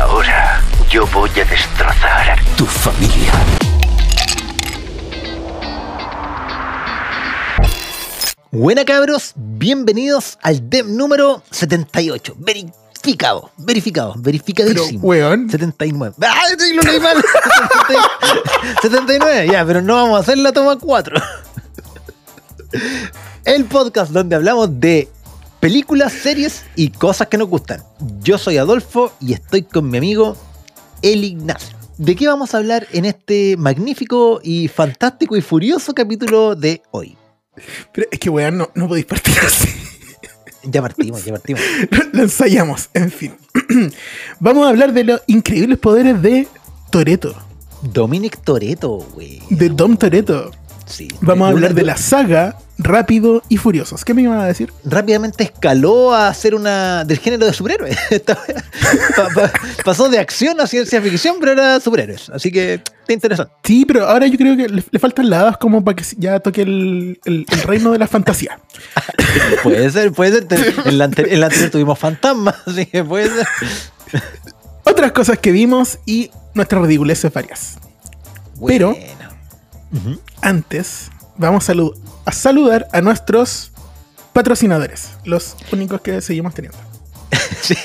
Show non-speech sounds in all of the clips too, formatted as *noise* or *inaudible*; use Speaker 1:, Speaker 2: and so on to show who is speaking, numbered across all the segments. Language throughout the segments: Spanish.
Speaker 1: ahora yo voy a destrozar tu familia.
Speaker 2: Buena cabros, bienvenidos al DEM número 78. Verificado, verificado, verificadísimo.
Speaker 3: Pero, weón.
Speaker 2: 79. ¡Ah! lo leí mal! *laughs* 79, ya, pero no vamos a hacer la toma 4. El podcast donde hablamos de películas, series y cosas que nos gustan. Yo soy Adolfo y estoy con mi amigo El Ignacio. ¿De qué vamos a hablar en este magnífico y fantástico y furioso capítulo de hoy?
Speaker 3: Pero es que, weón, no, no podéis partir así.
Speaker 2: Ya partimos, ya partimos. *laughs*
Speaker 3: Lo ensayamos, en fin. *clears throat* Vamos a hablar de los increíbles poderes de Toreto,
Speaker 2: Dominic Toretto, güey.
Speaker 3: de Dom Toreto.
Speaker 2: Sí.
Speaker 3: Vamos a hablar de la saga Rápido y Furiosos. ¿Qué me iban a decir?
Speaker 2: Rápidamente escaló a ser una del género de superhéroes. *laughs* Pasó de acción a ciencia ficción, pero era superhéroes. Así que está interesante.
Speaker 3: Sí, pero ahora yo creo que le, le faltan lados como para que ya toque el, el- el reino de la fantasía. *laughs*
Speaker 2: Puede ser, puede ser. En la, ante- en la anterior tuvimos fantasmas, *laughs* así que puede ser.
Speaker 3: Otras cosas que vimos y nuestras ridiculeces varias. Pero- Antes, vamos a, salu- a saludar a nuestros patrocinadores, los únicos que seguimos teniendo. *laughs*
Speaker 2: Sí,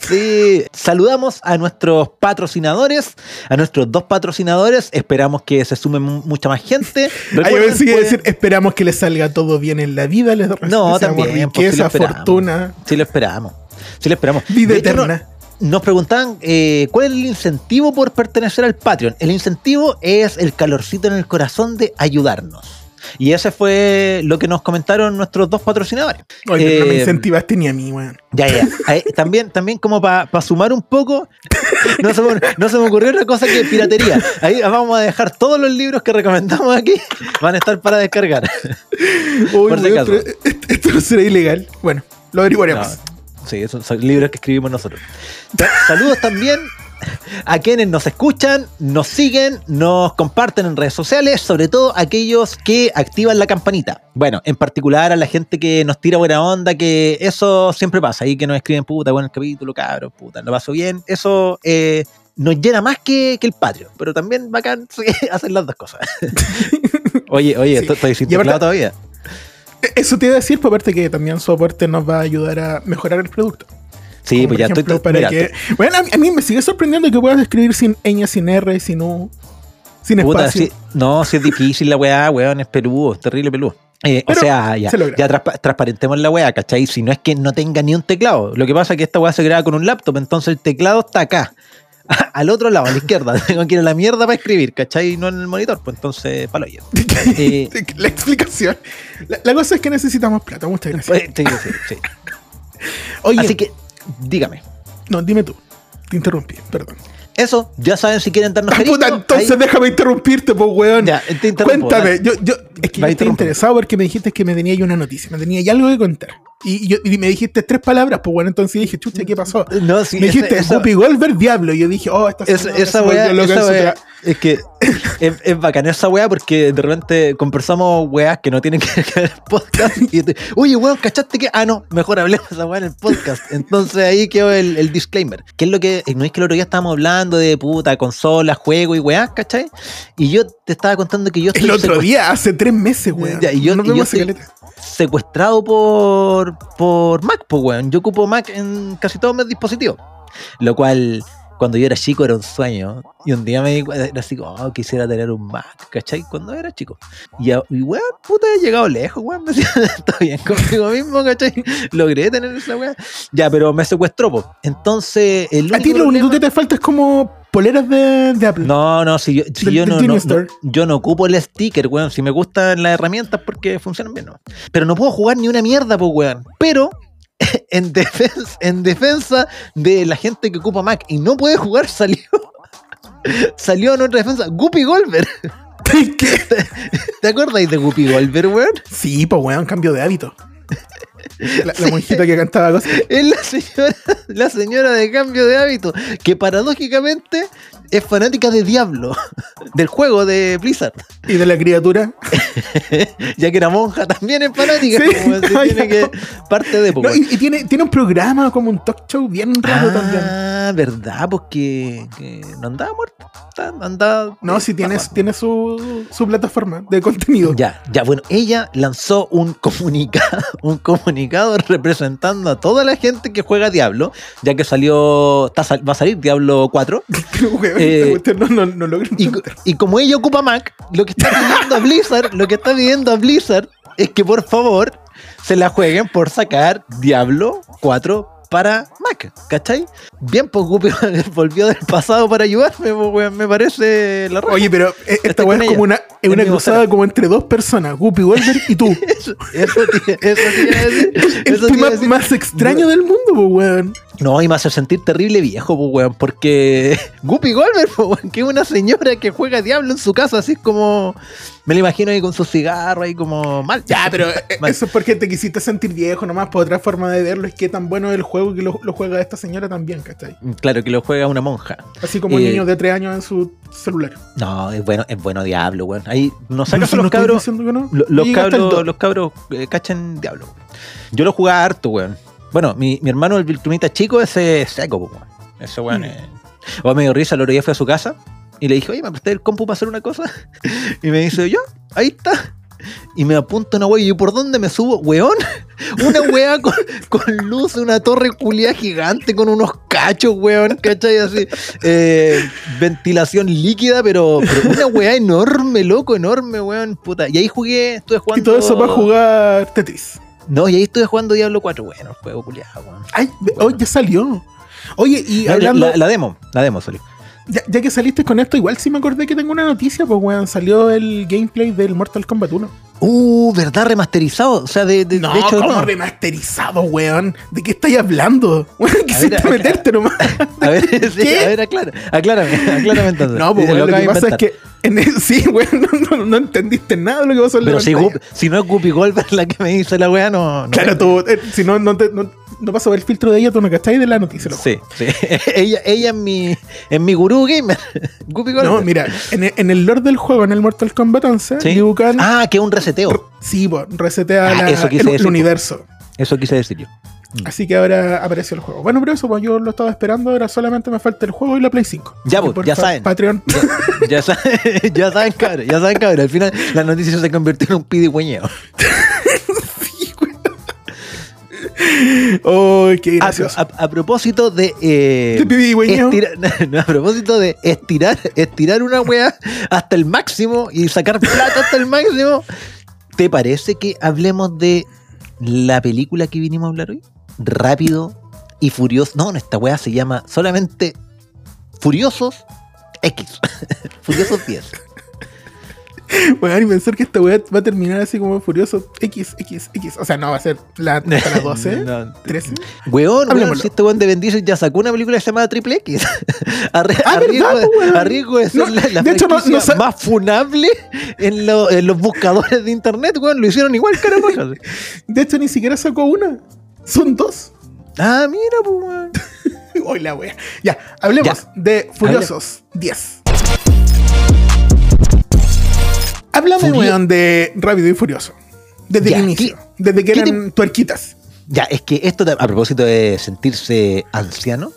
Speaker 2: sí. Saludamos a nuestros patrocinadores, a nuestros dos patrocinadores. Esperamos que se sumen mu- mucha más gente. *laughs*
Speaker 3: Ah, yo
Speaker 2: Recuerden,
Speaker 3: pensé que iba a
Speaker 2: pueden-
Speaker 3: decir, esperamos que les salga todo bien en la vida, les
Speaker 2: No, también. pues, lo
Speaker 3: riqueza,
Speaker 2: esperamos.
Speaker 3: fortuna,
Speaker 2: Sí lo esperamos. Sí lo esperamos.
Speaker 3: vida
Speaker 2: De hecho, no-
Speaker 3: eterna.
Speaker 2: Nos preguntaban eh, cuál es el incentivo por pertenecer al Patreon. El incentivo es el calorcito en el corazón de ayudarnos. Y ese fue lo que nos comentaron nuestros dos patrocinadores.
Speaker 3: Oye, pero no me
Speaker 2: Eh,
Speaker 3: incentivaste ni a mí, weón.
Speaker 2: Ya, ya. También, también como para sumar un poco, *laughs* no se, me, no se me ocurrió otra cosa que piratería. Ahí vamos a dejar todos los libros que recomendamos aquí, van a estar para descargar.
Speaker 3: Uy,
Speaker 2: por si acaso.
Speaker 3: pero esto, esto no será ilegal. Bueno, lo averiguaremos.
Speaker 2: No, sí, esos son libros que escribimos nosotros. Sa- Saludos también a quienes nos escuchan, nos siguen, nos comparten en redes sociales, sobre todo aquellos que activan la campanita. Bueno, en particular a la gente que nos tira buena onda, que eso siempre pasa, ahí que nos escriben puta, bueno el capítulo, cabrón, puta, lo paso bien. Eso eh, nos llena más que, que el Patreon, pero también bacán *laughs* sí, hacer las dos cosas. *laughs* oye, oye,
Speaker 3: Sí.
Speaker 2: estoy, sin
Speaker 3: Y
Speaker 2: todavía.
Speaker 3: E- Eso te iba a decir, por aparte que también su aporte nos va a ayudar a mejorar el producto.
Speaker 2: Sí,
Speaker 3: Como
Speaker 2: pues ya
Speaker 3: ejemplo,
Speaker 2: estoy...
Speaker 3: para
Speaker 2: mira,
Speaker 3: que- Bueno, a mí, a mí me sigue sorprendiendo que puedas escribir sin ñ, sin r, sin u, sin
Speaker 2: Puta,
Speaker 3: espacio.
Speaker 2: no, si es difícil la weá, weón, es peludo, es terrible peludo. Eh, o sea, ya,
Speaker 3: se
Speaker 2: ya transparentemos la weá, ¿cachai? Si no es que no tenga ni un teclado. Lo que pasa es que esta weá se graba con un laptop, entonces el teclado está acá, *laughs* al otro lado, a la izquierda. *laughs* Tengo que ir a la mierda para escribir, ¿cachai? No en el monitor, pues entonces, palo ya. *laughs* Eh,
Speaker 3: La explicación. La, la cosa es que necesitamos plata. Muchas gracias.
Speaker 2: pues, sí, sí, sí.
Speaker 3: Oye,
Speaker 2: Así que, dígame.
Speaker 3: no, dime tú. Te interrumpí, perdón.
Speaker 2: Eso, ya saben si quieren darnos
Speaker 3: Ah,
Speaker 2: cariño.
Speaker 3: puta, entonces
Speaker 2: ahí-
Speaker 3: déjame interrumpirte, pues, weón.
Speaker 2: Ya, te
Speaker 3: Cuéntame, yo, yo, es que yo estoy interesado porque me dijiste que me tenía ahí una noticia, me tenía ahí algo que contar. Y, yo, y me dijiste tres palabras, pues bueno, entonces dije, chucha, ¿qué pasó?
Speaker 2: No, sí,
Speaker 3: me dijiste
Speaker 2: esa-
Speaker 3: Guppy Golver, diablo. Y yo dije, oh, esta señora
Speaker 2: esa weá, esa es que *laughs* es, es bacana esa weá porque de repente conversamos weas que no tienen *laughs* que ver con el podcast y te, oye weón, ¿cachaste que? Ah, no, mejor hablemos de esa weá en el podcast. Entonces ahí quedó el, el disclaimer. Que es lo que, no es que el otro día estábamos hablando de puta, consolas, juego y weá, ¿cachai? Y yo te estaba contando que yo
Speaker 3: El otro día, hace tres meses, weón.
Speaker 2: Y yo-
Speaker 3: Nos
Speaker 2: y yo estoy-
Speaker 3: caleta.
Speaker 2: Secuestrado por, por Mac, pues weón. Yo ocupo Mac en casi todos mis dispositivos. Lo cual, cuando yo era chico, era un sueño. Y un día me di cuenta, era así como, oh, quisiera tener un Mac, ¿cachai? Cuando era chico. Y, y weón, puta, he llegado lejos, weón. *laughs* Me siento bien conmigo mismo, ¿cachai? *laughs* Logré tener esa weón. Ya, pero me secuestró, pues. Entonces, el
Speaker 3: A ti lo único que te falta es como poleras de, de Apple.
Speaker 2: no, no, si yo, si yo no, yo no ocupo el sticker, weón. Si me gustan las herramientas porque funcionan bien, ¿no? Pero no puedo jugar ni una mierda, pues, weón. Pero *laughs* en defensa, en defensa de la gente que ocupa Mac y no puede jugar, *laughs* salió. Salió en otra defensa, Guppy Golver.
Speaker 3: ¿Qué? *laughs*
Speaker 2: ¿Te acuerdas de Guppy Golver, weón?
Speaker 3: Sí, pues weón, cambio de hábito. La, monjita que cantaba cosas.
Speaker 2: Es la señora, la señora de cambio de hábito, que paradójicamente es fanática de Diablo, *laughs* del juego de Blizzard.
Speaker 3: Y de la criatura. *laughs*
Speaker 2: ya que era monja también es fanática,
Speaker 3: Sí.
Speaker 2: como se *laughs*
Speaker 3: Ah,
Speaker 2: tiene parte de pues,
Speaker 3: No, y, y tiene, tiene un programa como un talk show bien raro también.
Speaker 2: Ah, verdad, porque que no andaba muerto. Andaba.
Speaker 3: No, si tienes, tiene su, su plataforma de contenido.
Speaker 2: Ya, ya, bueno, ella lanzó un comunicado, un comunicado *laughs* representando a toda la gente que juega Diablo, ya que salió, está va a salir Diablo 4. *laughs*
Speaker 3: Weón,
Speaker 2: Eh,
Speaker 3: no, no, no
Speaker 2: Y, y como ella ocupa Mac, lo que está pidiendo a *laughs* Blizzard, lo que está pidiendo a Blizzard es que por favor se la jueguen por sacar Diablo 4 para Mac, ¿cachai? Bien, pues Guppy *laughs* volvió del pasado para ayudarme, pues, weón, me parece la.
Speaker 3: Oye, pero eh, esta weá es como una, es una cruzada como entre dos personas, Guppy Wolver y tú. *laughs*
Speaker 2: Eso, eso, te- eso a decir. *laughs*
Speaker 3: El
Speaker 2: Eso decir.
Speaker 3: más extraño del mundo, pues, weón.
Speaker 2: No, y me hace sentir terrible viejo, pues, weón, porque Guppy Golver, pues, weón, que es una señora que juega Diablo en su casa, así es como. Me lo imagino ahí con su cigarro, ahí como mal.
Speaker 3: Ya, pero *laughs* eh,
Speaker 2: Mal.
Speaker 3: eso es porque te quisiste sentir viejo nomás. Por otra forma de verlo es que tan bueno es el juego que lo, lo juega esta señora también, ¿cachai?
Speaker 2: Claro, que lo juega una monja.
Speaker 3: Así como
Speaker 2: Eh,
Speaker 3: niños de 3 años en su celular.
Speaker 2: No, es bueno, es bueno Diablo, weón. Ahí no
Speaker 3: Pero
Speaker 2: sacas
Speaker 3: si
Speaker 2: los
Speaker 3: no estoy
Speaker 2: cabros.
Speaker 3: no.
Speaker 2: lo-
Speaker 3: No
Speaker 2: Los cabros, los cabros eh, cachan Diablo. Yo lo jugaba harto, weón. Bueno, mi, mi hermano, el Viltrumita chico, ese es seco, pues, weón. Ese weón
Speaker 3: Mm.
Speaker 2: es. O me dio risa, el otro día fui a su casa y le dije, oye, ¿me presté el compu para hacer una cosa? *laughs* Y me dice, yo, ahí está. Y me apunta una weá, y yo, ¿por dónde me subo? Weón, *laughs* una weá con, con luz, una torre culia gigante con unos cachos, weón, ¿cachai? Así, eh, ventilación líquida, pero, pero una weá enorme, loco, enorme, weón, puta. Y ahí jugué, estuve jugando.
Speaker 3: Y todo eso para jugar Tetris.
Speaker 2: No, y ahí estuve jugando Diablo 4, bueno, el juego culiado, weón.
Speaker 3: Ay,
Speaker 2: Bueno.
Speaker 3: oh, ya salió. Oye, y
Speaker 2: La,
Speaker 3: hablando,
Speaker 2: la- la demo, la demo salió.
Speaker 3: Ya, ya que saliste con esto, igual sí me acordé que tengo una noticia, pues weón, salió el gameplay del Mortal Kombat 1.
Speaker 2: Uh, ¿verdad? Remasterizado. O sea, de, de,
Speaker 3: No,
Speaker 2: de hecho,
Speaker 3: como
Speaker 2: no.
Speaker 3: remasterizado, weón. ¿De qué estáis hablando? Weón, quisiste meterte nomás. *laughs*
Speaker 2: A ver, sí,
Speaker 3: ¿Qué?
Speaker 2: a ver, aclara, aclárame, aclárame entonces.
Speaker 3: No, pues
Speaker 2: Lo
Speaker 3: que pasa es que en el- *laughs* sí, weón, no, no- no entendiste nada de lo que pasó en la
Speaker 2: Pero si. Gup- si no es Guppy Goldberg la que me dice la weá, no. no
Speaker 3: Claro, tú, eh, si no, no, te, no, no pasó el filtro de ella, tú no cacháis de la noticia.
Speaker 2: Sí, sí. *laughs* ella, ella es mi, es mi gurú gamer. Guppy Goldberg.
Speaker 3: No, mira, en el, en el lore del juego, en el Mortal Kombat 11,
Speaker 2: Sí.
Speaker 3: Liu
Speaker 2: Ah, que es un reseteo.
Speaker 3: sí, po, resetea
Speaker 2: Ah,
Speaker 3: la-
Speaker 2: eso quise
Speaker 3: el,
Speaker 2: decir,
Speaker 3: universo.
Speaker 2: Eso quise decir yo. Mm.
Speaker 3: Así que ahora apareció el juego. Bueno, pero eso, pues yo lo estaba esperando, ahora solamente me falta el juego y la Play 5.
Speaker 2: Ya, pues, ya saben.
Speaker 3: Patreon.
Speaker 2: Ya, ya *laughs* saben, *laughs* ya saben, cabrón, ya saben, cabrón. Al final la noticia se convirtió en un pidigüeñeo. *laughs*
Speaker 3: Sí, güey. Oh, qué
Speaker 2: A,
Speaker 3: gracioso.
Speaker 2: a- a propósito de. eh,
Speaker 3: De pidigüeñeo.
Speaker 2: estira- no, a propósito de estirar, estirar una wea hasta el máximo y sacar plata hasta el máximo. ¿Te parece que hablemos de la película que vinimos a hablar hoy? Rápido y Furioso. No, esta wea se llama solamente Furiosos X. *laughs* Furiosos 10. *laughs*
Speaker 3: Weón, y pensar que esta weá va a terminar así como Furioso X, X, X. O sea, no, va a ser la, hasta la 12, *laughs*
Speaker 2: No,
Speaker 3: 13.
Speaker 2: Weón, weón, si este weón de Bendice ya sacó una película llamada Triple X. *laughs* a, re-
Speaker 3: Ah,
Speaker 2: a
Speaker 3: ¿verdad,
Speaker 2: riesgo,
Speaker 3: po, weón?
Speaker 2: a riesgo de ser
Speaker 3: No,
Speaker 2: la, la
Speaker 3: de hecho, no-
Speaker 2: más funable en, lo- en los buscadores de internet, weón. Lo hicieron igual, cara raja.
Speaker 3: De hecho, ni siquiera sacó una. Son dos.
Speaker 2: Ah, mira, pues, weón.
Speaker 3: Hoy la wea. Ya, hablemos
Speaker 2: Ya.
Speaker 3: de Furiosos 10. Háblame,
Speaker 2: Furio-
Speaker 3: weón, de Rápido y Furioso. Desde
Speaker 2: Ya,
Speaker 3: el inicio.
Speaker 2: ¿qué-
Speaker 3: desde que eran tuerquitas.
Speaker 2: Ya, es que esto, a propósito de sentirse anciano,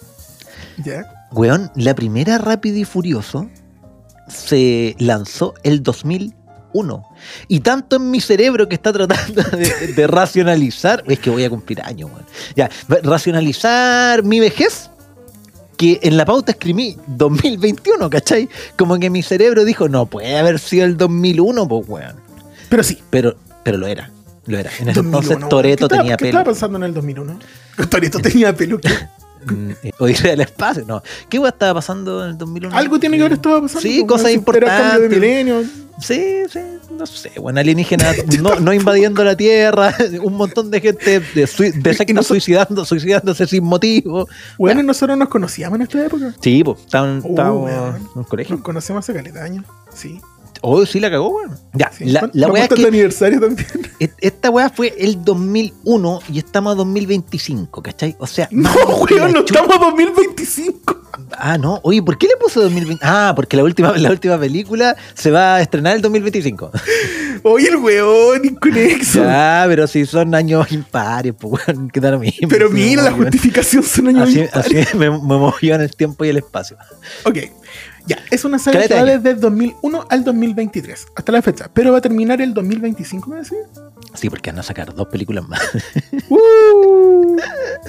Speaker 3: Ya.
Speaker 2: weón, la primera Rápido y Furioso se lanzó el 2001. Y tanto en mi cerebro que está tratando *laughs* de, de racionalizar, es que voy a cumplir años, weón. Ya, racionalizar mi vejez, que en la pauta escribí 2021, ¿cachai? Como que mi cerebro dijo, no puede haber sido el 2001, pues, weón.
Speaker 3: Pero sí.
Speaker 2: Pero, pero lo era, lo era. En ese
Speaker 3: 2001,
Speaker 2: entonces. Toreto
Speaker 3: ¿Qué
Speaker 2: tenía
Speaker 3: ¿Qué
Speaker 2: pelo.
Speaker 3: estaba pasando en el 2001? *laughs* Toreto tenía pelo. *laughs*
Speaker 2: Mm, eh, Odisea del espacio, no. ¿Qué weón estaba pasando en el 2001?
Speaker 3: Algo tiene que haber estado pasando.
Speaker 2: Sí,
Speaker 3: pues,
Speaker 2: cosas
Speaker 3: era cambio de
Speaker 2: importantes.
Speaker 3: milenio.
Speaker 2: Sí, sí, no sé, bueno, alienígenas *laughs* no, no invadiendo la Tierra, *laughs* un montón de gente de, sui- de suicidando, suicidándose sin motivo.
Speaker 3: Bueno, y nosotros nos conocíamos en esta época.
Speaker 2: Sí, pues, estábamos
Speaker 3: weón.
Speaker 2: en un colegio.
Speaker 3: Nos conocemos hace caleta años. Sí.
Speaker 2: Oh, sí la cagó, weón. Ya,
Speaker 3: sí.
Speaker 2: la, la weá que
Speaker 3: aniversario también. *laughs*
Speaker 2: esta weá fue el 2001 y estamos a 2025, ¿cachai? O sea,
Speaker 3: No, weón, no
Speaker 2: chucha.
Speaker 3: estamos a 2025.
Speaker 2: Ah, no. Oye, ¿por qué le puso 2020? Ah, porque la última, la última película se va a estrenar el 2025. *laughs*
Speaker 3: Oye, el weón, inconexo.
Speaker 2: Ya, pero si son años impares, pues weón, queda lo mismo.
Speaker 3: Pero mira, la justificación son años
Speaker 2: Así,
Speaker 3: impares.
Speaker 2: así me, me movió en el tiempo y el espacio.
Speaker 3: Ok. Ya, es una saga que va desde el 2001 al 2023, hasta la fecha. Pero va a terminar el 2025, ¿me decís?
Speaker 2: Sí, porque van a sacar dos películas más.
Speaker 3: Uh.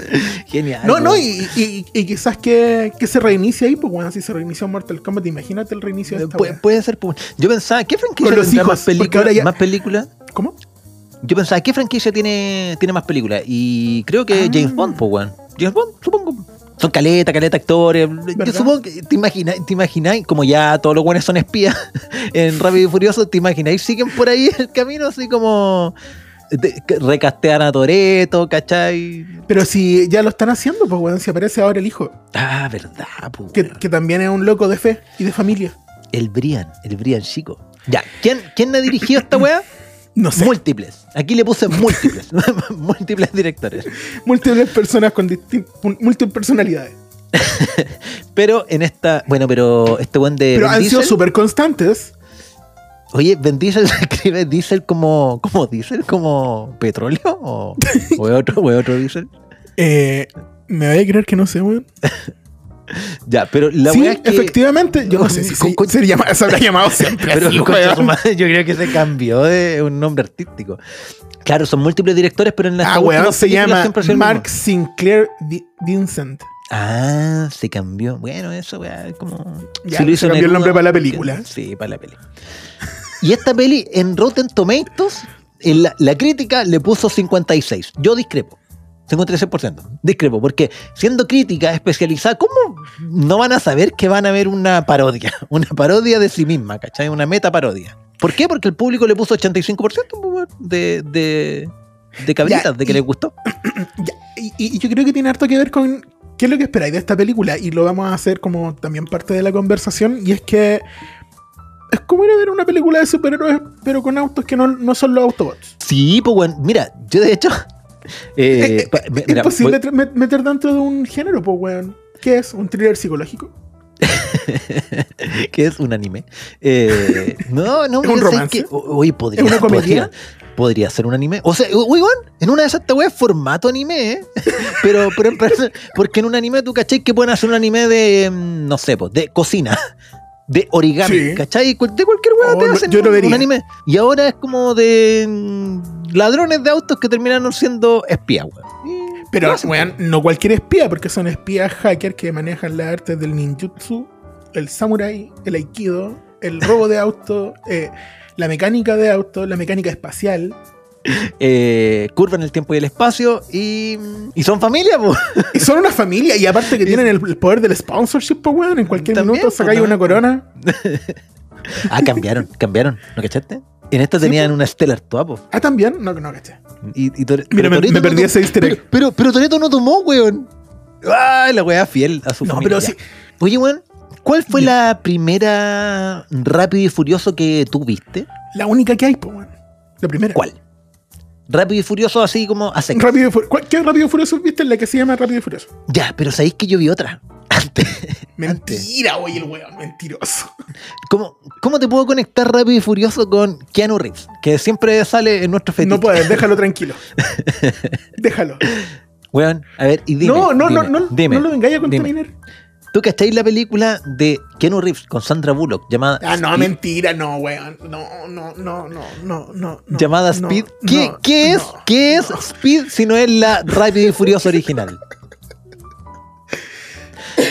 Speaker 3: *laughs*
Speaker 2: Genial.
Speaker 3: No, no, y, y- y quizás que, que se reinicie ahí, pues bueno, si se reinició Mortal Kombat, imagínate el reinicio de esta
Speaker 2: Pu-
Speaker 3: wea.
Speaker 2: puede ser. pues, Yo pensaba, ¿qué franquicia
Speaker 3: los hijos,
Speaker 2: más películas?
Speaker 3: ahora ya-
Speaker 2: ¿Más películas?
Speaker 3: ¿Cómo?
Speaker 2: Yo pensaba, ¿qué franquicia tiene, tiene más películas? Y creo que
Speaker 3: Ah.
Speaker 2: James Bond, pues, weón. James Bond, supongo. Son caleta, caleta actores. Yo supongo que te imagináis, te imagináis, como ya todos los buenos son espías *laughs* en Rápido y Furioso, te imagináis, siguen por ahí el camino así como recastean a Toreto, ¿cachai?
Speaker 3: Pero si ya lo están haciendo, pues bueno, si aparece ahora el hijo,
Speaker 2: Ah, verdad, pues.
Speaker 3: que también es un loco de fe y de familia.
Speaker 2: El Brian, el Brian chico. Ya, ¿quién, quién ha dirigido esta weá? *laughs*
Speaker 3: No sé,
Speaker 2: Múltiples. Aquí le puse múltiples. *laughs* *laughs* múltiples directores.
Speaker 3: múltiples personas con múltiples personalidades. *laughs*
Speaker 2: Pero en esta. Bueno, pero este buen de.
Speaker 3: Pero
Speaker 2: Vin
Speaker 3: han sido súper constantes.
Speaker 2: Oye, ¿Vin Diesel se escribe Diesel como. como Diesel? ¿Como petróleo? ¿O, o otro, o otro Diesel?
Speaker 3: Eh, ¿Me voy a creer que no sé, weón?
Speaker 2: Ya, pero la
Speaker 3: sí,
Speaker 2: es que.
Speaker 3: efectivamente, yo no *laughs* sé si
Speaker 2: Con-
Speaker 3: se,
Speaker 2: con-
Speaker 3: se llama- se habrá llamado siempre
Speaker 2: Pero
Speaker 3: así, weón.
Speaker 2: madre, yo creo que se cambió de un nombre artístico. Claro, son múltiples directores, pero en las
Speaker 3: Ah, weón, se llama Mark. Sinclair Vi- Vincent.
Speaker 2: Ah, se cambió. Bueno, eso, es como.
Speaker 3: Ya,
Speaker 2: Si lo
Speaker 3: se
Speaker 2: hizo
Speaker 3: cambió el nombre para la
Speaker 2: porque-
Speaker 3: película.
Speaker 2: Sí, para la peli. Y esta peli en Rotten Tomatoes, en la, la crítica le puso 56. Yo discrepo. 56%. Discrepo, porque siendo crítica especializada, ¿cómo no van a saber que van a ver una parodia? *laughs* Una parodia de sí misma, ¿cachai? Una meta parodia. ¿Por qué? Porque el público le puso 85% pues, weón, de, de, de cabritas,
Speaker 3: Ya,
Speaker 2: de que
Speaker 3: y-
Speaker 2: les gustó. *clears throat*
Speaker 3: Ya, y, y- y yo creo que tiene harto que ver con qué es lo que esperáis de esta película. Y lo vamos a hacer como también parte de la conversación. Y es que es como ir a ver una película de superhéroes, pero con autos que no, no son los Autobots.
Speaker 2: Sí, pues bueno, mira, yo de hecho... eh,
Speaker 3: Eh, imposible
Speaker 2: voy-
Speaker 3: meter dentro de un género, pues, weón. ¿Qué es? ¿Un thriller psicológico? *laughs*
Speaker 2: que es un anime. Eh, no, no, *laughs*
Speaker 3: ¿Es un romance?
Speaker 2: que- oye, podría,
Speaker 3: ¿Es una comedia?
Speaker 2: Podría, podría ser un anime. O sea, uy, weón, en una de esas es formato anime, ¿eh? *laughs* Pero, pero, porque en un anime tú cachai que pueden hacer un anime de, mm, no sé, pues, de cocina. De origami,
Speaker 3: Sí.
Speaker 2: ¿cachai? De cualquier weá
Speaker 3: Oh,
Speaker 2: te hacen
Speaker 3: yo lo
Speaker 2: un,
Speaker 3: vería.
Speaker 2: un anime. Y ahora es como de mm, ladrones de autos que terminaron siendo espías, weón.
Speaker 3: Pero, weón, no cualquier espía, porque son espías hackers que manejan las artes del ninjutsu, el samurai, el aikido, el robo de auto, *laughs* eh, la mecánica de auto, la mecánica espacial.
Speaker 2: Eh, curvan el tiempo y el espacio y, y son familia, pues.
Speaker 3: Y son una familia, y aparte que tienen el, el poder del sponsorship, pues, weón. En cualquier
Speaker 2: También,
Speaker 3: minuto sacáis una corona. *laughs*
Speaker 2: Ah, cambiaron, cambiaron, ¿no cachaste? En esta tenían
Speaker 3: po.
Speaker 2: una Stellar Toapo.
Speaker 3: Ah, también. No, no, caché.
Speaker 2: Y, y
Speaker 3: Mira, me, me
Speaker 2: no
Speaker 3: perdí ese easter egg.
Speaker 2: Pero, pero, pero Toretto no tomó, weón. Ay, la weá fiel a su
Speaker 3: No,
Speaker 2: familia.
Speaker 3: pero sí.
Speaker 2: Oye, weón, ¿cuál fue la primera Rápido y Furioso que tú viste?
Speaker 3: La única que hay, pues, weón. La primera.
Speaker 2: ¿Cuál? Rápido y Furioso así como a secas.
Speaker 3: Rápido y Fu- ¿cuál- ¿Qué Rápido y Furioso viste? La que se llama Rápido y Furioso.
Speaker 2: Ya, pero sabéis que yo vi otra. *laughs* Antes.
Speaker 3: Mentira, oye, el weón, mentiroso.
Speaker 2: ¿Cómo, ¿Cómo te puedo conectar Rápido y Furioso con Keanu Reeves? Que siempre sale en nuestro fetiche.
Speaker 3: No puedes, *laughs* déjalo tranquilo. déjalo.
Speaker 2: Weón, a ver, y dime.
Speaker 3: no, no,
Speaker 2: dime,
Speaker 3: no, no,
Speaker 2: dime,
Speaker 3: no lo vengáis a
Speaker 2: dime. ¿Tú cacháis la película de Keanu Reeves con Sandra Bullock llamada
Speaker 3: Ah, no,
Speaker 2: Speed?
Speaker 3: mentira, no, weón. No, no, no, no, no, no.
Speaker 2: llamada
Speaker 3: no,
Speaker 2: Speed? ¿Qué,
Speaker 3: no,
Speaker 2: qué es,
Speaker 3: no,
Speaker 2: ¿qué es. Speed si no es la Rápido y Furioso original?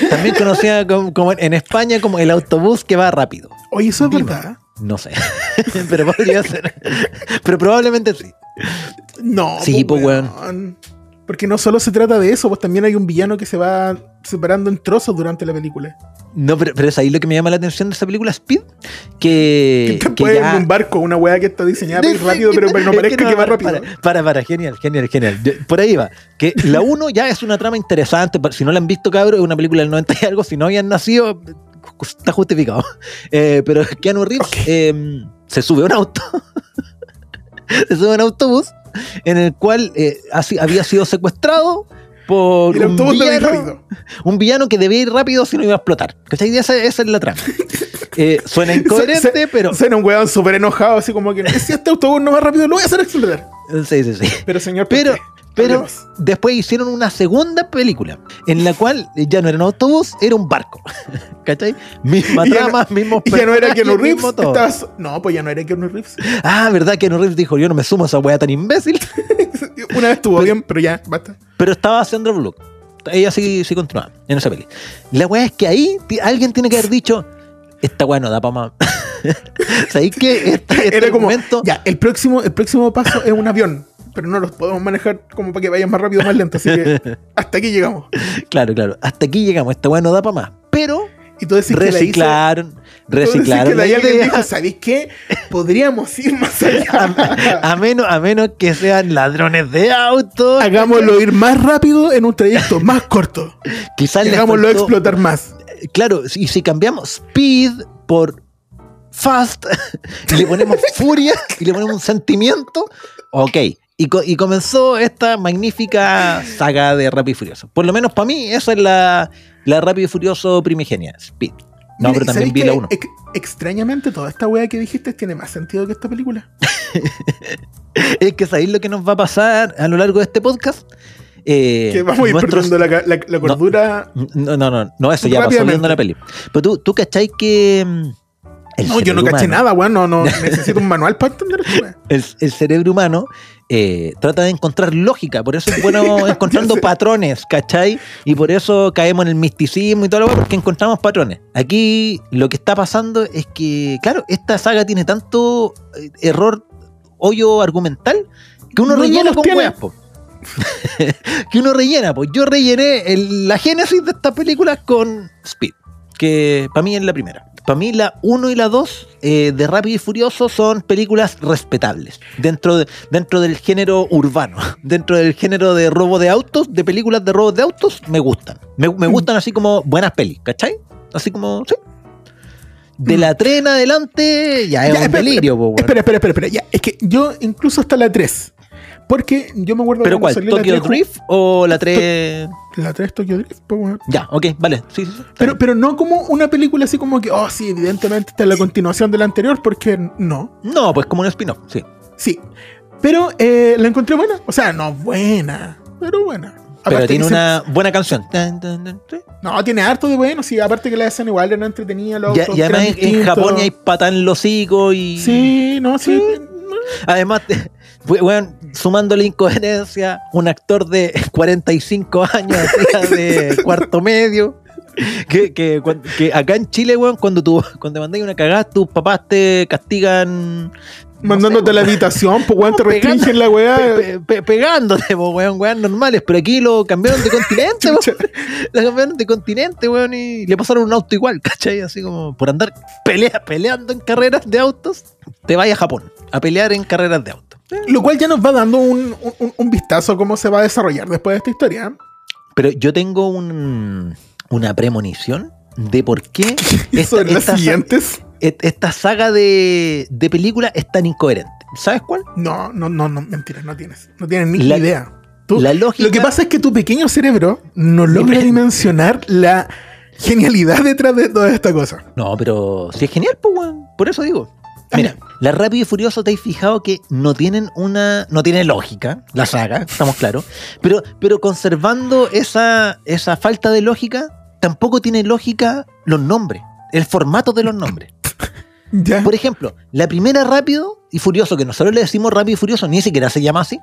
Speaker 2: También conocida como, como en España como el autobús que va rápido.
Speaker 3: Oye, eso es
Speaker 2: Dime.
Speaker 3: verdad.
Speaker 2: No sé, *laughs* pero podría ser. Pero probablemente sí.
Speaker 3: No,
Speaker 2: Sí,
Speaker 3: po,
Speaker 2: po, weón.
Speaker 3: Porque no solo se trata de eso, pues también hay un villano que se va separando en trozos durante la película.
Speaker 2: No, pero, pero es ahí lo que me llama la atención de esa película Speed, que,
Speaker 3: que te
Speaker 2: que
Speaker 3: puede
Speaker 2: ya-
Speaker 3: en un barco, una weá que está diseñada para ir rápido, pero, no parezca que,
Speaker 2: no,
Speaker 3: va
Speaker 2: para,
Speaker 3: rápido.
Speaker 2: Para, para, para, genial, genial, genial. Por ahí va. Que la 1 ya es una trama interesante. Si no la han visto, cabrón, es una película del 90 y algo. Si no habían nacido, está justificado. Eh, pero Keanu Reeves
Speaker 3: Ok.
Speaker 2: eh, se sube a un auto. *laughs* se sube a un autobús *laughs* en el cual eh, había sido secuestrado por un villano, *laughs* un villano que debía ir rápido si no iba a explotar. ¿Cachai? Esa, esa es la trama. *laughs* Eh, suena incoherente,
Speaker 3: Se-
Speaker 2: pero.
Speaker 3: Suena un weón súper enojado, así como que si este autobús no va rápido, lo voy a hacer explotar.
Speaker 2: Sí, sí, sí.
Speaker 3: Pero señor, ¿por
Speaker 2: Pero? Pero después hicieron una segunda película en la cual ya no era un autobús, era un barco. *laughs* ¿Cachai? Misma trama, mismos
Speaker 3: Y ya no era Keanu Reeves. estabas- No, pues ya no era Keanu Reeves.
Speaker 2: Ah, ¿verdad? Keanu Reeves dijo, yo no me sumo a esa weá tan imbécil. *laughs*
Speaker 3: Una vez estuvo bien, pero ya, basta.
Speaker 2: Pero estaba Sandra Bullock. Ella sí, sí continuaba en esa peli. La weá es que ahí alguien tiene que haber dicho, esta weá no da para más. *laughs* ¿Sabéis que este, este
Speaker 3: Era como,
Speaker 2: argumento-
Speaker 3: ya, el próximo, el próximo paso es un avión. Pero no los podemos manejar como para que vayan más rápido o más lento. Así que *laughs* hasta aquí llegamos.
Speaker 2: Claro, claro. Hasta aquí llegamos. Esta weá no da para más. Pero
Speaker 3: Y tú decís que la hizo-
Speaker 2: reciclaron.
Speaker 3: tú decís
Speaker 2: Reciclaron.
Speaker 3: que
Speaker 2: la idea.
Speaker 3: dijo, ¿sabéis qué? Podríamos ir más *laughs* allá.
Speaker 2: a, a menos, a menos que sean ladrones de autos.
Speaker 3: Hagámoslo ir más rápido en un trayecto más corto. *laughs*
Speaker 2: Quizás
Speaker 3: hagámoslo
Speaker 2: faltó-
Speaker 3: explotar más.
Speaker 2: Claro, y si cambiamos speed por fast y le ponemos furia y le ponemos un sentimiento, ok. Y, co- y comenzó esta magnífica saga de Rápido y Furioso. Por lo menos para mí, esa es la, la Rápido y Furioso primigenia. Speed. No,
Speaker 3: Mira,
Speaker 2: pero
Speaker 3: ¿y
Speaker 2: también vi la 1.
Speaker 3: ex- extrañamente, toda esta wea que dijiste tiene más sentido que esta película. *laughs*
Speaker 2: Es que sabéis lo que nos va a pasar a lo largo de este podcast. Eh,
Speaker 3: que vamos a ir
Speaker 2: nuestros-
Speaker 3: perdiendo la, la- la cordura.
Speaker 2: No, no, no, no, eso ya pasó viendo la peli. Pero tú, tú cachai que. mm, el
Speaker 3: No, yo no caché
Speaker 2: humano-
Speaker 3: nada, weón. No, no, necesito un manual para entender esto, *laughs*
Speaker 2: el, el cerebro humano eh, trata de encontrar lógica, por eso es bueno *laughs* encontrando patrones, ¿cachai? Y por eso caemos en el misticismo y todo lo demás, porque encontramos patrones. Aquí lo que está pasando es que, claro, esta saga tiene tanto eh, error, hoyo argumental, que uno
Speaker 3: No, no
Speaker 2: rellena con weas, po. *laughs* que uno rellena, pues yo rellené el- la génesis de esta película con Speed, que para mí es la primera. Para mí la 1 y la 2 eh, de Rápido y Furioso son películas respetables dentro, de- dentro del género urbano, *laughs* dentro del género de robo de autos, de películas de robo de autos, me gustan. Me, me gustan así como buenas pelis, ¿cachai? Así como, sí. De la 3 en adelante ya es
Speaker 3: Ya,
Speaker 2: un
Speaker 3: espera,
Speaker 2: delirio, po.
Speaker 3: Espera, espera, espera, espera. Ya, es que yo incluso hasta la 3. Porque yo me acuerdo
Speaker 2: ¿Pero cuál?
Speaker 3: salió
Speaker 2: ¿Tokyo
Speaker 3: la 3.
Speaker 2: Drift o la 3?
Speaker 3: La 3 Tokyo Drift, pues, weón.
Speaker 2: Ya, ok, vale. Sí, sí, sí.
Speaker 3: Pero, pero no como una película así como que, oh, sí, evidentemente esta es la continuación de la anterior, porque no.
Speaker 2: No, pues como un spin-off, sí.
Speaker 3: Sí. Pero eh, la encontré buena. O sea, no buena, pero buena.
Speaker 2: Pero
Speaker 3: Aparte
Speaker 2: tiene
Speaker 3: se-
Speaker 2: una buena canción.
Speaker 3: No, tiene harto de bueno, sí. Aparte que la escena igual era entretenida. Los
Speaker 2: Y,
Speaker 3: autos
Speaker 2: y además en. Japón hay patán los hocicos y.
Speaker 3: Sí, no, sí.
Speaker 2: Además, *laughs* weón, sumando la incoherencia, un actor de 45 años *laughs* de cuarto medio. Que, que, acá en Chile, weón, cuando tú cuando mandáis una cagada, tus papás te castigan. no
Speaker 3: Mandándote
Speaker 2: sé,
Speaker 3: a la habitación, pues weón, te restringen la weá.
Speaker 2: pe- pe- pe- pegándote, po, weón, weón, normales. Pero aquí lo cambiaron de continente, weón. La *laughs* cambiaron de continente, weón, y le pasaron un auto igual, ¿cachai? Así como por andar pelea, peleando en carreras de autos, te vayas a Japón a pelear en carreras de autos.
Speaker 3: Lo cual ya nos va dando un, un- un vistazo a cómo se va a desarrollar después de esta historia. ¿eh?
Speaker 2: Pero yo tengo un- una premonición de por qué *laughs* esta,
Speaker 3: las siguientes.
Speaker 2: saga de, de películas es tan incoherente. ¿Sabes cuál?
Speaker 3: No, no, no, no, mentira, no tienes. No tienes ni
Speaker 2: La-
Speaker 3: idea. Tú-
Speaker 2: la lógica-
Speaker 3: Lo que pasa es que tu pequeño cerebro no logra
Speaker 2: Dime.
Speaker 3: dimensionar la genialidad detrás de toda esta cosa.
Speaker 2: No, pero si es genial, pues. Por eso digo. Mira, la Rápido y Furioso, te has fijado que no tienen una. No tiene lógica, la saga, estamos claros. Pero, pero conservando esa, esa falta de lógica, tampoco tiene lógica los nombres, el formato de los nombres. *laughs*
Speaker 3: Ya.
Speaker 2: Por ejemplo, la primera Rápido y Furioso, que nosotros le decimos Rápido y Furioso, ni siquiera se llama así,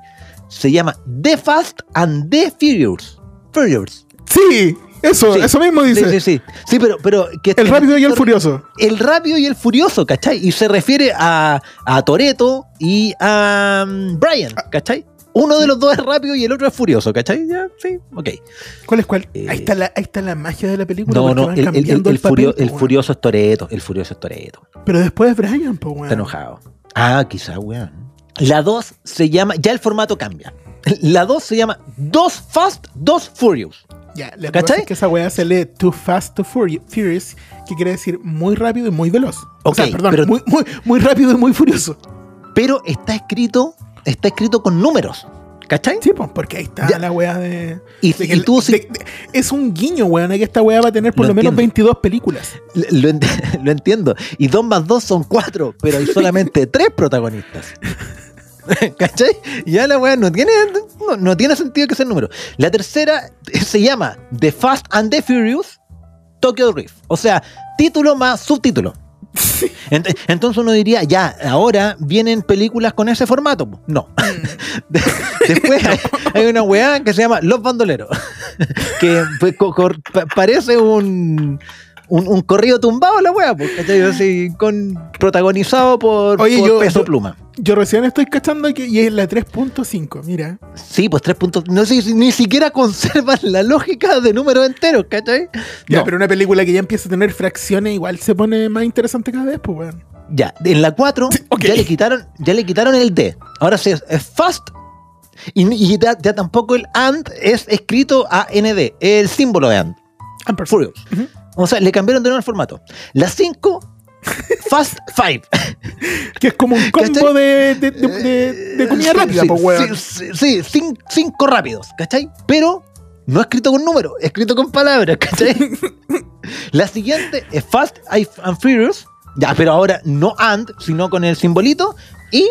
Speaker 2: se llama The Fast and The Furious. Furious.
Speaker 3: Sí, eso,
Speaker 2: Sí.
Speaker 3: eso mismo dice.
Speaker 2: Sí, sí, sí. Sí, pero, pero que
Speaker 3: El rápido y el furioso.
Speaker 2: el rápido y el furioso, ¿cachai? Y se refiere a, a Toreto y a um, Brian, ¿cachai? Uno de los dos es rápido y el otro es furioso, ¿cachai? Ya, sí, ok.
Speaker 3: ¿Cuál es cuál?
Speaker 2: Eh,
Speaker 3: ahí, está la, ahí está la magia de la película.
Speaker 2: No, no, el, el- el-
Speaker 3: cambiando
Speaker 2: el furio- furioso es Toreto, el furioso es Toreto.
Speaker 3: Pero después es Brian, pues, weón.
Speaker 2: Está enojado. Ah, quizá, weón. La 2 se llama, ya el formato cambia. La 2 se llama Dos Fast, Dos Furious.
Speaker 3: Ya, que
Speaker 2: ¿Cachai?
Speaker 3: es que esa weá se lee Too Fast, Too Furi- Furious, que quiere decir muy rápido y muy veloz. o
Speaker 2: Ok,
Speaker 3: sea, perdón,
Speaker 2: pero-
Speaker 3: muy, muy, muy rápido y muy furioso.
Speaker 2: Pero está escrito, está escrito con números. ¿Cachai?
Speaker 3: Sí, pues, porque ahí está
Speaker 2: Ya.
Speaker 3: la weá de.
Speaker 2: Y,
Speaker 3: de
Speaker 2: y
Speaker 3: que el-
Speaker 2: tú sí-
Speaker 3: de- de- es un guiño, weón, que esta weá va a tener por
Speaker 2: Lo
Speaker 3: lo, menos
Speaker 2: entiendo.
Speaker 3: 22 películas.
Speaker 2: Lo, *laughs* lo entiendo. Y 2 más 2 son 4, pero hay solamente *laughs* 3 protagonistas. *laughs* ¿Cachai? Ya la weá no tiene, no, no tiene sentido que sea el número. La tercera se llama The Fast and the Furious Tokyo Drift. O sea, título más subtítulo. Ent- Entonces uno diría, ya, ahora vienen películas con ese formato. No. *laughs* De- Después hay, *laughs* hay una weá que se llama Los Bandoleros. Que pues, parece un, un, un corrido tumbado la weá, pues, ¿cachai? Así, con, protagonizado por,
Speaker 3: Oye,
Speaker 2: por
Speaker 3: yo-
Speaker 2: Peso
Speaker 3: yo-
Speaker 2: Pluma.
Speaker 3: Yo recién estoy cachando que y es la 3.5, mira.
Speaker 2: Sí, pues tres puntos. No sé si ni siquiera conservan la lógica de números enteros, ¿cachai?
Speaker 3: Ya,
Speaker 2: No.
Speaker 3: pero una película que ya empieza a tener fracciones igual se pone más interesante cada vez, pues, weón.
Speaker 2: Ya, en la 4
Speaker 3: ok.
Speaker 2: ya le quitaron, ya le quitaron el D. Ahora sí es, fast. Y, y ya, ya tampoco el and es escrito a ND, el símbolo de and.
Speaker 3: Ampersand.
Speaker 2: Furious. O sea, le cambiaron de nuevo el formato. La 5, *laughs* Fast 5.
Speaker 3: Que es como un combo
Speaker 2: ¿Cachai?
Speaker 3: de, de, de, de- de comida rápida,
Speaker 2: sí,
Speaker 3: pues, weón.
Speaker 2: Sí, sí, sí, cin- cinco rápidos, ¿cachai? Pero no escrito con números, escrito con palabras, ¿cachai? *laughs* La siguiente es Fast and Furious. Ya, pero ahora no and, sino con el simbolito y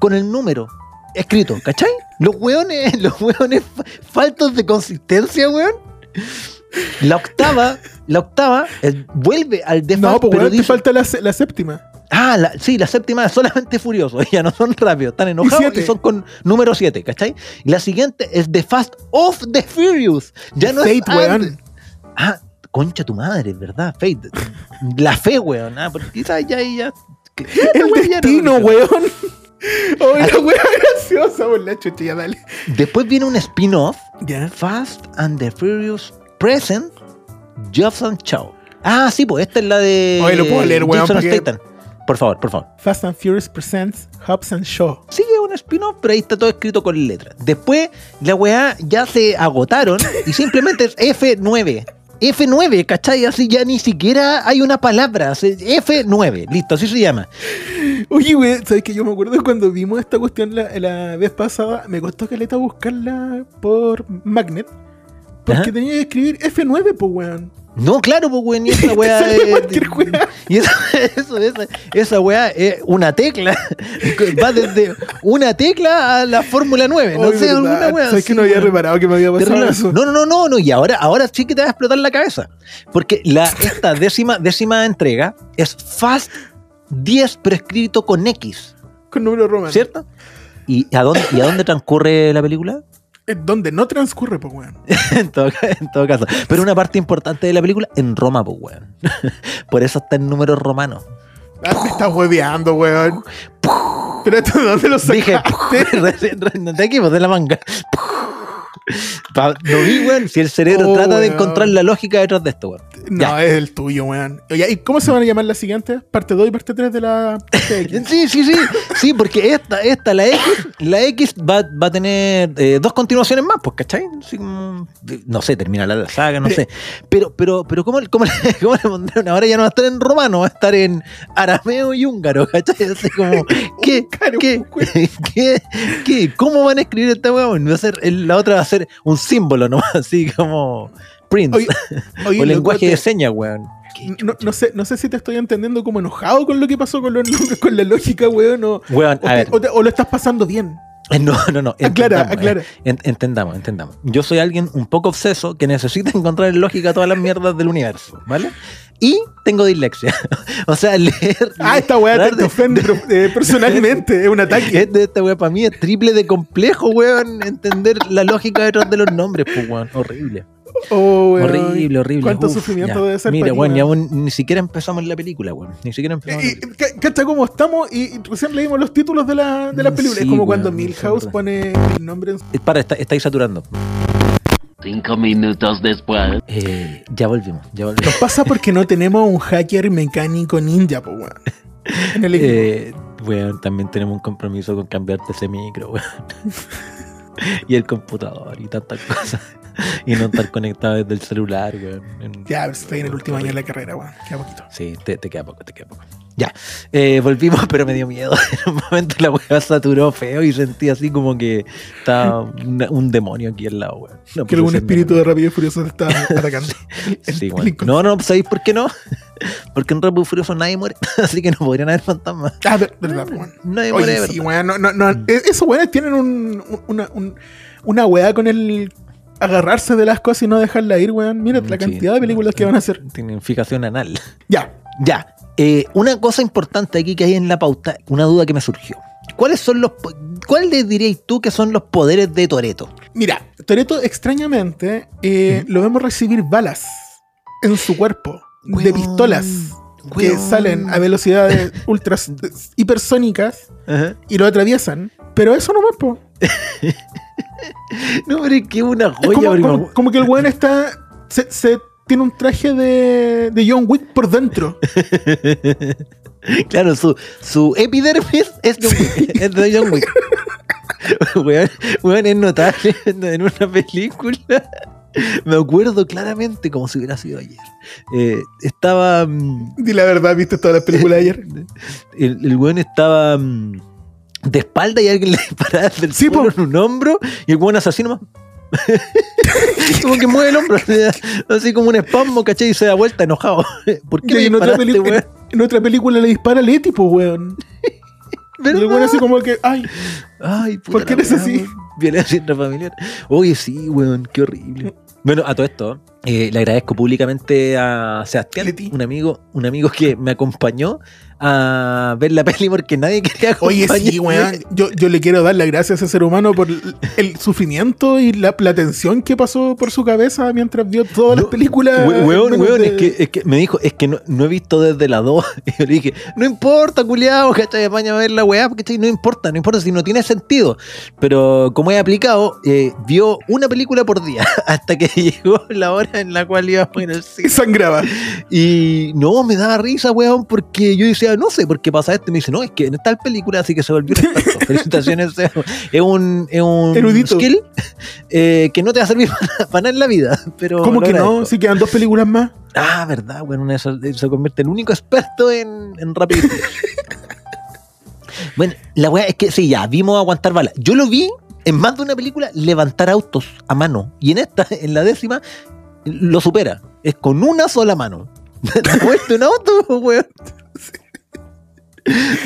Speaker 2: con el número escrito, ¿cachai? Los hueones, *laughs* los hueones fa- faltos de consistencia, weón. La octava, la octava eh, vuelve al de
Speaker 3: No,
Speaker 2: Fast,
Speaker 3: pues,
Speaker 2: pero
Speaker 3: weón, te
Speaker 2: dice-
Speaker 3: falta la, la séptima.
Speaker 2: Ah, la- sí, la séptima es solamente furiosos, *laughs* ya no son rápidos, están enojados y,
Speaker 3: siete.
Speaker 2: son con número 7, ¿cachai? Y la siguiente es The Fast of the Furious. Ya no es
Speaker 3: Fate, weón.
Speaker 2: and. Ah, concha tu madre, ¿verdad? Fate. La fe, weón. Ah, porque quizás ya ya. esta
Speaker 3: El
Speaker 2: weá ya no-
Speaker 3: destino, weón. *laughs* Oh, la weá graciosa, por la chucha, ya dale.
Speaker 2: Después viene un spin-off,
Speaker 3: Ya.
Speaker 2: Fast and the Furious Present, Jobson Chow. Ah, sí, pues esta es la de.
Speaker 3: Oye, lo puedo leer, weón.
Speaker 2: Por favor, por favor.
Speaker 3: Fast and Furious presents Hobbs and Shaw.
Speaker 2: Sí, es un spin-off, pero ahí está todo escrito con letras. Después, la weá ya se agotaron y simplemente es F9. F9, ¿cachai? Así ya ni siquiera hay una palabra. se- F9, listo, así se llama.
Speaker 3: Oye, güey, ¿sabes que yo me acuerdo cuando vimos esta cuestión la, la vez pasada? Me costó caleta buscarla por Magnet. Porque
Speaker 2: Ajá.
Speaker 3: tenía que escribir F9, pues, weón.
Speaker 2: No, claro, pues weón, y esa weá. *laughs* Y eso, *laughs* eso, esa, esa weá es una tecla. *laughs* Va desde una tecla a la Fórmula 9. No sé,
Speaker 3: verdad,
Speaker 2: alguna weá.
Speaker 3: ¿Sabes que no había reparado que me había pasado eso?
Speaker 2: No, no, no, no, no. Y ahora, ahora sí que te va a explotar la cabeza. Porque la, esta décima, décima entrega es Fast 10, pero escrito con X,
Speaker 3: Con número romano.
Speaker 2: ¿cierto? ¿Y a dónde, ¿y a dónde transcurre la película?
Speaker 3: Donde no transcurre, pues, weón. *laughs*
Speaker 2: en, todo, en todo caso. Pero una parte importante de la película en Roma, pues, weón. *laughs* Por eso está en números romanos.
Speaker 3: Ah, me estás hueveando, weón. *laughs* Pero esto, ¿de ¿dónde lo
Speaker 2: Dije,
Speaker 3: sacaste?
Speaker 2: recién de aquí, pues, de la manga. *laughs* No vi, weón, si el cerebro
Speaker 3: Oh,
Speaker 2: trata de encontrar la lógica detrás de esto, weón.
Speaker 3: No,
Speaker 2: Ya.
Speaker 3: es el tuyo, weón. ¿y cómo se van a llamar las siguientes? Parte 2 y parte 3 de la parte *laughs* X.
Speaker 2: Sí, sí, sí, sí, porque esta, esta, la X, la X va, va a tener eh, dos continuaciones más, pues, ¿cachai? Como, no sé, termina la saga, no sé. Pero, pero, pero ¿cómo, cómo, le, *laughs* cómo le pondrán? Ahora ya no va a estar en romano, va a estar en arameo y húngaro, ¿cachai? Así como, ¿qué, qué, qué, qué, cómo van a escribir esta weón? Va a ser, la otra va a ser un símbolo nomás, *laughs* así como.
Speaker 3: Oye, *laughs* oye,
Speaker 2: o lenguaje
Speaker 3: te-
Speaker 2: de señas, weón.
Speaker 3: No, no sé, no sé si te estoy entendiendo como enojado con lo que pasó con los *laughs* nombres, con la lógica, weón, o,
Speaker 2: Weón,
Speaker 3: o
Speaker 2: a
Speaker 3: te-
Speaker 2: ver.
Speaker 3: o te- o lo estás pasando bien.
Speaker 2: Eh, No, no, no.
Speaker 3: Aclara, aclara.
Speaker 2: eh, en- entendamos, entendamos. Yo soy alguien un poco obseso que necesita encontrar en lógica todas las mierdas del universo, ¿vale? Y tengo dislexia. *laughs* o sea, leer.
Speaker 3: Ah, esta weá te,
Speaker 2: de-
Speaker 3: ofende eh, personalmente, es un ataque.
Speaker 2: Este- Esta weá para mí es triple de complejo, weón. Entender la lógica detrás de los nombres, pues, weón. Horrible.
Speaker 3: Oh, weón.
Speaker 2: Horrible, horrible.
Speaker 3: Cuánto
Speaker 2: Uf,
Speaker 3: sufrimiento
Speaker 2: ya.
Speaker 3: debe ser
Speaker 2: Mira, weón,
Speaker 3: weón.
Speaker 2: aún ni siquiera empezamos la película, weón. Ni siquiera empezamos. la
Speaker 3: ¿Cacha cómo estamos? Y, recién leímos los títulos de la, de la
Speaker 2: Mm,
Speaker 3: película.
Speaker 2: sí,
Speaker 3: es como
Speaker 2: weón,
Speaker 3: cuando Milhouse pone el nombre en su-
Speaker 2: Eh, Para, está- estáis saturando.
Speaker 1: Cinco minutos después.
Speaker 2: Eh, ya volvimos, ya volvimos.
Speaker 3: Nos pasa porque no tenemos un hacker mecánico ninja, pues, weón. En el equipo.
Speaker 2: Eh, weón, también tenemos un compromiso con cambiarte ese micro, weón. *laughs* y el computador y tantas cosas. *laughs* y no estar conectado desde el celular, weón.
Speaker 3: Ya, pero estoy en el último año de la carrera, weón. Queda poquito.
Speaker 2: Sí, te, te queda poco, te queda poco. Ya, eh, volvimos, pero me dio miedo. *laughs* En un momento la weá saturó feo y sentí así como que estaba un, un demonio aquí al lado, weón. Una
Speaker 3: Que algún
Speaker 2: posesión
Speaker 3: espíritu de. Rápido y Furioso te está *laughs* atacando. El-
Speaker 2: Sí,
Speaker 3: el.
Speaker 2: No, no, ¿sabéis por qué no? Porque en Rápido y Furioso nadie muere, así que no podrían haber fantasmas.
Speaker 3: Ah, ver- verdad, weón.
Speaker 2: Nadie muere,
Speaker 3: Oye,
Speaker 2: de
Speaker 3: sí, weón. No, no, no. E- Esos weones tienen un- una, un- una weá con el agarrarse de las cosas y no dejarla ir, weón. Mira la
Speaker 2: Sí,
Speaker 3: cantidad de películas que van a hacer.
Speaker 2: Tienen fijación anal.
Speaker 3: Ya.
Speaker 2: Ya, eh, una cosa importante aquí que hay en la pauta, una duda que me surgió. ¿Cuáles son los po- cuáles diríais tú que son los poderes de Toreto?
Speaker 3: Mira, Toreto extrañamente eh, lo vemos recibir balas en su cuerpo de
Speaker 2: Weón,
Speaker 3: pistolas que salen a velocidades *laughs* ultras hipersónicas y lo atraviesan. Pero eso no más, po. *laughs* *laughs*
Speaker 2: No, pero es que es una
Speaker 3: Es
Speaker 2: joya.
Speaker 3: como,
Speaker 2: porque
Speaker 3: como- que el weón está. Se, se tiene un traje de, de John Wick por dentro. *laughs*
Speaker 2: claro, su, su epidermis es, John Wick, es de John Wick. *laughs* weón, weón, es notable en una película. Me acuerdo claramente como si hubiera sido ayer. Eh, estaba. mm,
Speaker 3: Di la verdad, viste todas las películas de ayer.
Speaker 2: El, el weón estaba mm, de espalda y alguien *laughs* le disparaba desde el
Speaker 3: Sí,
Speaker 2: en un hombro y el weón hace así nomás. *laughs* como que mueve el hombro, así, como un espasmo, ¿cachai? Y se da vuelta enojado. *laughs* ¿Por qué
Speaker 3: en, otra en- en otra película le dispara Leti, pues, weón. Y el weón
Speaker 2: ¿Verdad?
Speaker 3: así como que, ay,
Speaker 2: Ay, puta
Speaker 3: ¿Por qué eres
Speaker 2: weá,
Speaker 3: así?
Speaker 2: Violencia intrafamiliar. Oye, sí, weón, qué horrible. Bueno, a todo esto, eh, le agradezco públicamente a Sebastián,
Speaker 3: Leti.
Speaker 2: un amigo, un amigo que me acompañó a ver la peli porque nadie *laughs* quería
Speaker 3: Oye, sí, weón. Yo, yo le quiero dar las gracias a ese ser humano por el, el sufrimiento y la, la tensión que pasó por su cabeza mientras vio todas las películas.
Speaker 2: We- Weón, weón,
Speaker 3: de-
Speaker 2: es, que, es que me dijo, es que no, no he visto desde la 2. *laughs* Y yo le dije, no importa, culiao, ¿cachai? Apaña a ver la weá, ¿cachai? No importa, no importa si no tiene sentido. Pero como he aplicado, eh, vio una película por día *laughs* hasta que llegó la hora en la cual íbamos en el
Speaker 3: Y
Speaker 2: cine.
Speaker 3: sangraba.
Speaker 2: Y no, me daba risa, weón, porque yo decía, no sé por qué pasa esto. Y me dice, no, es que en tal película así que se volvió un *laughs* experto. Felicitaciones, es un, es un
Speaker 3: Erudito.
Speaker 2: skill eh, que no te va a servir *laughs* para, para nada en la vida. Pero
Speaker 3: ¿Cómo que no? Si quedan dos películas más.
Speaker 2: Ah, verdad, bueno, una de se convierte en el único experto en, en Rápido. *laughs* Bueno, la weá es que sí, ya, vimos aguantar balas. Yo lo vi en más de una película levantar autos a mano. Y en esta, en la décima, lo supera. Es con una sola mano. De vuelta un auto, weón.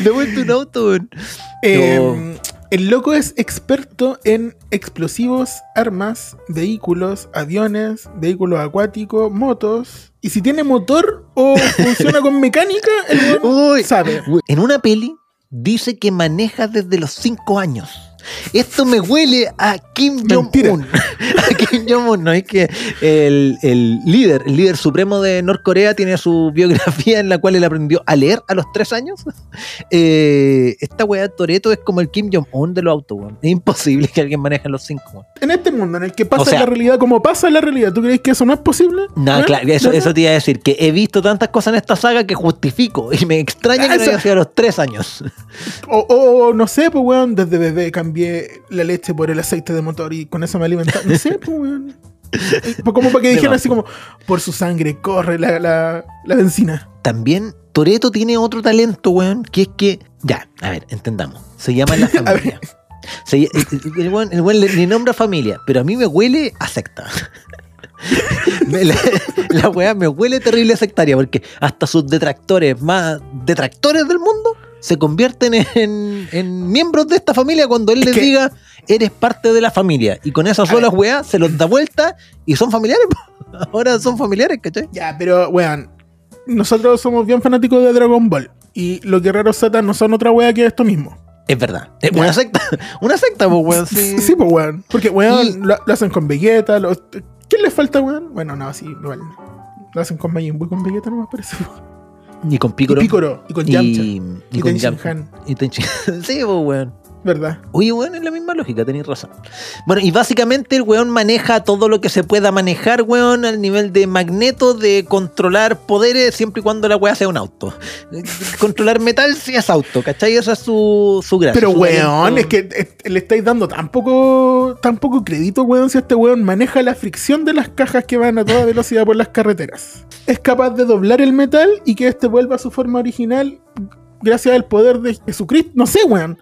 Speaker 2: De vuelta un auto, weón.
Speaker 3: Eh, el loco es experto en explosivos, armas, vehículos, aviones, vehículos acuáticos, motos. Y si tiene motor o funciona con mecánica, el weón sabe.
Speaker 2: En una peli dice que maneja desde los 5 años. Esto me huele a Kim. Jong-un. *laughs* A Kim Jong-un, no es que el, el líder, el líder supremo de Norcorea tiene su biografía en la cual él aprendió a leer a los 3 años. *laughs* Eh, esta weá Toreto es como el Kim Jong-un de los autos. Es imposible que alguien maneje los 5, weón.
Speaker 3: En este mundo en el que pasa
Speaker 2: O sea-
Speaker 3: la realidad como pasa la realidad, ¿tú crees que eso no es posible?
Speaker 2: No,
Speaker 3: ¿Eh?
Speaker 2: claro, eso,
Speaker 3: ¿No?
Speaker 2: eso te iba a decir, que he visto tantas cosas en esta saga que justifico y me extraña que no
Speaker 3: Esa-
Speaker 2: haya sido a los 3 años.
Speaker 3: O, o no sé, pues weón, desde bebé cambié la leche por el aceite de motor y con eso me alimentaba. No sé, pues weón. Eh, Como para que dijeran así como, por su sangre corre la, la, la benzina.
Speaker 2: También Toreto tiene otro talento, weón, que es que, ya, a ver, entendamos, se llama la *laughs*
Speaker 3: A
Speaker 2: familia. Se el, el weón, el weón le, le nombra familia, pero a mí me huele a secta. *laughs* Me- la, la weá me huele terrible sectaria, porque hasta sus detractores más detractores del mundo se convierten en, en *laughs* miembros de esta familia cuando él
Speaker 3: Es
Speaker 2: les
Speaker 3: que-
Speaker 2: diga, eres parte de la familia. Y con esas solas weas se los da vuelta y son familiares. *laughs* Ahora son familiares, ¿cachai?
Speaker 3: Ya, pero weón, nosotros somos bien fanáticos de Dragon Ball. Y los guerreros Z no son otra wea que esto mismo.
Speaker 2: Es verdad. Es una secta. *laughs* Una secta, pues, weón. Sí.
Speaker 3: Sí, pues weón. Porque weón,
Speaker 2: Y-
Speaker 3: lo, lo hacen con Vegeta. lo- ¿Qué les falta, weón? Bueno, no, sí, igual. Lo hacen con Majin Buu con Vegeta, no me parece.
Speaker 2: Y con
Speaker 3: Y
Speaker 2: Piccolo.
Speaker 3: Picoro, y con Yamcha.
Speaker 2: Y,
Speaker 3: Y
Speaker 2: con
Speaker 3: Tenshin
Speaker 2: Yamcha. Y Tenshin *laughs* Sí, pues, weón.
Speaker 3: ¿Verdad?
Speaker 2: Oye, weón, es la misma lógica, tenéis razón. Bueno, y básicamente el weón maneja todo lo que se pueda manejar, weón, al nivel de magneto, de controlar poderes, siempre y cuando la weá sea un auto. *laughs* Controlar metal si es auto, ¿cachai? Esa es su, su gracia.
Speaker 3: Pero,
Speaker 2: su
Speaker 3: weón,
Speaker 2: talento.
Speaker 3: es que le estáis dando tan poco, tan poco crédito, weón, si este weón maneja la fricción de las cajas que van a toda velocidad por las carreteras. Es capaz de doblar el metal y que este vuelva a su forma original gracias al poder de Jesucristo. No sé, weón.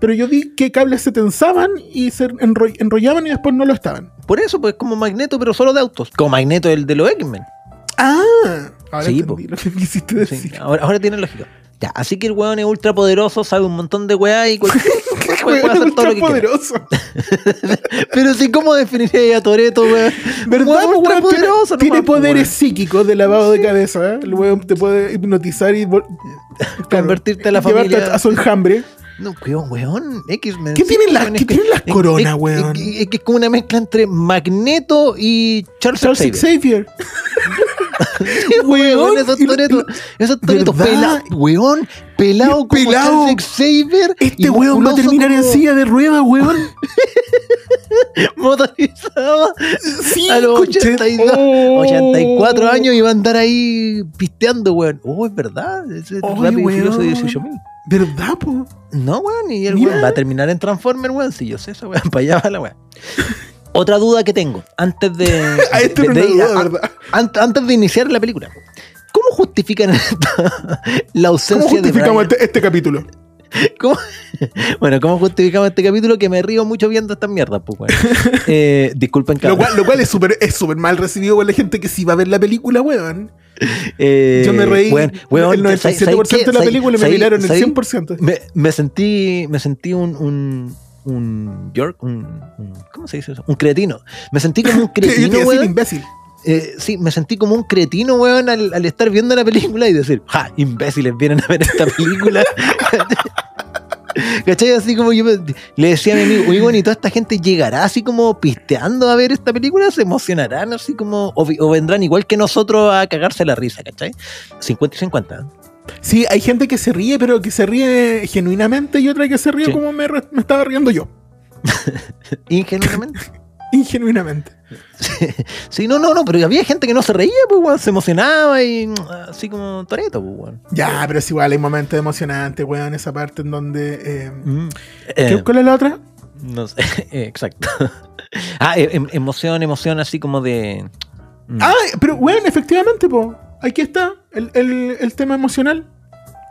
Speaker 3: Pero yo vi que cables se tensaban y se enro- enrollaban y después no lo estaban.
Speaker 2: Por eso, pues como magneto, pero solo de autos. Como magneto el de los X-Men.
Speaker 3: Ah, ahora
Speaker 2: Sí,
Speaker 3: entendí
Speaker 2: po.
Speaker 3: lo que quisiste
Speaker 2: Sí,
Speaker 3: decir.
Speaker 2: ahora, ahora tiene lógica. Ya, así que el weón es ultra poderoso, sabe un montón de weá y cualquier *laughs* puede, hacer todo lo que quiera.
Speaker 3: poderoso. *laughs*
Speaker 2: Pero sí, ¿cómo definiría a Toreto, weón?
Speaker 3: ¿Verdad?
Speaker 2: Weón ultra?
Speaker 3: Tiene-
Speaker 2: poderoso,
Speaker 3: tiene
Speaker 2: nomás,
Speaker 3: poderes
Speaker 2: weón.
Speaker 3: psíquicos de lavado de cabeza. ¿eh? El weón te puede hipnotizar y
Speaker 2: Convertirte *laughs* a la familia.
Speaker 3: a su enjambre.
Speaker 2: No, weón, weón, X-Men.
Speaker 3: ¿Qué tienen las-
Speaker 2: weón,
Speaker 3: qué tienen las coronas, weón?
Speaker 2: Es, que- es como una mezcla entre Magneto y Charles,
Speaker 3: Charles
Speaker 2: Xavier.
Speaker 3: Xavier. *laughs*
Speaker 2: Weón,
Speaker 3: Weón,
Speaker 2: esos toretos, esos toretos pelados, weón, pelado como
Speaker 3: Pelado.
Speaker 2: Charles Xavier.
Speaker 3: Este weón va a terminar en silla de ruedas, weón. *laughs*
Speaker 2: Motorizado
Speaker 3: Sí,
Speaker 2: a los
Speaker 3: conche-
Speaker 2: 82,
Speaker 3: Oh.
Speaker 2: 84 años y va a andar ahí pisteando, weón. Oh, es verdad, ese es
Speaker 3: Oye,
Speaker 2: rápido y furioso
Speaker 3: weón.
Speaker 2: 18 mil.
Speaker 3: ¿Verdad, po?
Speaker 2: No, weón, y el weón va a terminar en Transformer, weón. Si yo sé eso, weón, *laughs* para allá va la weón. Otra duda que tengo, antes de.
Speaker 3: A *laughs* esto
Speaker 2: de-
Speaker 3: no
Speaker 2: de-
Speaker 3: una duda, ¿verdad?
Speaker 2: an- antes de iniciar la película. ¿Cómo justifican *laughs* esta- la
Speaker 3: ¿Cómo
Speaker 2: ausencia de
Speaker 3: justificamos
Speaker 2: Brian?
Speaker 3: este, este capítulo?
Speaker 2: ¿Cómo? Bueno, ¿cómo justificamos este capítulo? Que me río mucho viendo estas mierdas, pues, weón. Eh, disculpen,
Speaker 3: Lo
Speaker 2: cabrón.
Speaker 3: cual, lo cual es súper es súper mal recibido por la gente que sí va a ver la película, weón. *laughs*
Speaker 2: Eh,
Speaker 3: Yo me reí
Speaker 2: weón, weón,
Speaker 3: el
Speaker 2: ¿sabes-
Speaker 3: 97%
Speaker 2: sabes
Speaker 3: de la película y me
Speaker 2: ¿sabes-
Speaker 3: miraron el
Speaker 2: sabes-
Speaker 3: 100%.
Speaker 2: Me, me sentí, me sentí un, un, un York, un, un- ¿cómo se dice eso? Un cretino. Me sentí como un *laughs*
Speaker 3: Yo te
Speaker 2: cretino,
Speaker 3: decir
Speaker 2: weón.
Speaker 3: imbécil.
Speaker 2: Eh, sí, me sentí como un cretino, weón, al, al estar viendo la película y decir, ja, imbéciles, vienen a ver esta película. *laughs* ¿Cachai? Así como yo le decía a mi amigo, oye, bueno, y toda esta gente llegará así como pisteando a ver esta película, se emocionarán así como, o, vendrán igual que nosotros a cagarse la risa, ¿cachai? 50 y 50.
Speaker 3: Sí, hay gente que se ríe, pero que se ríe genuinamente y otra que se ríe
Speaker 2: Sí.
Speaker 3: como me estaba riendo yo.
Speaker 2: Ingenuamente. *laughs*
Speaker 3: Ingenuinamente. *laughs* *laughs*
Speaker 2: Sí, no, no, no, pero había gente que no se reía, pues, weón, se emocionaba y mm, así como Toreto, pues, weón.
Speaker 3: Ya, pero es igual, hay momentos emocionantes, weón, esa parte en donde... eh,
Speaker 2: Mm.
Speaker 3: ¿qué-
Speaker 2: Eh,
Speaker 3: ¿Cuál es la otra?
Speaker 2: No sé, *laughs* exacto. *laughs* Ah, e- em- emoción, emoción así como de. mm.
Speaker 3: Ah, pero weón, efectivamente, po. Aquí está el, el- el tema emocional.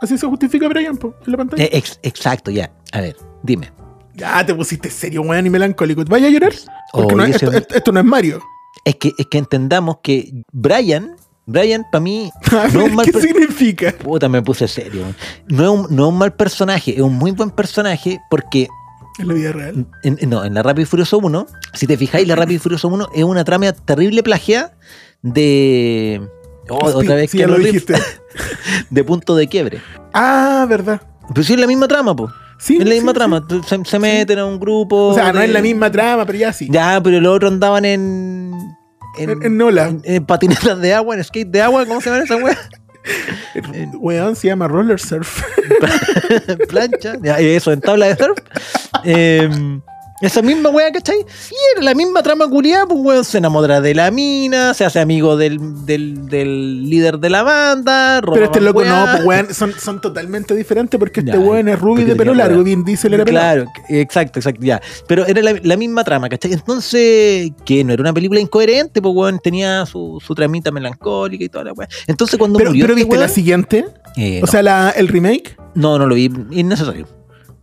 Speaker 3: Así se justifica Brian, po, en la pantalla.
Speaker 2: Eh, ex- exacto, ya. A ver, dime.
Speaker 3: Ya te pusiste serio, weón, y melancólico. ¿Vaya a llorar? Porque no esto, esto- esto no es Mario.
Speaker 2: Es que, es que entendamos que Brian, Brian, para mí, *laughs* no es mal
Speaker 3: ¿Qué significa?
Speaker 2: Puta, me puse serio. No es, un, no es un mal personaje, es un muy buen personaje porque
Speaker 3: En la vida real.
Speaker 2: En- no, en la Rápido y Furioso 1, si te fijáis, la Rápido y Furioso 1 es una trama terrible plagiada de. oh, otra vez
Speaker 3: sí,
Speaker 2: que
Speaker 3: ya lo dijiste. *laughs*
Speaker 2: de punto de quiebre.
Speaker 3: Ah, verdad.
Speaker 2: Pero sí es la misma trama, pues.
Speaker 3: Sí,
Speaker 2: es la
Speaker 3: sí,
Speaker 2: misma
Speaker 3: sí.
Speaker 2: trama. Se, se meten a un grupo.
Speaker 3: O sea, no es la misma trama, pero ya sí.
Speaker 2: Ya, pero los otros andaban en. En,
Speaker 3: En, en Nola.
Speaker 2: en- en patinetas de agua, en skate de agua, ¿cómo se llama esa wea? *laughs*
Speaker 3: Weón, se llama roller surf. *laughs*
Speaker 2: plancha, ya, eso, en tabla de surf. *laughs* Eh, esa misma wea, ¿cachai? Y era la misma trama culiada, pues weón, se enamora de la mina, se hace amigo del, del, del líder de la banda,
Speaker 3: Pero este loco no,
Speaker 2: weá.
Speaker 3: pues weón, son, son totalmente diferentes porque este
Speaker 2: Ya,
Speaker 3: weón es rubio de pelo largo,
Speaker 2: weá.
Speaker 3: bien dice era pelado.
Speaker 2: Claro, exacto, exacto, ya. Pero era la, la misma trama, ¿cachai? Entonces, que no era una película incoherente, pues weón, tenía su, su tramita melancólica y toda la weá. Entonces cuando
Speaker 3: Pero,
Speaker 2: murió
Speaker 3: pero
Speaker 2: este
Speaker 3: viste la siguiente,
Speaker 2: eh,
Speaker 3: o sea, la, el remake,
Speaker 2: no, no lo vi, innecesario.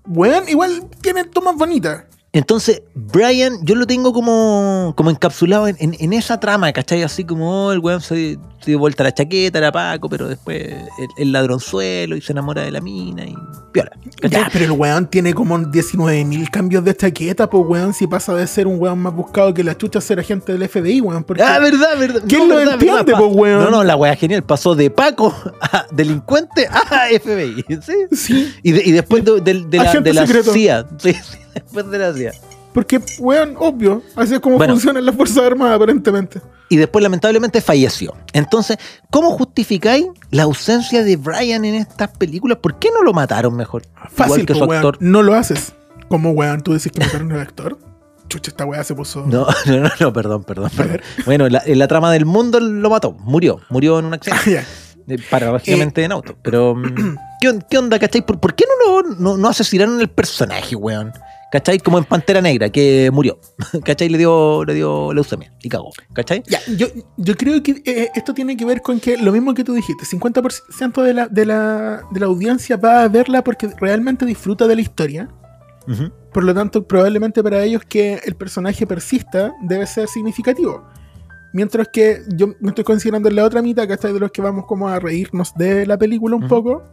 Speaker 3: weón, igual tiene tomas bonitas.
Speaker 2: Entonces, Brian, yo lo tengo como, como encapsulado en, en- en esa trama, ¿cachai? Así como oh, el weón se, se dio vuelta la chaqueta, era Paco, pero después el, el ladronzuelo y se enamora de la mina y piola. ¿cachai?
Speaker 3: Ya, pero el weón tiene como 19.000 cambios de chaqueta, pues weón, si pasa de ser un weón más buscado que la chucha a ser agente del FBI, weón. Porque
Speaker 2: Ah, verdad, verdad.
Speaker 3: ¿Quién lo entiende,
Speaker 2: pa-
Speaker 3: po, weón?
Speaker 2: No, no, la weá genial. Pasó de Paco *laughs* a delincuente a FBI. *laughs* ¿sí?
Speaker 3: sí,
Speaker 2: Y, de- y después de, de- de la, la. CIA. *laughs* Sí, sí, después de la CIA.
Speaker 3: porque, weón, obvio, así es como
Speaker 2: Bueno.
Speaker 3: funcionan las Fuerzas Armadas, aparentemente.
Speaker 2: y después lamentablemente falleció. Entonces, ¿cómo justificáis la ausencia de Brian en estas películas? ¿Por qué no lo mataron mejor?
Speaker 3: Fácil,
Speaker 2: Igual que su
Speaker 3: weón,
Speaker 2: actor.
Speaker 3: no lo haces. ¿Cómo, weón? ¿Tú decís que mataron al actor? Chucha, esta weá se puso.
Speaker 2: No, *laughs* no, no, no, perdón, perdón, perdón. Bueno, la- en la trama del mundo lo mató, murió, murió en un accidente.
Speaker 3: Ya.
Speaker 2: Eh, Paradójicamente en auto. Pero, mm, *clears throat* ¿qué, on- qué onda, cachai? ¿Por, por qué no, lo, no, no asesinaron el personaje, weón? ¿Cachai? Como en Pantera Negra, que murió. *laughs* ¿Cachai? Le dio, le dio leucemia y cagó. ¿Cachai?
Speaker 3: Ya, yo, yo creo que eh, esto tiene que ver con que lo mismo que tú dijiste, 50% de la, de, la, de la audiencia va a verla porque realmente disfruta de la historia. Por lo tanto, probablemente para ellos que el personaje persista debe ser significativo. Mientras que yo me estoy considerando en la otra mitad, que de los que vamos como a reírnos de la película un poco.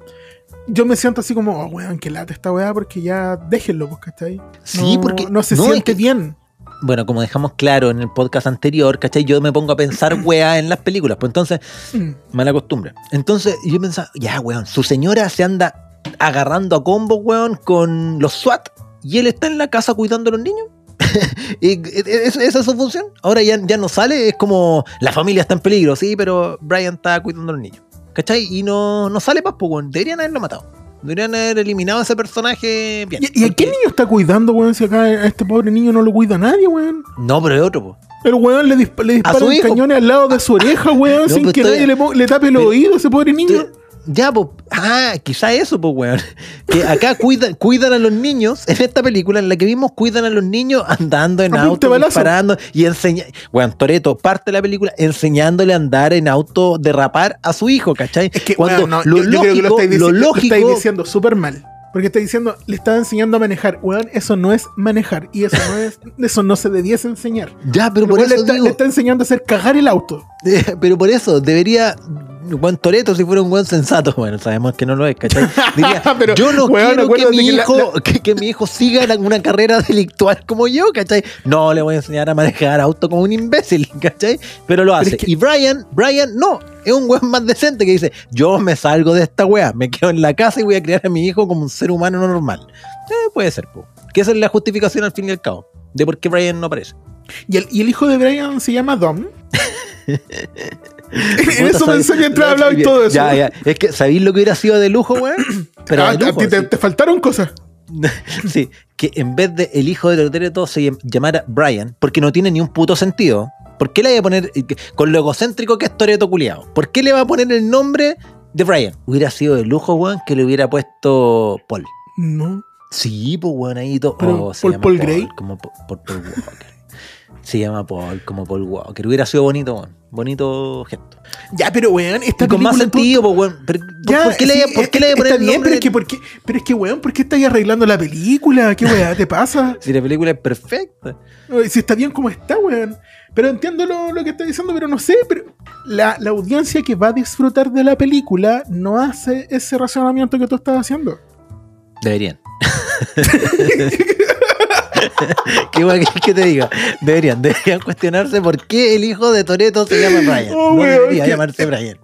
Speaker 3: Yo me siento así como, oh, weón, que lata esta weá, porque ya déjenlo, pues, ¿cachai?
Speaker 2: Sí,
Speaker 3: No-
Speaker 2: porque
Speaker 3: no se
Speaker 2: no,
Speaker 3: siente
Speaker 2: es que-
Speaker 3: bien.
Speaker 2: Bueno, como dejamos claro en el podcast anterior, ¿cachai? Yo me pongo a pensar *clears throat* weá en las películas. Pues entonces,
Speaker 3: Mm.
Speaker 2: mala costumbre. Entonces, yo pensaba, ya, weón, su señora se anda agarrando a combo, weón, con los SWAT y él está en la casa cuidando a los niños. *laughs* Y, e- e- ¿Esa esa es su función? Ahora ya, ya no sale, es como la familia está en peligro, sí, pero Brian está cuidando a los niños. ¿Cachai? Y no, no sale más, pues, weón. Deberían haberlo matado. Deberían haber eliminado a ese personaje bien.
Speaker 3: ¿Y, y a qué niño está cuidando, weón? Si acá a este pobre niño no lo cuida nadie, weón.
Speaker 2: No, pero es otro, pues.
Speaker 3: El weón le, dispa- le
Speaker 2: A su
Speaker 3: disparan
Speaker 2: hijo.
Speaker 3: cañones al lado de su oreja, weón, *laughs*
Speaker 2: No,
Speaker 3: sin que
Speaker 2: estoy-
Speaker 3: nadie le, le tape el
Speaker 2: pero-
Speaker 3: oído a ese pobre niño.
Speaker 2: Ya, pues, ah, quizá eso, pues, weón. *laughs* Que acá cuidan, cuidan a los niños, en esta película en la que vimos, cuidan a los niños andando en
Speaker 3: A
Speaker 2: auto, disparando y enseñando. Weón, Toreto parte de la película enseñándole a andar en auto, derrapar a su hijo, ¿cachai?
Speaker 3: Es que,
Speaker 2: Cuando
Speaker 3: weón, no,
Speaker 2: lo,
Speaker 3: yo, yo
Speaker 2: lógico,
Speaker 3: creo que lo estáis,
Speaker 2: lo
Speaker 3: lo
Speaker 2: lógico.
Speaker 3: estáis diciendo súper mal. Porque estáis diciendo, le está enseñando a manejar. Weón, eso no es manejar. Y eso no es, *laughs* eso no se debiese enseñar.
Speaker 2: ya, pero
Speaker 3: El
Speaker 2: por
Speaker 3: weón le,
Speaker 2: eso
Speaker 3: está,
Speaker 2: digo.
Speaker 3: le está enseñando a hacer cagar el auto. *laughs*
Speaker 2: Pero por eso, debería. Juan Toreto, si fuera un buen sensato, bueno, sabemos que no lo es, ¿cachai? Diría, *laughs*
Speaker 3: Pero,
Speaker 2: yo no
Speaker 3: weón,
Speaker 2: quiero que mi,
Speaker 3: que la-
Speaker 2: hijo, Que, que mi hijo siga en una carrera delictual como yo, ¿cachai? No le voy a enseñar a manejar auto como un imbécil, ¿cachai? Pero lo hace.
Speaker 3: es que-
Speaker 2: Y Brian, Brian, no, es un weón más decente que dice, yo me salgo de esta wea, me quedo en la casa y voy a criar a mi hijo como un ser humano normal. Eh, puede ser, po. Que esa es la justificación al fin y al cabo, de por qué Brian no aparece.
Speaker 3: Y el, y el hijo de Brian se llama Dom. *laughs* *laughs* en eso pensé mientras hablaba y todo eso.
Speaker 2: Ya, ya. Es que, ¿sabéis lo que hubiera sido de lujo, weón? *coughs* Pero
Speaker 3: Ah,
Speaker 2: de
Speaker 3: a
Speaker 2: lujo,
Speaker 3: ti te, faltaron cosas. *laughs*
Speaker 2: Sí, que en vez de el hijo de Toreto se llam- llamara Brian, porque no tiene ni un puto sentido. ¿Por qué le va a poner, eh, con lo egocéntrico que es Toreto culiado? ¿Por qué le va a poner el nombre de Brian? Hubiera sido de lujo, weón, que le hubiera puesto Paul.
Speaker 3: No.
Speaker 2: Sí, pues weón, ahí todo. Oh,
Speaker 3: ¿Paul- Paul Gray?
Speaker 2: Como Po- por Paul Walker. Se llama Paul, como Paul Walker. Hubiera sido bonito, weón. Bonito gesto.
Speaker 3: Ya, pero weón, esta
Speaker 2: Y con más sentido, pues weón. Pero, ¿por-
Speaker 3: Ya,
Speaker 2: ¿Por qué le
Speaker 3: sí,
Speaker 2: por qué le poner
Speaker 3: está bien, pero es, que, ¿por qué, pero es que, weón, ¿por qué estáis arreglando la película? ¿Qué weá te pasa? *laughs*
Speaker 2: Si la película es perfecta.
Speaker 3: Si está bien como está, weón. Pero entiendo lo, lo que está diciendo, pero no sé. Pero la, la audiencia que va a disfrutar de la película no hace ese razonamiento que tú estás haciendo.
Speaker 2: Deberían. *laughs* *laughs* *laughs* ¿Qué guay que, te diga? Deberían, deberían cuestionarse por qué el hijo de Toreto se llama Brian.
Speaker 3: Oh,
Speaker 2: no debería
Speaker 3: que-
Speaker 2: llamarse *laughs* Brian.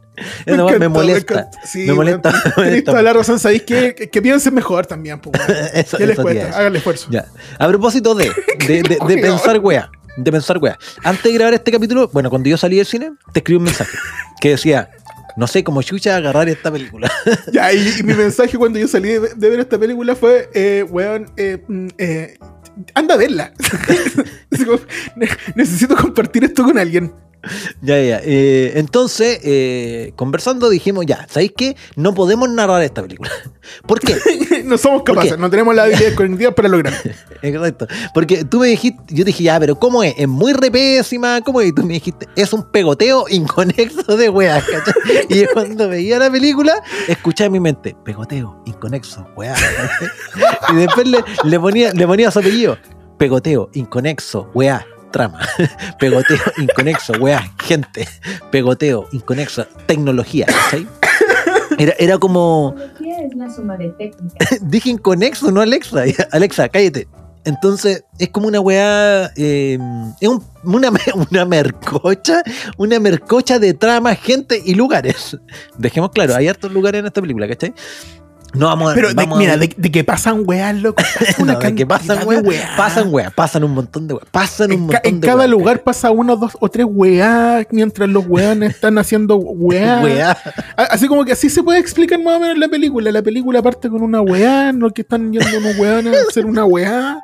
Speaker 3: Me
Speaker 2: me
Speaker 3: encantó. Sí,
Speaker 2: me molesta. me
Speaker 3: Tienes
Speaker 2: molesta
Speaker 3: toda la razón, sabéis que, que, que piensen mejor también, pues. *laughs*
Speaker 2: Eso-
Speaker 3: ¿Qué les cuesta? Hagan el esfuerzo.
Speaker 2: Ya. A propósito de, de, de- pensar wea, de pensar wea. Antes de grabar este capítulo, bueno, cuando yo salí del cine, te escribí un mensaje que decía, no sé cómo chucha agarrar esta película. *laughs*
Speaker 3: Ya, y, mi mensaje cuando yo salí de, ver esta película fue, eh, weón, eh, mm, eh, anda a verla. *laughs* Así como, "Ne- Necesito compartir esto con alguien. *laughs*
Speaker 2: ya, ya. eh, entonces, eh, conversando dijimos, ya, ¿sabéis qué? No podemos narrar esta película. *laughs* ¿Por qué? *laughs*
Speaker 3: no somos
Speaker 2: ¿Por
Speaker 3: capaces, no tenemos la habilidad cognitiva para lograrlo.
Speaker 2: Exacto. Porque tú me dijiste, yo dije, ya, pero ¿cómo es? Es muy repésima, ¿cómo es? Y tú me dijiste, es un pegoteo inconexo de weas, ¿cachai? Y cuando veía la película, escuchaba en mi mente, pegoteo, inconexo, weá. ¿cachai? Y después le, le ponía, le ponía su apellido, pegoteo, inconexo, weá. Trama, *laughs* pegoteo, inconexo, weá, gente, pegoteo, inconexo, tecnología, ¿cachai? Era, era como,
Speaker 4: es la suma de técnicas. *laughs*
Speaker 2: Dije inconexo, no Alexa. *laughs* Alexa, cállate. Entonces, es como una weá. eh, es un- una, una mercocha. Una mercocha de tramas, gente y lugares. Dejemos claro, hay hartos lugares en esta película, ¿cachai? No vamos a
Speaker 3: Pero de,
Speaker 2: vamos a-
Speaker 3: mira, de, de que pasan weas, loco. *laughs*
Speaker 2: no, de que pasan weas,
Speaker 3: weas.
Speaker 2: pasan weas, pasan un montón de weas, pasan un
Speaker 3: En, ca-
Speaker 2: montón
Speaker 3: en
Speaker 2: de
Speaker 3: cada
Speaker 2: weas,
Speaker 3: lugar pasa uno, dos o tres weas mientras los weones están haciendo weas.
Speaker 2: Weá.
Speaker 3: A- Así como que así se puede explicar más o menos la película. La película parte con una weá, en lo que están yendo unos weones a hacer una weá.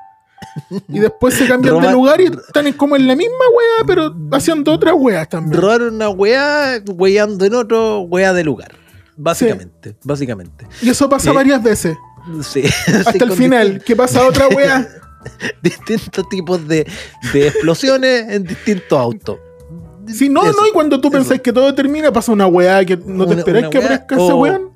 Speaker 3: Y después se cambian de lugar y están en- como en la misma weá, pero haciendo otras weas también.
Speaker 2: Robaron una weá, weyando en otro weá de lugar. Básicamente, básicamente.
Speaker 3: Y eso pasa
Speaker 2: Eh,
Speaker 3: varias veces. *laughs*
Speaker 2: Sí,
Speaker 3: Hasta
Speaker 2: sí,
Speaker 3: el final, que pasa otra weá.
Speaker 2: distin- *laughs* Distintos tipos de, de explosiones en distintos autos.
Speaker 3: Si no,
Speaker 2: Eso,
Speaker 3: no, y cuando tú
Speaker 2: eso.
Speaker 3: pensás que todo termina, pasa una weá que no te esperás que aparezca ese weón.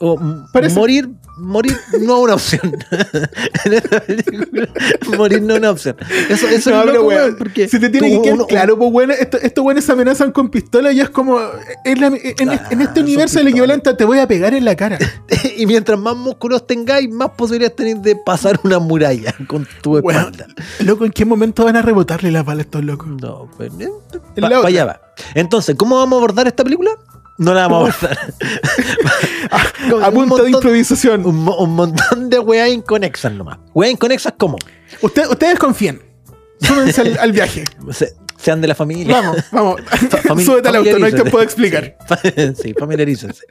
Speaker 2: O
Speaker 3: Parece-
Speaker 2: morir, morir no es una opción. *laughs* en esta película, morir no es una opción. Eso, eso
Speaker 3: No,
Speaker 2: es loco,
Speaker 3: weón,
Speaker 2: porque
Speaker 3: si te tiene que quedar
Speaker 2: uno-
Speaker 3: claro, pues bueno, esto- estos weones amenazan con pistola y es como. la- en, en
Speaker 2: Ah,
Speaker 3: este universo el equivalente a te voy a pegar en la cara. *laughs*
Speaker 2: y mientras más músculos tengáis, más posibilidades tenéis de pasar una muralla con tu
Speaker 3: Weón,
Speaker 2: espalda.
Speaker 3: loco, ¿en qué momento van a rebotarle las balas a estos locos?
Speaker 2: No, pues, eh, pa- pa' allá va. Entonces, ¿cómo vamos a abordar esta película? No la vamos a abordar. *laughs* *laughs* Con
Speaker 3: A
Speaker 2: un
Speaker 3: punto de
Speaker 2: montón-
Speaker 3: improvisación.
Speaker 2: Un, mo- un montón de weas inconexas nomás. Weas inconexas, ¿cómo?
Speaker 3: Usted- ustedes confíen. Súbense al, al viaje. *laughs*
Speaker 2: Se- sean de la familia.
Speaker 3: Vamos, vamos. Súbete al auto, no hay tiempo de explicar.
Speaker 2: sí, familiarícense.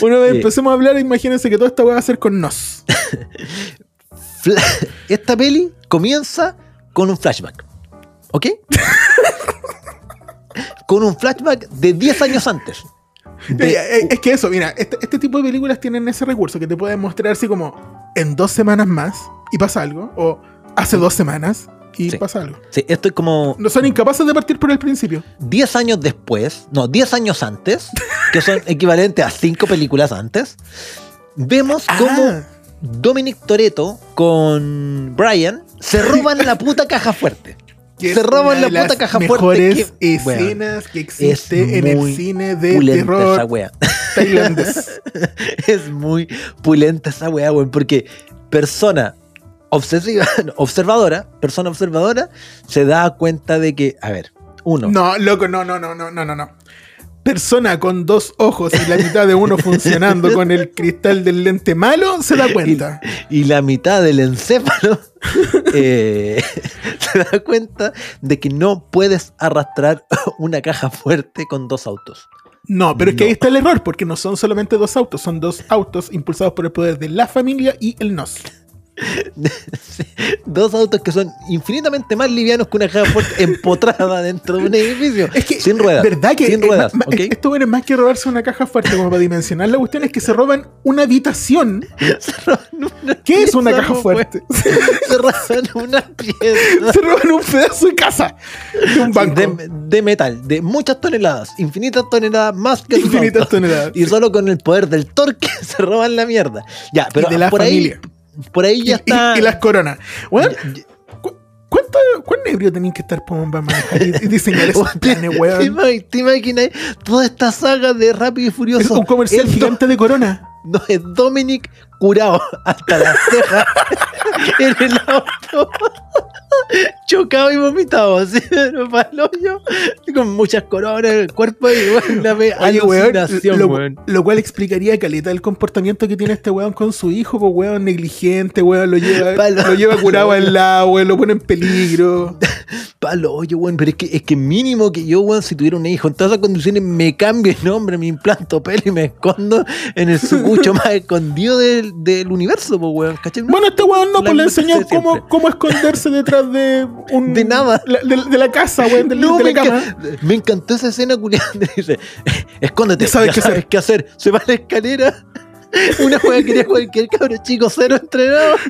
Speaker 3: Una vez
Speaker 2: Sí.
Speaker 3: empecemos a hablar, imagínense que toda esta weá va a ser con nos.
Speaker 2: Esta peli comienza con un flashback. ¿Ok? con un flashback de 10 años antes. De-
Speaker 3: es que eso, mira, este, este tipo de películas tienen ese recurso que te pueden mostrar así como en dos semanas más y pasa algo, o hace dos semanas y
Speaker 2: Sí.
Speaker 3: pasa algo.
Speaker 2: sí, esto es como
Speaker 3: No son incapaces de partir por el principio.
Speaker 2: 10 años después, no, 10 años antes, que son *laughs* equivalentes a 5 películas antes, vemos cómo
Speaker 3: Ah,
Speaker 2: Dominic Toretto con Brian se roban la puta caja fuerte.
Speaker 3: Que
Speaker 2: se roban la
Speaker 3: de
Speaker 2: puta caja fuerte. que-
Speaker 3: escenas que existe en el cine de
Speaker 2: pulenta esa
Speaker 3: terror
Speaker 2: wea. *laughs*
Speaker 3: tailandés. *laughs*
Speaker 2: es muy pulenta esa weá, weón, porque persona obsesiva, *laughs* observadora, persona observadora, se da cuenta de que, a ver, uno,
Speaker 3: No, loco, no, no, no, no, no, no, no. Persona con dos ojos y la mitad de uno funcionando con el cristal del lente malo se da cuenta.
Speaker 2: y la mitad del encéfalo *laughs* eh, se da cuenta de que no puedes arrastrar una caja fuerte con dos autos.
Speaker 3: No, pero es que
Speaker 2: No.
Speaker 3: ahí está el error, porque no son solamente dos autos, son dos autos impulsados por el poder de la familia y el nos. *laughs*
Speaker 2: Dos autos que son infinitamente más livianos que una caja fuerte *laughs* empotrada dentro de un edificio.
Speaker 3: Es que,
Speaker 2: sin ruedas.
Speaker 3: ¿verdad que
Speaker 2: sin ruedas,
Speaker 3: esto es más que robarse una caja fuerte como para dimensionar? La cuestión es que se roban una habitación. *laughs*
Speaker 2: Se roban una
Speaker 3: ¿Qué es una caja fuerte?
Speaker 2: Se roban una pieza.
Speaker 3: se roban un pedazo de casa de un banco.
Speaker 2: De, de metal, de muchas toneladas, infinitas toneladas más que
Speaker 3: Infinitas toneladas.
Speaker 2: Y solo con el poder del torque se roban la mierda. Ya, pero
Speaker 3: de la
Speaker 2: por
Speaker 3: familia.
Speaker 2: ahí, por ahí ya está.
Speaker 3: y- y las coronas.
Speaker 2: Ya-
Speaker 3: ¿cu- ¿cuánto, ¿Cuán ebrio tenéis que estar para manejar y, y diseñar esos
Speaker 2: ¿Te,
Speaker 3: planes, weón?
Speaker 2: te imaginas toda esta saga de Rápido y Furioso?
Speaker 3: Es un comercial gigante de corona.
Speaker 2: No, es Dominic curado *laughs* hasta las cejas *laughs* en el auto. *laughs* Chocado y vomitado, así, pero para el hoyo, con muchas coronas en el cuerpo y bueno, la
Speaker 3: weón,
Speaker 2: alucinación,
Speaker 3: lo,
Speaker 2: weón.
Speaker 3: lo cual explicaría caleta el comportamiento que tiene este weón con su hijo, pues weón negligente, weón, lo lleva,
Speaker 2: Palo.
Speaker 3: lo lleva curado al lado, weón, lo pone en peligro.
Speaker 2: Palo, oye, weón, pero es que, es que mínimo que yo, weón, si tuviera un hijo en todas esas condiciones, me cambio de nombre, me implanto pelo y me escondo en el sucucho *laughs* más escondido del, del universo, pues, weón, ¿cachai?
Speaker 3: Bueno, este weón no, pues le enseñó cómo, cómo esconderse detrás de un...
Speaker 2: De nada.
Speaker 3: la- de, de la casa, weón, del-
Speaker 2: No,
Speaker 3: de
Speaker 2: me,
Speaker 3: la cama.
Speaker 2: me encantó esa escena culiada *laughs* donde dice, escóndete,
Speaker 3: sabes
Speaker 2: ya
Speaker 3: qué
Speaker 2: sabes
Speaker 3: hacer".
Speaker 2: qué hacer. *laughs* Se va a la escalera. *laughs* Una juega quería cualquier cabro chico cero entrenado. *laughs*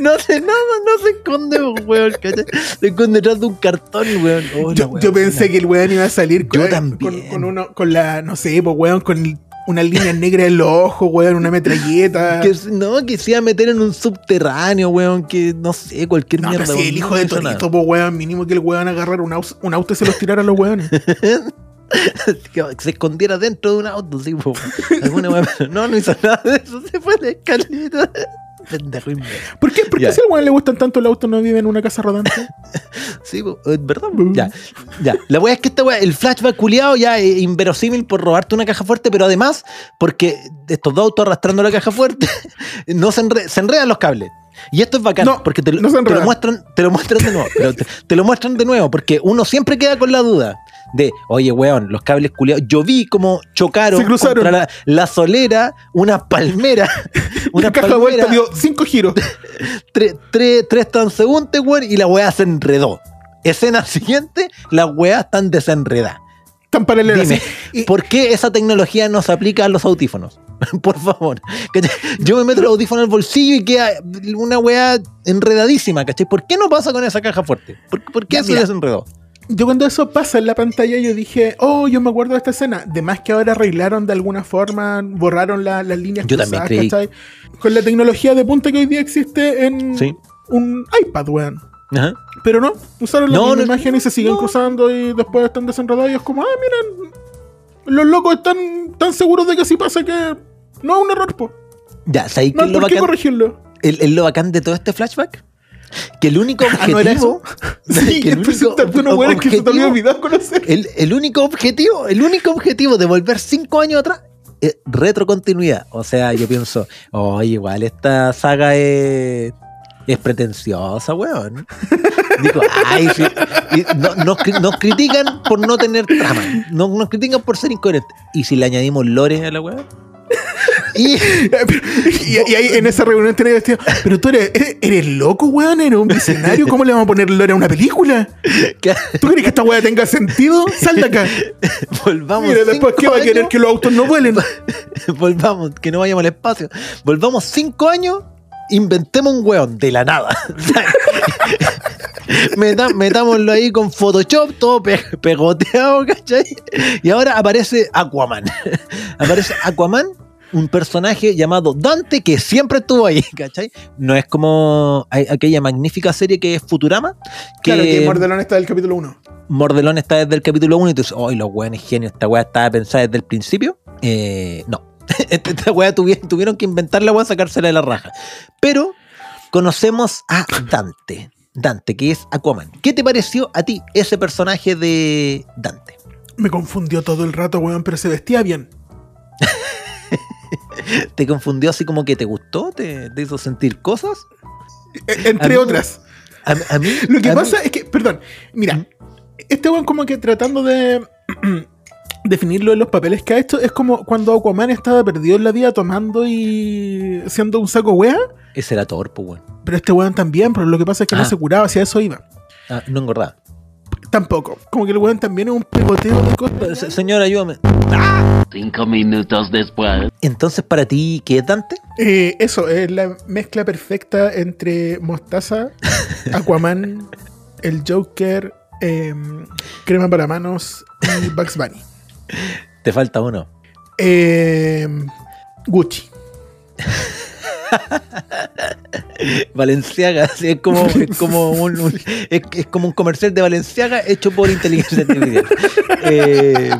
Speaker 2: No hace nada, no se esconde, weón, ¿cachai? Se esconde detrás de un cartón, weón. Oh,
Speaker 3: Yo,
Speaker 2: weón,
Speaker 3: yo pensé
Speaker 2: la-
Speaker 3: que el weón iba a salir con, con, con uno, con la, no sé, pues weón, con una línea negra en los ojos, weón, una metralleta. *laughs*
Speaker 2: Que, no, que se iba a meter en un subterráneo, weón, que no sé, cualquier
Speaker 3: No,
Speaker 2: mierda.
Speaker 3: pero si
Speaker 2: weón,
Speaker 3: el
Speaker 2: no
Speaker 3: hijo de. Torito, pues weón, mínimo que el weón agarrar un, un auto y se los tirara a los weones. *laughs*
Speaker 2: que se escondiera dentro de un auto, sí, po. Alguna no, no hizo nada de eso, se fue a la escalera. Pendejo.
Speaker 3: ¿Por qué, ¿Por qué si al weón le gustan tanto el auto no vive en una casa rodante? *laughs*
Speaker 2: Sí, po, es verdad. po. Ya, ya. La weá es que esta weá, el flashback culiado ya es inverosímil por robarte una caja fuerte, pero además, porque estos dos autos arrastrando la caja fuerte, *laughs* no se, enre- se enredan los cables. Y esto es bacán,
Speaker 3: No,
Speaker 2: porque te, lo-
Speaker 3: no
Speaker 2: te lo muestran, te lo muestran de nuevo, pero te, te lo muestran de nuevo, porque uno siempre queda con la duda de, oye, weón, los cables culiados. Yo vi cómo chocaron
Speaker 3: Se cruzaron.
Speaker 2: contra la, la solera, una palmera, *laughs*
Speaker 3: Una caja
Speaker 2: palmera,
Speaker 3: vuelta dio cinco giros. *laughs*
Speaker 2: tres, tres, tres transeúntes, weón, y la weá se enredó. Escena siguiente, las weas están desenredadas.
Speaker 3: Tan paralelas.
Speaker 2: Dime,
Speaker 3: Y-
Speaker 2: ¿por qué esa tecnología no se aplica a los audífonos? *laughs* Por favor. ¿Cachai? Yo me meto el audífono al bolsillo y queda una weá enredadísima, ¿cachai? ¿Por qué no pasa con esa caja fuerte? ¿Por, por qué
Speaker 3: Ya,
Speaker 2: se
Speaker 3: mira.
Speaker 2: desenredó?
Speaker 3: Yo cuando eso pasa en la pantalla, yo dije, oh, yo me acuerdo de esta escena. De más que ahora arreglaron de alguna forma, borraron la- las líneas
Speaker 2: Yo también creí.
Speaker 3: ¿cachai? Con la tecnología de punta que hoy día existe en
Speaker 2: Sí.
Speaker 3: un iPad, weón.
Speaker 2: Ajá.
Speaker 3: Pero no, usaron la
Speaker 2: No,
Speaker 3: misma
Speaker 2: no,
Speaker 3: imagen y se siguen
Speaker 2: no.
Speaker 3: cruzando y después están desenredados y es como, ah, miren, los locos están tan seguros de que así pasa que no es un error, po.
Speaker 2: Ya, ¿sabéis
Speaker 3: No
Speaker 2: lo bacán?
Speaker 3: corregirlo.
Speaker 2: El, el lo bacán de todo este flashback? Que el único *laughs*
Speaker 3: Ah, ¿no era
Speaker 2: objetivo. *laughs*
Speaker 3: Sí,
Speaker 2: que
Speaker 3: presentarte unos
Speaker 2: ob-
Speaker 3: que se te había
Speaker 2: objetivo-
Speaker 3: olvidado conocer.
Speaker 2: El, el único objetivo, el único objetivo de volver cinco años atrás es retrocontinuidad. O sea, yo pienso, oye, igual esta saga es, es pretenciosa, weón. *laughs* Digo, ay, sí. No- nos, cri- nos critican por no tener trama. No- nos critican por ser incoherentes. ¿Y si le añadimos lore a la weón? Y *laughs*
Speaker 3: y, y ahí en esa reunión tenía vestido, pero tú eres, eres, eres loco, weón, eres un visionario, ¿cómo le vamos a poner lore a una película?
Speaker 2: que-
Speaker 3: ¿Tú crees que esta weá tenga sentido? Sal de acá. *laughs*
Speaker 2: volvamos.
Speaker 3: Mira, después, ¿qué va a querer que los autos no vuelen? *laughs*
Speaker 2: volvamos, que no vayamos al espacio. Volvamos cinco años, inventemos un weón de la nada. Metámoslo ahí con Photoshop, todo pe- pegoteado, ¿cachai? Y ahora aparece Aquaman. aparece Aquaman, un personaje llamado Dante que siempre estuvo ahí, *laughs* ¿cachai? No es como aquella magnífica serie que es Futurama. Que
Speaker 3: Claro, que Mordelón está del capítulo 1.
Speaker 2: Mordelón está desde el capítulo 1 y tú dices, ¡ay, los weones genios! Esta weá estaba pensada desde el principio. Eh, no. *laughs* Esta, esta weá tuvi- tuvieron que inventar la weá, sacársela de la raja. Pero conocemos a Dante. Dante, que es Aquaman. ¿Qué te pareció a ti ese personaje de Dante?
Speaker 3: Me confundió todo el rato, weón, pero se vestía bien. *laughs* *laughs*
Speaker 2: ¿Te confundió así como que te gustó? ¿Te, te hizo sentir cosas?
Speaker 3: E- Entre
Speaker 2: A mí-
Speaker 3: otras.
Speaker 2: A, a mí.
Speaker 3: Lo que
Speaker 2: mí-
Speaker 3: pasa es que, perdón, mira, este weón como que tratando de *clears throat* definirlo en los papeles que ha hecho, es como cuando Aquaman estaba perdido en la vida tomando y siendo un saco wea,
Speaker 2: Ese era torpo, weón.
Speaker 3: pero este weón también, pero lo que pasa es que no
Speaker 2: Ah.
Speaker 3: se curaba, hacia eso iba.
Speaker 2: Ah, no engordaba.
Speaker 3: Tampoco, como que el weón también es un pegoteo de cosas.
Speaker 2: Se- Señor, ayúdame.
Speaker 1: Cinco minutos después.
Speaker 2: Entonces, para ti, ¿qué es Dante?
Speaker 3: Eh, eso, es la mezcla perfecta entre Mostaza, *laughs* Aquaman, el Joker, em, Crema para Manos y Bugs Bunny.
Speaker 2: Te falta uno.
Speaker 3: Em, Gucci. *laughs* *laughs*
Speaker 2: Valenciaga, sí, es como, es como un, un- es, es como un comercial de Valenciaga hecho por inteligencia artificial. *laughs* Eh,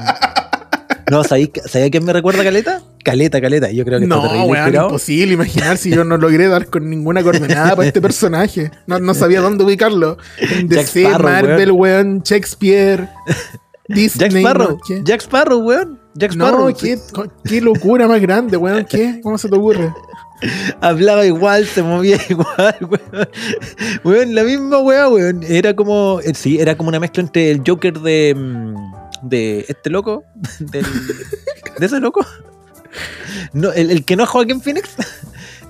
Speaker 2: no, ¿sabéis, ¿sabéis a quién me recuerda Caleta? Caleta, Caleta. Yo creo que está
Speaker 3: No,
Speaker 2: inspirado.
Speaker 3: imposible imaginar si yo no logré dar con ninguna coordenada para este personaje. No, no sabía dónde ubicarlo. DC,
Speaker 2: Sparrow,
Speaker 3: Marvel, weón, Shakespeare, Disney.
Speaker 2: Jack Sparrow. Jack Sparrow, weón. Jack Sparrow.
Speaker 3: No, ¿qué, qué locura más grande, weón. ¿Qué? ¿Cómo se te ocurre?
Speaker 2: Hablaba igual, se movía *laughs* igual, weón. Weón, la misma weá, weón. Era como, eh, sí, era como una mezcla entre el Joker de, mm, de este loco, *laughs* del- de ese loco. No, el, el que no es Joaquin Phoenix.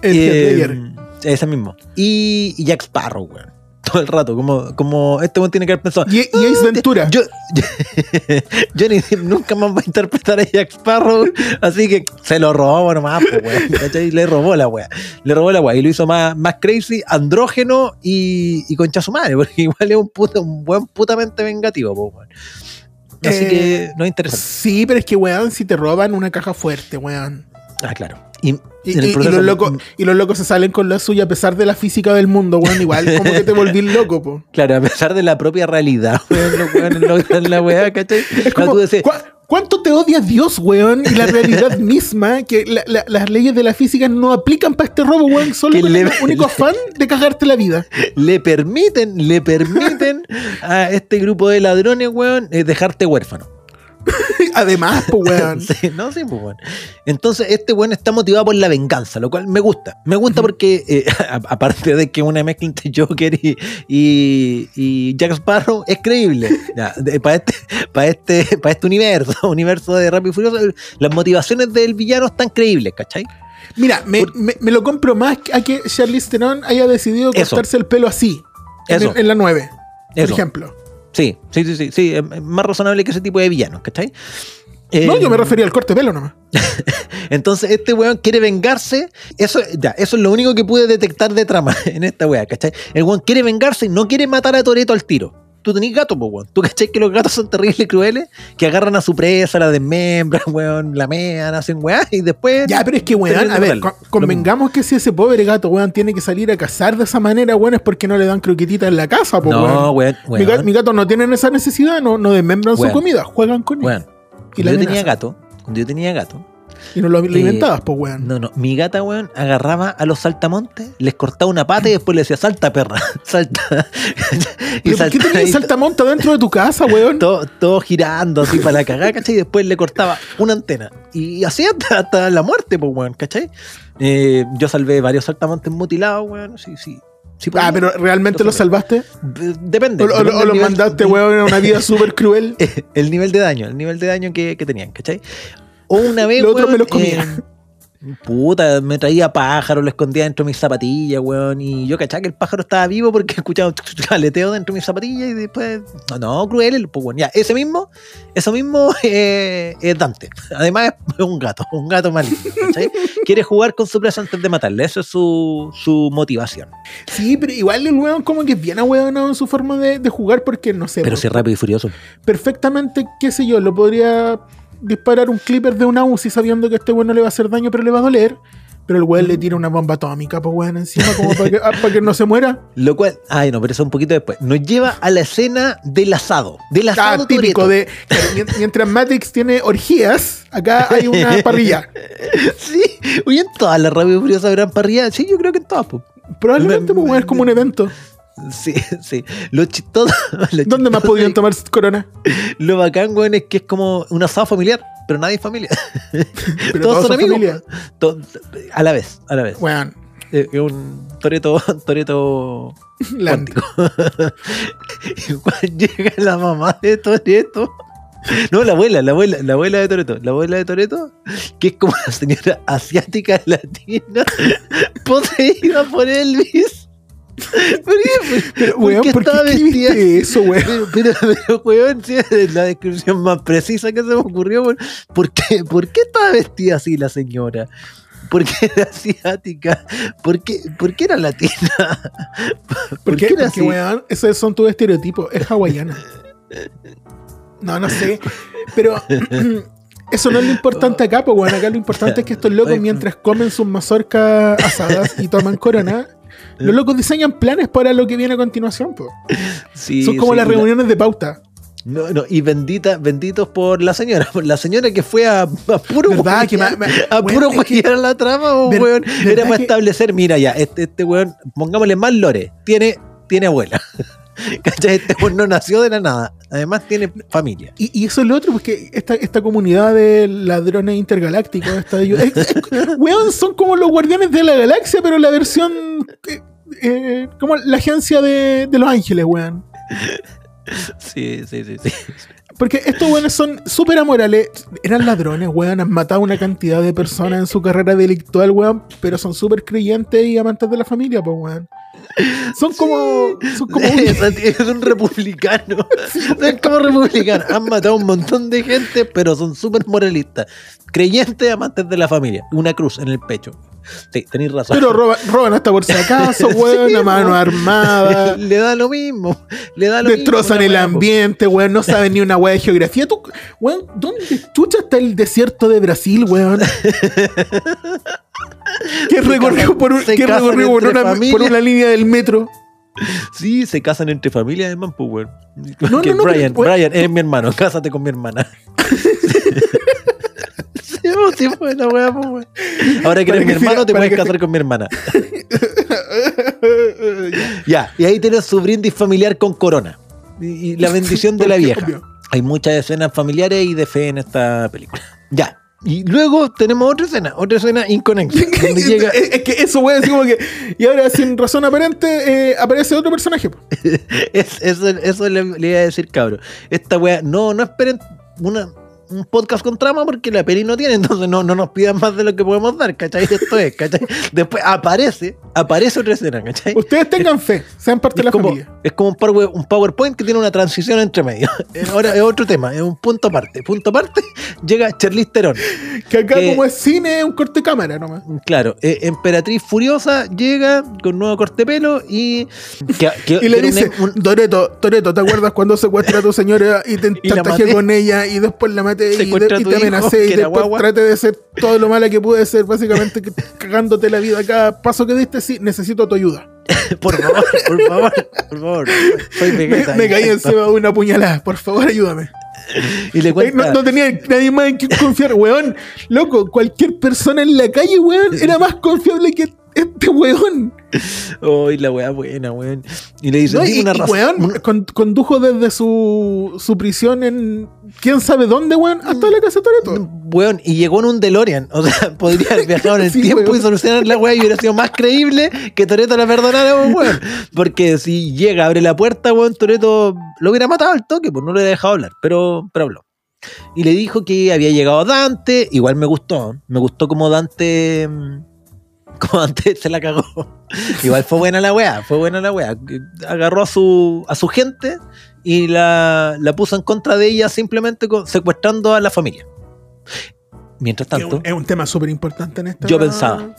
Speaker 3: El
Speaker 2: Eh, ese mismo. Y, y Jack Sparrow, weón. Todo el rato, como, como este weón tiene que haber pensado.
Speaker 3: Y, y Ace Ventura.
Speaker 2: Yo, Johnny *laughs* Depp nunca más va a interpretar a Jack Sparrow, así que se lo robó nomás, pues, weón. Le robó la weá. Le robó la weá y lo hizo más, más crazy, andrógeno y, y concha su madre, *laughs* porque igual es un, puto, un buen putamente vengativo, pues, weón. Así
Speaker 3: Eh,
Speaker 2: que no es interesante.
Speaker 3: Sí, pero es que, weón, si te roban una caja fuerte, weón.
Speaker 2: Ah, claro. Y,
Speaker 3: los locos, y los locos se salen con la suya a pesar de la física del mundo, weón. Igual, *laughs* como que te volví loco, po.
Speaker 2: Claro, a pesar de la propia realidad, *laughs* weón, logran la weá, ¿cachai?
Speaker 3: Es
Speaker 2: Claro,
Speaker 3: como,
Speaker 2: tú decís,
Speaker 3: ¿cu- ¿Cuánto te odia Dios, weón? Y la realidad *laughs* misma, que la- la- las leyes de la física no aplican para este robo, weón, solo con
Speaker 2: le-
Speaker 3: el único afán de cagarte la vida.
Speaker 2: le permiten, le permiten a este grupo de ladrones, weón, eh, dejarte huérfano.
Speaker 3: Además, pues, weón. *laughs*
Speaker 2: Sí, no, sí, pues, weón. Entonces, este weón está motivado por la venganza, lo cual me gusta. Me gusta porque, eh, *laughs* aparte de que una mezcla entre Joker y, y, y Jack Sparrow es creíble. Para este, para este, para este universo, *laughs* universo de Rápido y Furioso, las motivaciones del villano están creíbles, ¿cachai?
Speaker 3: Mira, me, me- me lo compro más a que Charlize Theron haya decidido
Speaker 2: Eso.
Speaker 3: cortarse el pelo así. En,
Speaker 2: Eso.
Speaker 3: en la 9, por
Speaker 2: Eso.
Speaker 3: ejemplo.
Speaker 2: Sí, sí, sí, sí, sí, es es más razonable que ese tipo de villanos, ¿cachai?
Speaker 3: No,
Speaker 2: Eh,
Speaker 3: yo me refería al corte de pelo nomás. *laughs*
Speaker 2: Entonces, este weón quiere vengarse. Eso, ya, eso es lo único que pude detectar de trama *laughs* en esta weá, ¿cachai? El weón quiere vengarse y no quiere matar a Toreto al tiro. Tú tenés gato, pues, weón. Tú cachai que los gatos son terribles y crueles, que agarran a su presa, la desmembran, *laughs* weón, la mean, hacen weá, y después.
Speaker 3: Ya, pero es que, weón, a ver, con- convengamos que si ese pobre gato, weón, tiene que salir a cazar de esa manera, weón, es porque no le dan croquetitas en la casa, pues,
Speaker 2: No, weón,
Speaker 3: Mi, ga-
Speaker 2: weón.
Speaker 3: mi gato no tienen esa necesidad, no, no desmembran
Speaker 2: Weón.
Speaker 3: su comida, juegan con él.
Speaker 2: Weón,
Speaker 3: Y
Speaker 2: Cuando yo tenía gato, cuando yo tenía gato,
Speaker 3: Y no lo
Speaker 2: Eh,
Speaker 3: alimentabas, pues, weón.
Speaker 2: no, no, mi gata, weón, agarraba a los saltamontes, les cortaba una pata y después le decía, salta, perra, *laughs* salta. *laughs*
Speaker 3: ¿Pero ¿Por qué tenías
Speaker 2: y-
Speaker 3: saltamonta dentro de tu casa, weón?
Speaker 2: todo, todo girando así para la cagada, ¿cachai? Y después le cortaba una antena. Y así hasta, hasta la muerte, pues, weón, ¿cachai? Eh, yo salvé varios saltamontes mutilados, weón, sí, sí. sí
Speaker 3: Ah,
Speaker 2: podía.
Speaker 3: pero ¿realmente
Speaker 2: Lo
Speaker 3: lo salvaste?
Speaker 2: Depende.
Speaker 3: ¿O, o-
Speaker 2: depende
Speaker 3: o
Speaker 2: del
Speaker 3: lo
Speaker 2: nivel-
Speaker 3: mandaste, weón, a una vida *laughs* súper cruel?
Speaker 2: El nivel de daño, el nivel de daño que, que tenían, ¿cachai? O una vez,
Speaker 3: Lo otro
Speaker 2: weón,
Speaker 3: me los comía.
Speaker 2: eh, Puta, me traía pájaro, lo escondía dentro de mis zapatillas, weón. Y yo cachaba que el pájaro estaba vivo porque *laughs* escuchaba un aleteo dentro de mis zapatillas y después. No, no, cruel, pues weón. Ya, ese mismo, eso mismo *laughs* eh, es Dante. Además es un gato, un gato maligno, ¿cachai? Quiere jugar con su presa antes de matarle. Eso es su, su motivación.
Speaker 3: Sí, pero igual el weón como que es bien ahueonado en su forma de, de jugar porque, no sé,
Speaker 2: Pero si es rápido y furioso.
Speaker 3: perfectamente, qué sé yo, lo podría disparar un clipper de una UCI sabiendo que este weón no le va a hacer daño, pero le va a doler. Pero el weón le tira una bomba atómica, pues weón, encima como para que, *laughs* ah, para que no se muera.
Speaker 2: Lo cual, ay no, pero eso un poquito después. Nos lleva a la escena del asado. Del asado
Speaker 3: Ah, típico
Speaker 2: Toretto.
Speaker 3: de. claro, mien- mientras Matrix tiene orgías, acá hay una *laughs* parrilla.
Speaker 2: Sí, oye, en todas las y furiosas habrán parrilla. Sí, yo creo que en todas, pues.
Speaker 3: Probablemente, pues weón, es como un evento.
Speaker 2: Sí, *laughs* sí. Lo chistoso. *laughs* lo
Speaker 3: ¿Dónde más podían tomar corona?
Speaker 2: Lo bacán, weón, es que es como un asado familiar, pero nadie es familia. *laughs*
Speaker 3: Pero
Speaker 2: Todos son amigos. a la vez, a la vez.
Speaker 3: Weón,
Speaker 2: Eh, Es un toreto, toreto cuántico. llega la mamá de Toreto. No, la abuela, la abuela, la abuela de Toreto, la abuela de Toreto, que es como una señora asiática latina poseída por Elvis. ¿Por qué?
Speaker 3: Pero,
Speaker 2: ¿Por
Speaker 3: weón,
Speaker 2: qué
Speaker 3: ¿por qué
Speaker 2: estaba vestida
Speaker 3: escribiste eso, weón?
Speaker 2: pero, weón, sí, es la descripción más precisa que se me ocurrió, weón. ¿Por qué, ¿Por qué estaba vestida así la señora? ¿Por qué era asiática? ¿Por qué, por qué era latina? ¿Por,
Speaker 3: ¿Por qué?
Speaker 2: era
Speaker 3: Porque,
Speaker 2: así?
Speaker 3: weón, esos son tus estereotipos. Es hawaiana. No, no sé. Pero *clears throat* eso no es lo importante acá, pues, weón. Acá lo importante es que estos locos, mientras comen sus mazorcas asadas y toman corona, los locos diseñan planes para lo que viene a continuación.
Speaker 2: Sí,
Speaker 3: Son como
Speaker 2: sí,
Speaker 3: las
Speaker 2: la-
Speaker 3: reuniones de pauta.
Speaker 2: No, no, y bendita, benditos por la señora, por la señora que fue a, a puro
Speaker 3: ma- ma-
Speaker 2: a puro
Speaker 3: es que-
Speaker 2: la trama,
Speaker 3: Ver-
Speaker 2: weón.
Speaker 3: ¿verdad
Speaker 2: Era para
Speaker 3: que-
Speaker 2: establecer, mira ya, este, este weón, pongámosle más lore, tiene, tiene abuela. *laughs* ¿Cachai? Este weón no nació de la nada. Además tiene familia.
Speaker 3: Y, y eso es lo otro, porque esta, esta comunidad de ladrones intergalácticos, esta de- es- es- weón, son como los guardianes de la galaxia, pero la versión. eh, eh, como la agencia de, de Los Ángeles, weón. *laughs*
Speaker 2: Sí, sí, sí, sí.
Speaker 3: Porque estos weones son súper amorales. Eran ladrones, weón. Han matado una cantidad de personas en su carrera delictual, weón. Pero son súper creyentes y amantes de la familia, pues, weón. Son como. Son como. *laughs*
Speaker 2: es, es un republicano. Son como republicanos. Han matado a un montón de gente, pero son súper moralistas. Creyentes, amantes de la familia. Una cruz en el pecho. Sí, tenéis razón.
Speaker 3: Pero roban, roban hasta por si *laughs* acaso, weón.
Speaker 2: Sí,
Speaker 3: a mano armada. *laughs*
Speaker 2: Le da lo mismo. Le da lo
Speaker 3: Destrozan
Speaker 2: mismo,
Speaker 3: el ambiente, weón. No saben ni una weá de geografía. ¿Tú, weón, ¿dónde chucha está el desierto de Brasil, weón? *laughs* Que recorrió por, un- que recorrió por, una, por una línea del metro.
Speaker 2: Sí, se casan entre familias además, pues, weón.
Speaker 3: No,
Speaker 2: Que
Speaker 3: no, no,
Speaker 2: Brian,
Speaker 3: pero.
Speaker 2: Brian, eres mi hermano, cásate con mi hermana. Pues, sí, pues, la weá, pues, weón. Ahora que eres mi
Speaker 3: que
Speaker 2: hermano, te puedes
Speaker 3: que
Speaker 2: casar con mi hermana. *laughs* Ya, y ahí tienes su brindis familiar con corona. Y, y la *laughs* bendición de la vieja.
Speaker 3: obvio.
Speaker 2: Hay muchas escenas familiares y de fe en esta película. Ya. Y luego tenemos otra escena, otra escena inconexa. *laughs* llega,
Speaker 3: es, es que eso, weón, así como que. Y ahora, sin razón aparente, eh, aparece otro personaje.
Speaker 2: Es- eso, eso le, le iba a decir, cabro. Esta wea, no, no esperen una, un podcast con trama porque la peli no tiene, entonces no, no nos pidan más de lo que podemos dar, ¿cachai? Esto es, ¿cachai? *laughs* Después aparece, aparece otra escena, ¿cachai?
Speaker 3: Ustedes tengan fe, sean parte de la
Speaker 2: como,
Speaker 3: familia.
Speaker 2: es como un, power- un PowerPoint que tiene una transición entre medio. *laughs* Eh, Ahora es otro tema, es un punto aparte. Punto aparte, *laughs* llega Charlize Theron.
Speaker 3: Que acá,
Speaker 2: que-
Speaker 3: como es cine, es un corte de cámara nomás.
Speaker 2: Claro, eh, Emperatriz Furiosa llega con nuevo corte de pelo y. que- que-
Speaker 3: Y le dice,
Speaker 2: un- un-
Speaker 3: Toreto, Toreto, ¿te acuerdas cuando secuestré a tu señora y te chantajeé con ella y después la y,
Speaker 2: a
Speaker 3: y te amenacé y después traté de ser todo lo mala que pude ser, básicamente que- *laughs* cagándote la vida cada paso que diste? Sí, necesito tu ayuda. *laughs*
Speaker 2: Por favor, por favor, por favor. Soy
Speaker 3: Me, caí encima de una puñalada, por favor, ayúdame.
Speaker 2: Y le cuenta.
Speaker 3: No, no tenía nadie más en quien confiar, weón. Loco, cualquier persona en la calle, weón, *laughs* era más confiable que este weón.
Speaker 2: Uy, la weá buena, weón. Y le dice,
Speaker 3: No, y,
Speaker 2: una razón.
Speaker 3: weón, con- condujo desde su, su prisión en quién sabe dónde, weón, hasta la casa de Toreto.
Speaker 2: Weón, y llegó en un DeLorean. O sea, *laughs* podría haber viajado en el
Speaker 3: Sí,
Speaker 2: tiempo
Speaker 3: weón.
Speaker 2: y solucionar la weá y hubiera sido más creíble que Toreto la perdonara, weón. *laughs* Porque si llega, abre la puerta, weón, Toreto lo hubiera matado al toque, pues no lo hubiera dejado hablar, pero, pero habló. Y le dijo que había llegado Dante, igual me gustó, me gustó como Dante, mm, como Dante se la cagó. Igual fue buena la weá, fue buena la weá. Agarró a su, a su gente y la, la puso en contra de ella simplemente con- secuestrando a la familia. Mientras tanto,
Speaker 3: es un tema súper importante en esta,
Speaker 2: Yo pensaba,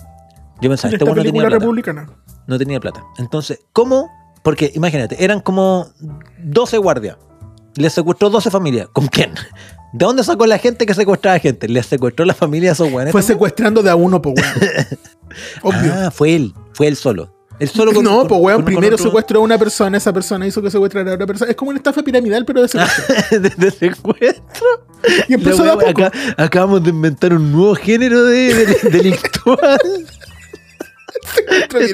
Speaker 2: yo pensaba,
Speaker 3: en
Speaker 2: este weón no tenía plata.
Speaker 3: republicana.
Speaker 2: No tenía plata. Entonces, ¿cómo? Porque imagínate, eran como 12 guardias. Les secuestró 12 familias. ¿Con quién? ¿De dónde sacó la gente que secuestraba gente? Les secuestró la familia a esos weones.
Speaker 3: Fue
Speaker 2: también?
Speaker 3: secuestrando de a uno, po, weón. *laughs* Obvio.
Speaker 2: Ah, fue él. Fue él solo. Él solo *laughs* con-
Speaker 3: no,
Speaker 2: con-
Speaker 3: pues weón,
Speaker 2: con-
Speaker 3: primero
Speaker 2: otro-
Speaker 3: secuestró a una persona, esa persona hizo que secuestrara a otra persona. Es como una estafa piramidal, pero de secuestro. *laughs*
Speaker 2: de, de secuestro.
Speaker 3: Y empezó de a
Speaker 2: wea-
Speaker 3: poco.
Speaker 2: acá- acabamos de inventar un nuevo género de, de- delictual.
Speaker 3: Secuestro
Speaker 2: de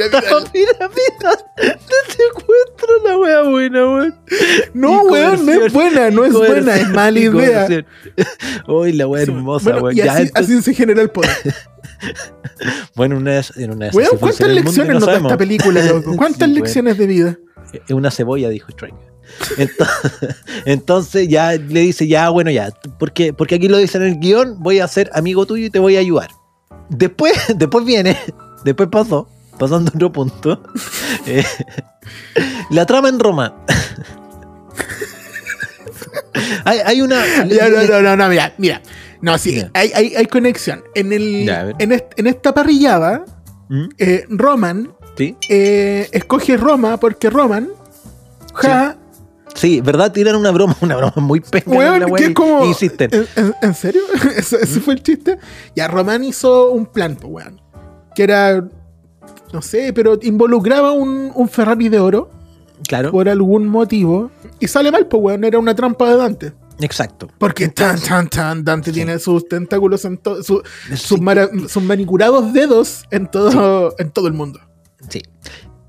Speaker 2: secuestro, la wea buena, weón.
Speaker 3: No, weón, no es buena, no es buena, es mala idea.
Speaker 2: Uy, la wea hermosa,
Speaker 3: Bueno,
Speaker 2: weón.
Speaker 3: y
Speaker 2: Ya,
Speaker 3: así,
Speaker 2: entonces-
Speaker 3: así se genera el poder. *laughs*
Speaker 2: Bueno, una esas- en una
Speaker 3: Weón, ¿cuántas lecciones
Speaker 2: no
Speaker 3: nos da esta película, loco? *laughs* ¿Cuántas
Speaker 2: Sí, weón.
Speaker 3: lecciones de vida?
Speaker 2: Es una cebolla, dijo Strike. Entonces, *laughs* entonces ya le dice, ya, bueno, ya, porque, porque aquí lo dice en el guion, voy a ser amigo tuyo y te voy a ayudar. Después, después viene, después pasó, pasando otro punto. *laughs* eh, la trama en Roma. hay, hay una...
Speaker 3: Ya, no, no, no, no, mira, mira. No, sí, hay, hay, hay conexión. En, el, en, est- en esta parrillada,
Speaker 2: ¿Mm?
Speaker 3: eh, Roman
Speaker 2: ¿Sí?
Speaker 3: eh, escoge Roma porque Roman, ja,
Speaker 2: Sí, ¿verdad? Tiran una broma, *laughs* una broma muy la wea
Speaker 3: que es como.
Speaker 2: y.
Speaker 3: ¿En, serio? *laughs* ¿Ese, ese fue el chiste? Ya, Roman hizo un plan, pues, weón. Que era. No sé, pero involucraba un, un Ferrari de oro
Speaker 2: Claro,
Speaker 3: por algún motivo. Y sale mal, pues, weón. Era una trampa de Dante.
Speaker 2: exacto.
Speaker 3: Porque tan, tan, tan, Dante tiene sus tentáculos en todo. Su, sus, mara- sus manicurados dedos en todo, en todo el mundo.
Speaker 2: Sí.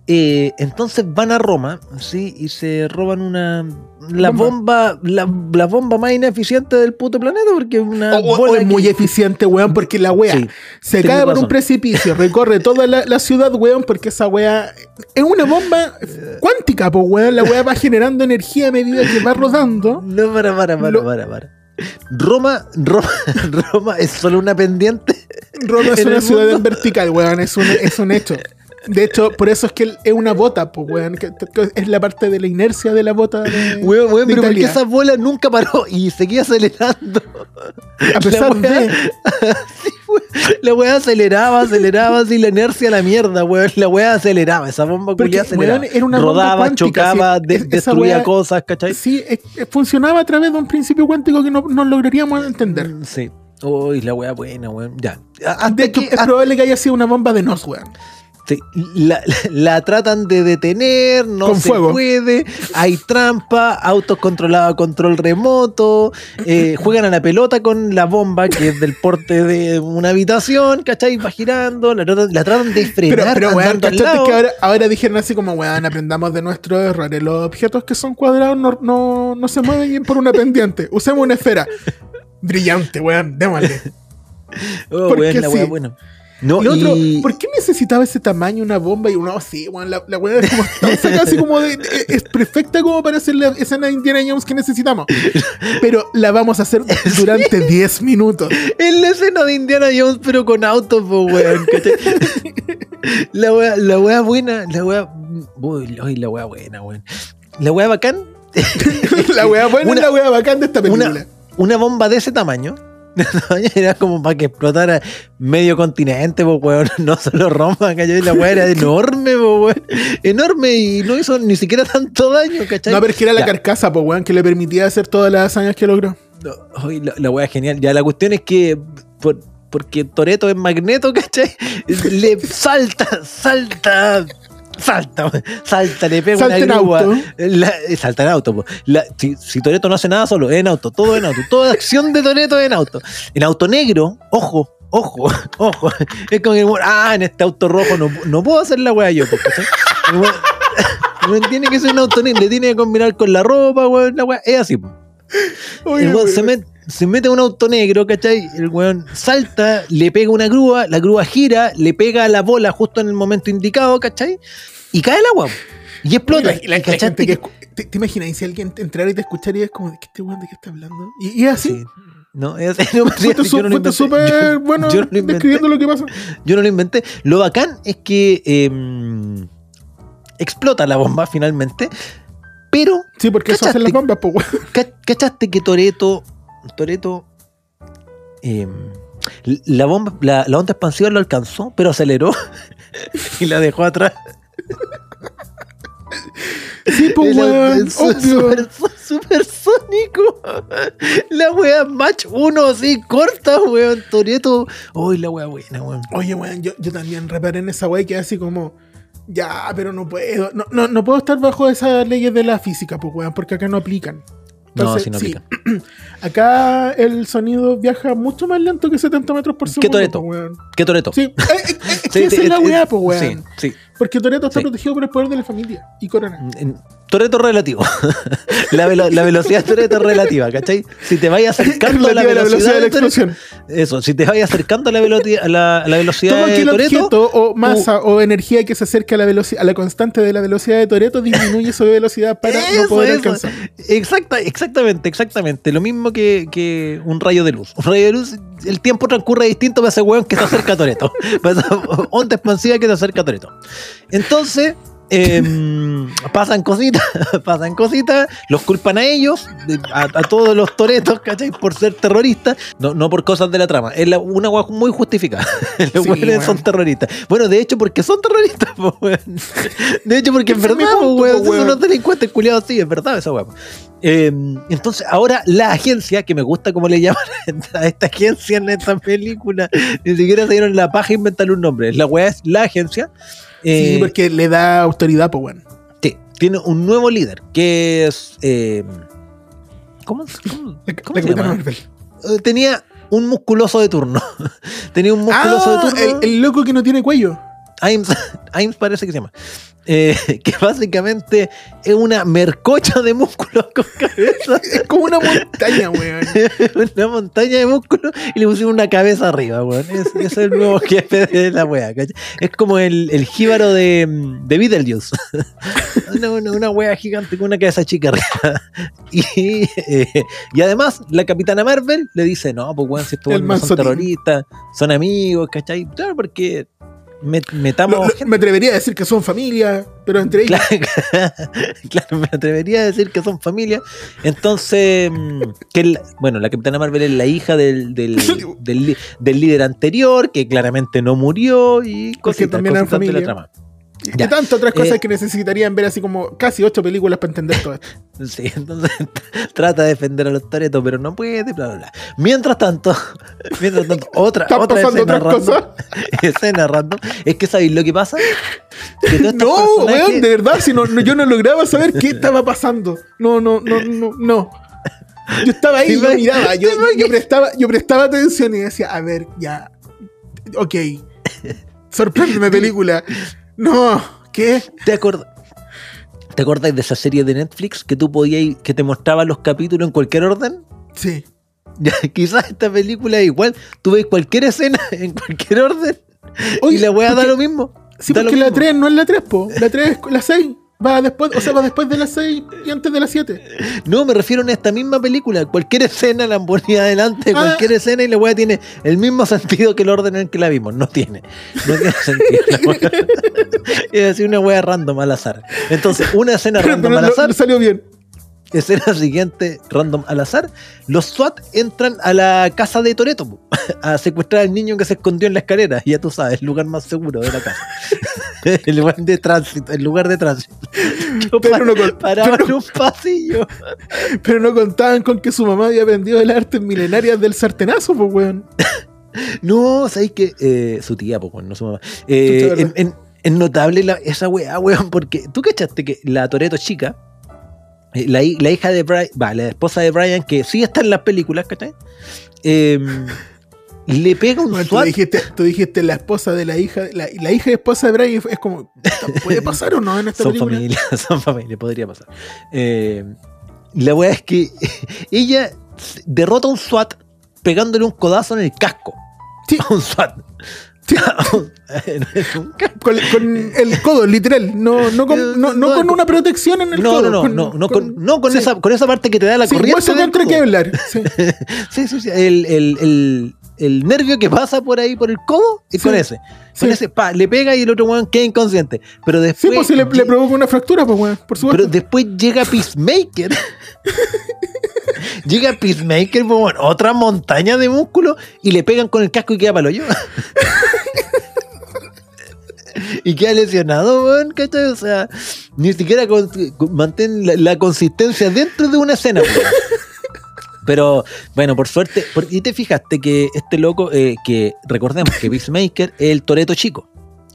Speaker 2: Eh, entonces van a Roma, sí, y se roban una la bomba, la, la bomba más ineficiente del puto planeta, porque es una
Speaker 3: O- o-
Speaker 2: bola
Speaker 3: o es muy eficiente, weón, porque la wea
Speaker 2: Sí,
Speaker 3: se cae por
Speaker 2: razón.
Speaker 3: un precipicio, recorre toda la, la ciudad, weón, porque esa wea es una bomba cuántica, pues, weón. La wea va generando energía a medida que va rodando.
Speaker 2: No, para, para, para,
Speaker 3: Lo-
Speaker 2: para, para. Roma, Roma, *laughs* Roma es solo una pendiente.
Speaker 3: Roma es una ciudad en vertical, weón, es un, es un hecho. *laughs* De hecho, por eso es que es una bota, pues, weón, que, que es la parte de la inercia de la bota de,
Speaker 2: Weón, weón,
Speaker 3: de
Speaker 2: pero porque esa bola nunca paró y seguía acelerando.
Speaker 3: A pesar
Speaker 2: la wea-
Speaker 3: de... *laughs*
Speaker 2: Sí, weón. La weá aceleraba, aceleraba, así la inercia a la mierda, weón. La weá aceleraba, esa bomba
Speaker 3: Porque,
Speaker 2: aceleraba.
Speaker 3: weón, era una bomba
Speaker 2: Rodaba,
Speaker 3: cuántica,
Speaker 2: chocaba,
Speaker 3: sí,
Speaker 2: de- destruía
Speaker 3: weá-
Speaker 2: cosas, ¿cachai?
Speaker 3: Sí, es- funcionaba a través de un principio cuántico que no, no lograríamos entender.
Speaker 2: Sí. Uy, la weá buena, weón. Ya. Hasta
Speaker 3: De hecho,
Speaker 2: que-
Speaker 3: es probable que haya sido una bomba de nos, weón.
Speaker 2: Sí, la, la tratan de detener, no
Speaker 3: Con
Speaker 2: se
Speaker 3: fuego.
Speaker 2: puede, hay trampa, autos controlados a control remoto, eh, juegan a la pelota con la bomba que es del porte de una habitación, ¿cachai? Va girando, la, tratan- la tratan de
Speaker 3: Pero,
Speaker 2: frenar
Speaker 3: pero weón,
Speaker 2: andando al
Speaker 3: ¿cachaste
Speaker 2: lado.
Speaker 3: que ahora, ahora dijeron así como, weón, aprendamos de nuestros errores. Los objetos que son cuadrados no, no, no se mueven bien por una pendiente. Usemos una esfera. Brillante, weón, démosle.
Speaker 2: Oh,
Speaker 3: porque
Speaker 2: weón, la weá
Speaker 3: sí.
Speaker 2: buena. No,
Speaker 3: Y otro,
Speaker 2: y-
Speaker 3: ¿por qué necesitaba ese tamaño una bomba? Y uno, sí, weón, la, la weá es como así *laughs* de, es perfecta como para hacer la escena de Indiana Jones que necesitamos. Pero la vamos a hacer *laughs* durante 10 minutos.
Speaker 2: Es la escena de Indiana Jones, pero con autos, weón. *laughs* la weá, la weá buena, la weá. Uy, la weá buena, weón. La weá bacán.
Speaker 3: La weá buena
Speaker 2: Una-
Speaker 3: la weá bacán de esta película.
Speaker 2: una, una bomba de ese tamaño. *laughs* Era como para que explotara medio continente, weón. *laughs* No solo Roma, ¿cachai? La weá era enorme, po, weón. Enorme y no hizo ni siquiera tanto daño, ¿cachai?
Speaker 3: No, pero es que era la
Speaker 2: Ya.
Speaker 3: carcasa, pues, weón, que le permitía hacer todas las hazañas que logró.
Speaker 2: No, la, la wea genial. Ya la cuestión es que por- porque Toreto es magneto, ¿cachai? *laughs* Le salta, salta, salta, *laughs* salta, le pega
Speaker 3: Salta en
Speaker 2: una grúa.
Speaker 3: auto.
Speaker 2: La- eh, salta en auto. po. La- si, si Toreto no hace nada solo, es en auto, todo en auto. Toda acción de Toreto es en auto. En auto negro, ojo. Ojo, *laughs* ojo. Es como que, ah, en este auto rojo no, no puedo hacer la wea yo, po, ¿cachai? El weón- *laughs* el weón tiene que ser un auto negro, le tiene que combinar con la ropa, weón, la wea. Es así, po.
Speaker 3: Oye,
Speaker 2: El weón se, met- se mete a un auto negro, ¿cachai? El weón salta, le pega una grúa, la grúa gira, le pega a la bola justo en el momento indicado, ¿cachai? Y cae el agua. Y explota.
Speaker 3: Y la- y la-
Speaker 2: ¿Y
Speaker 3: la
Speaker 2: cachaste
Speaker 3: gente que ¿Te, te imaginas si alguien te entrara y te escuchara y es como, ¿qué este weón de qué está hablando? Y, y es así.
Speaker 2: Sí. No, es *laughs* no,
Speaker 3: Fuiste
Speaker 2: no
Speaker 3: súper
Speaker 2: Yo-
Speaker 3: bueno
Speaker 2: yo no lo
Speaker 3: describiendo lo que pasa.
Speaker 2: Yo no lo inventé. Lo bacán es que em, explota la bomba finalmente, pero
Speaker 3: Sí, porque eso hacen las bombas, pues,
Speaker 2: ¿Cachaste que Toreto. Toreto. la bomba, la, la onda expansiva lo alcanzó, pero aceleró *laughs* y la dejó atrás.
Speaker 3: Sí, pues,
Speaker 2: Era-
Speaker 3: weón.
Speaker 2: super- supersónico. La wea match 1 así, corta, weón. Toreto. Uy, la wea buena, weón.
Speaker 3: Oye, weón, yo, yo también reparé en esa weá que así como, ya, pero no puedo. No, no, no puedo estar bajo esas leyes de la física, pues, weón, porque acá no aplican.
Speaker 2: No, si no
Speaker 3: sí,
Speaker 2: aplica. *clears throat*
Speaker 3: Acá el sonido viaja mucho más lento que 70 metros por segundo. Pues, weón.
Speaker 2: ¿Qué Toreto?
Speaker 3: Sí, *laughs* eh, eh, eh, es la weá, pues, weón.
Speaker 2: Sí, sí.
Speaker 3: Porque Toreto está protegido por el poder de la familia y Corona.
Speaker 2: Toreto relativo. *laughs* la, velo- la velocidad de Toreto es relativa, ¿cachai? Si te vayas *laughs* acercando a la velocidad,
Speaker 3: de la explosión.
Speaker 2: Eso, si te vayas acercando a la, a la, a la velocidad
Speaker 3: Todo
Speaker 2: de Toreto,
Speaker 3: objeto o masa o energía que se acerque a la velocidad, a la constante de la velocidad de Toreto disminuye su velocidad para no poder
Speaker 2: eso.
Speaker 3: alcanzar.
Speaker 2: Exacta, exactamente, exactamente. Lo mismo que, que un rayo de luz. Un rayo de luz, el tiempo transcurre distinto para ese weón que se acerca a Toreto. *laughs* Onda expansiva que se acerca a Toreto. Entonces, em, pasan cositas, *laughs* pasan cositas, los culpan a ellos, a, a todos los toretos, ¿cachai? Por ser terroristas, no, no por cosas de la trama. Es la- una weá muy justificada. *laughs* Los
Speaker 3: Sí, weón.
Speaker 2: son terroristas. Bueno, de hecho, porque son terroristas, *laughs* po, weón. De hecho, porque es verdad, po, weón. Son
Speaker 3: weón.
Speaker 2: unos delincuentes culiados, sí, es verdad esa weá. Eh, entonces, ahora la agencia, que me gusta cómo le llaman a esta agencia en esta película, ni siquiera se dieron la paja a inventarle un nombre. La weá es la agencia.
Speaker 3: Sí,
Speaker 2: Eh,
Speaker 3: porque le da autoridad, pues bueno.
Speaker 2: Sí, tiene un nuevo líder que es. eh, ¿Cómo, cómo, *laughs* cómo se llama? Eh, Tenía un musculoso de turno. *laughs* Tenía un musculoso
Speaker 3: Ah,
Speaker 2: de turno.
Speaker 3: el, el loco que no tiene cuello.
Speaker 2: Ames, *laughs* Ames parece que se llama. Eh, *laughs* que básicamente es una mercocha de músculos con cabeza. *laughs*
Speaker 3: Es como una montaña, weón. *laughs*
Speaker 2: una montaña de músculos y le pusieron una cabeza arriba, weón. Es, es el nuevo jefe de la wea, ¿cachai? Es como el, el jíbaro de, de Beetlejuice. una, una, una wea gigante con una cabeza chica arriba. Y, eh, y además, la capitana Marvel le dice: No, pues weón, si estos no son terroristas, son amigos, ¿cachai? Claro, porque met- metamos.
Speaker 3: Lo- lo- me atrevería a decir que son familia, pero entre ellos.
Speaker 2: Claro, *laughs* claro, me atrevería a decir que son familia. Entonces, mm, que el- bueno, la Capitana Marvel es la hija del, del, *laughs* del líder anterior, que claramente no murió y cositas,
Speaker 3: también
Speaker 2: cositas de la
Speaker 3: familia.
Speaker 2: trama.
Speaker 3: Y
Speaker 2: Ya.
Speaker 3: tantas otras cosas
Speaker 2: Eh,
Speaker 3: que necesitarían ver así como casi ocho películas para entender todo esto. *laughs*
Speaker 2: Sí, entonces *laughs* trata de defender a los Toreto, pero no puede, bla, bla, bla. Mientras tanto, *laughs* mientras tanto, otra, otra
Speaker 3: pasando
Speaker 2: escena random, escena random, es que sabéis lo que pasa. Que
Speaker 3: No, weón, de verdad, si no, no- yo no lograba saber qué estaba pasando. No, no, no, no, no. Yo estaba ahí,
Speaker 2: ¿Te
Speaker 3: yo miraba, yo, prestaba, yo prestaba atención y decía, a ver, ya, ok, sorpréndeme película. No, ¿qué?
Speaker 2: ¿Te acuerdas? ¿Te acuerdas de esa serie de Netflix que tú podías, que te mostraba los capítulos en cualquier orden?
Speaker 3: Sí. *laughs*
Speaker 2: Quizás esta película es igual, tú ves cualquier escena *laughs* en cualquier orden
Speaker 3: Oye,
Speaker 2: y la weá da lo mismo.
Speaker 3: Sí,
Speaker 2: Da
Speaker 3: porque la
Speaker 2: mismo.
Speaker 3: 3 no es la 3, po. La 3 es la 6. Va después, o sea, va después de la 6 y antes de la 7.
Speaker 2: No, me refiero a esta misma película. Cualquier escena la ponía adelante,
Speaker 3: Ah.
Speaker 2: cualquier escena y la weá tiene el mismo *laughs* sentido que el orden en el que la vimos. No tiene. No tiene *laughs* sentido. *laughs* Es así una weá random al azar. Entonces, una escena random
Speaker 3: pero
Speaker 2: al azar,
Speaker 3: salió bien.
Speaker 2: escena siguiente random al azar, los SWAT entran a la casa de Toreto a secuestrar al niño que se escondió en la escalera. Ya tú sabes, el lugar más seguro de la casa. *laughs* el lugar de tránsito, el lugar de tránsito. *laughs* Yo
Speaker 3: Pero no con-
Speaker 2: paraba
Speaker 3: pero-
Speaker 2: en un pasillo. *laughs*
Speaker 3: Pero no contaban con que su mamá había aprendido las artes milenarias del sartenazo, pues, weón.
Speaker 2: No, sabéis que eh, su tía, pues, bueno, no su mamá. Eh, es notable la- esa weá, weón, porque tú cachaste que la Toreto chica, eh, la hija de Brian, va, la esposa de Brian, que sí está en las películas, ¿cachai? Eh, le pega un
Speaker 3: Bueno, tú,
Speaker 2: SWAT.
Speaker 3: dijiste, tú dijiste la esposa de la hija, la, la hija y esposa de Brian es como, ¿puede *laughs* pasar o no en esta
Speaker 2: Son
Speaker 3: película?
Speaker 2: familia, *laughs* son familia, podría pasar. Eh, la weá es que *laughs* ella derrota a un SWAT pegándole un codazo en el casco.
Speaker 3: Sí.
Speaker 2: A un SWAT.
Speaker 3: Sí. Con, con el codo, literal. No, no, con, no, no con una protección en el
Speaker 2: No,
Speaker 3: codo.
Speaker 2: no, no,
Speaker 3: con-
Speaker 2: no, no con, no con
Speaker 3: sí.
Speaker 2: esa, con esa parte que te da la
Speaker 3: Sí,
Speaker 2: corriente.
Speaker 3: hueso contra
Speaker 2: codo.
Speaker 3: Kevlar. Sí.
Speaker 2: Sí, sí, sí. El, el, el, el nervio que pasa por ahí por el codo y
Speaker 3: Sí.
Speaker 2: con ese. Con
Speaker 3: Sí.
Speaker 2: ese, pa, le pega y el otro weón queda inconsciente. Pero
Speaker 3: Sí,
Speaker 2: después.
Speaker 3: pues si le, le provoca una fractura, pues, weón, por supuesto.
Speaker 2: pero después llega Peacemaker. *laughs* llega Peacemaker, pues, bueno, otra montaña de músculo y le pegan con el casco y queda para yo. *laughs* y queda lesionado, weón, ¿cachai? O sea, ni siquiera con- con- mantén la, la consistencia dentro de una escena, weón. Pero bueno, por suerte, por- y te fijaste que este loco, eh, que recordemos que Peacemaker es el Toreto chico,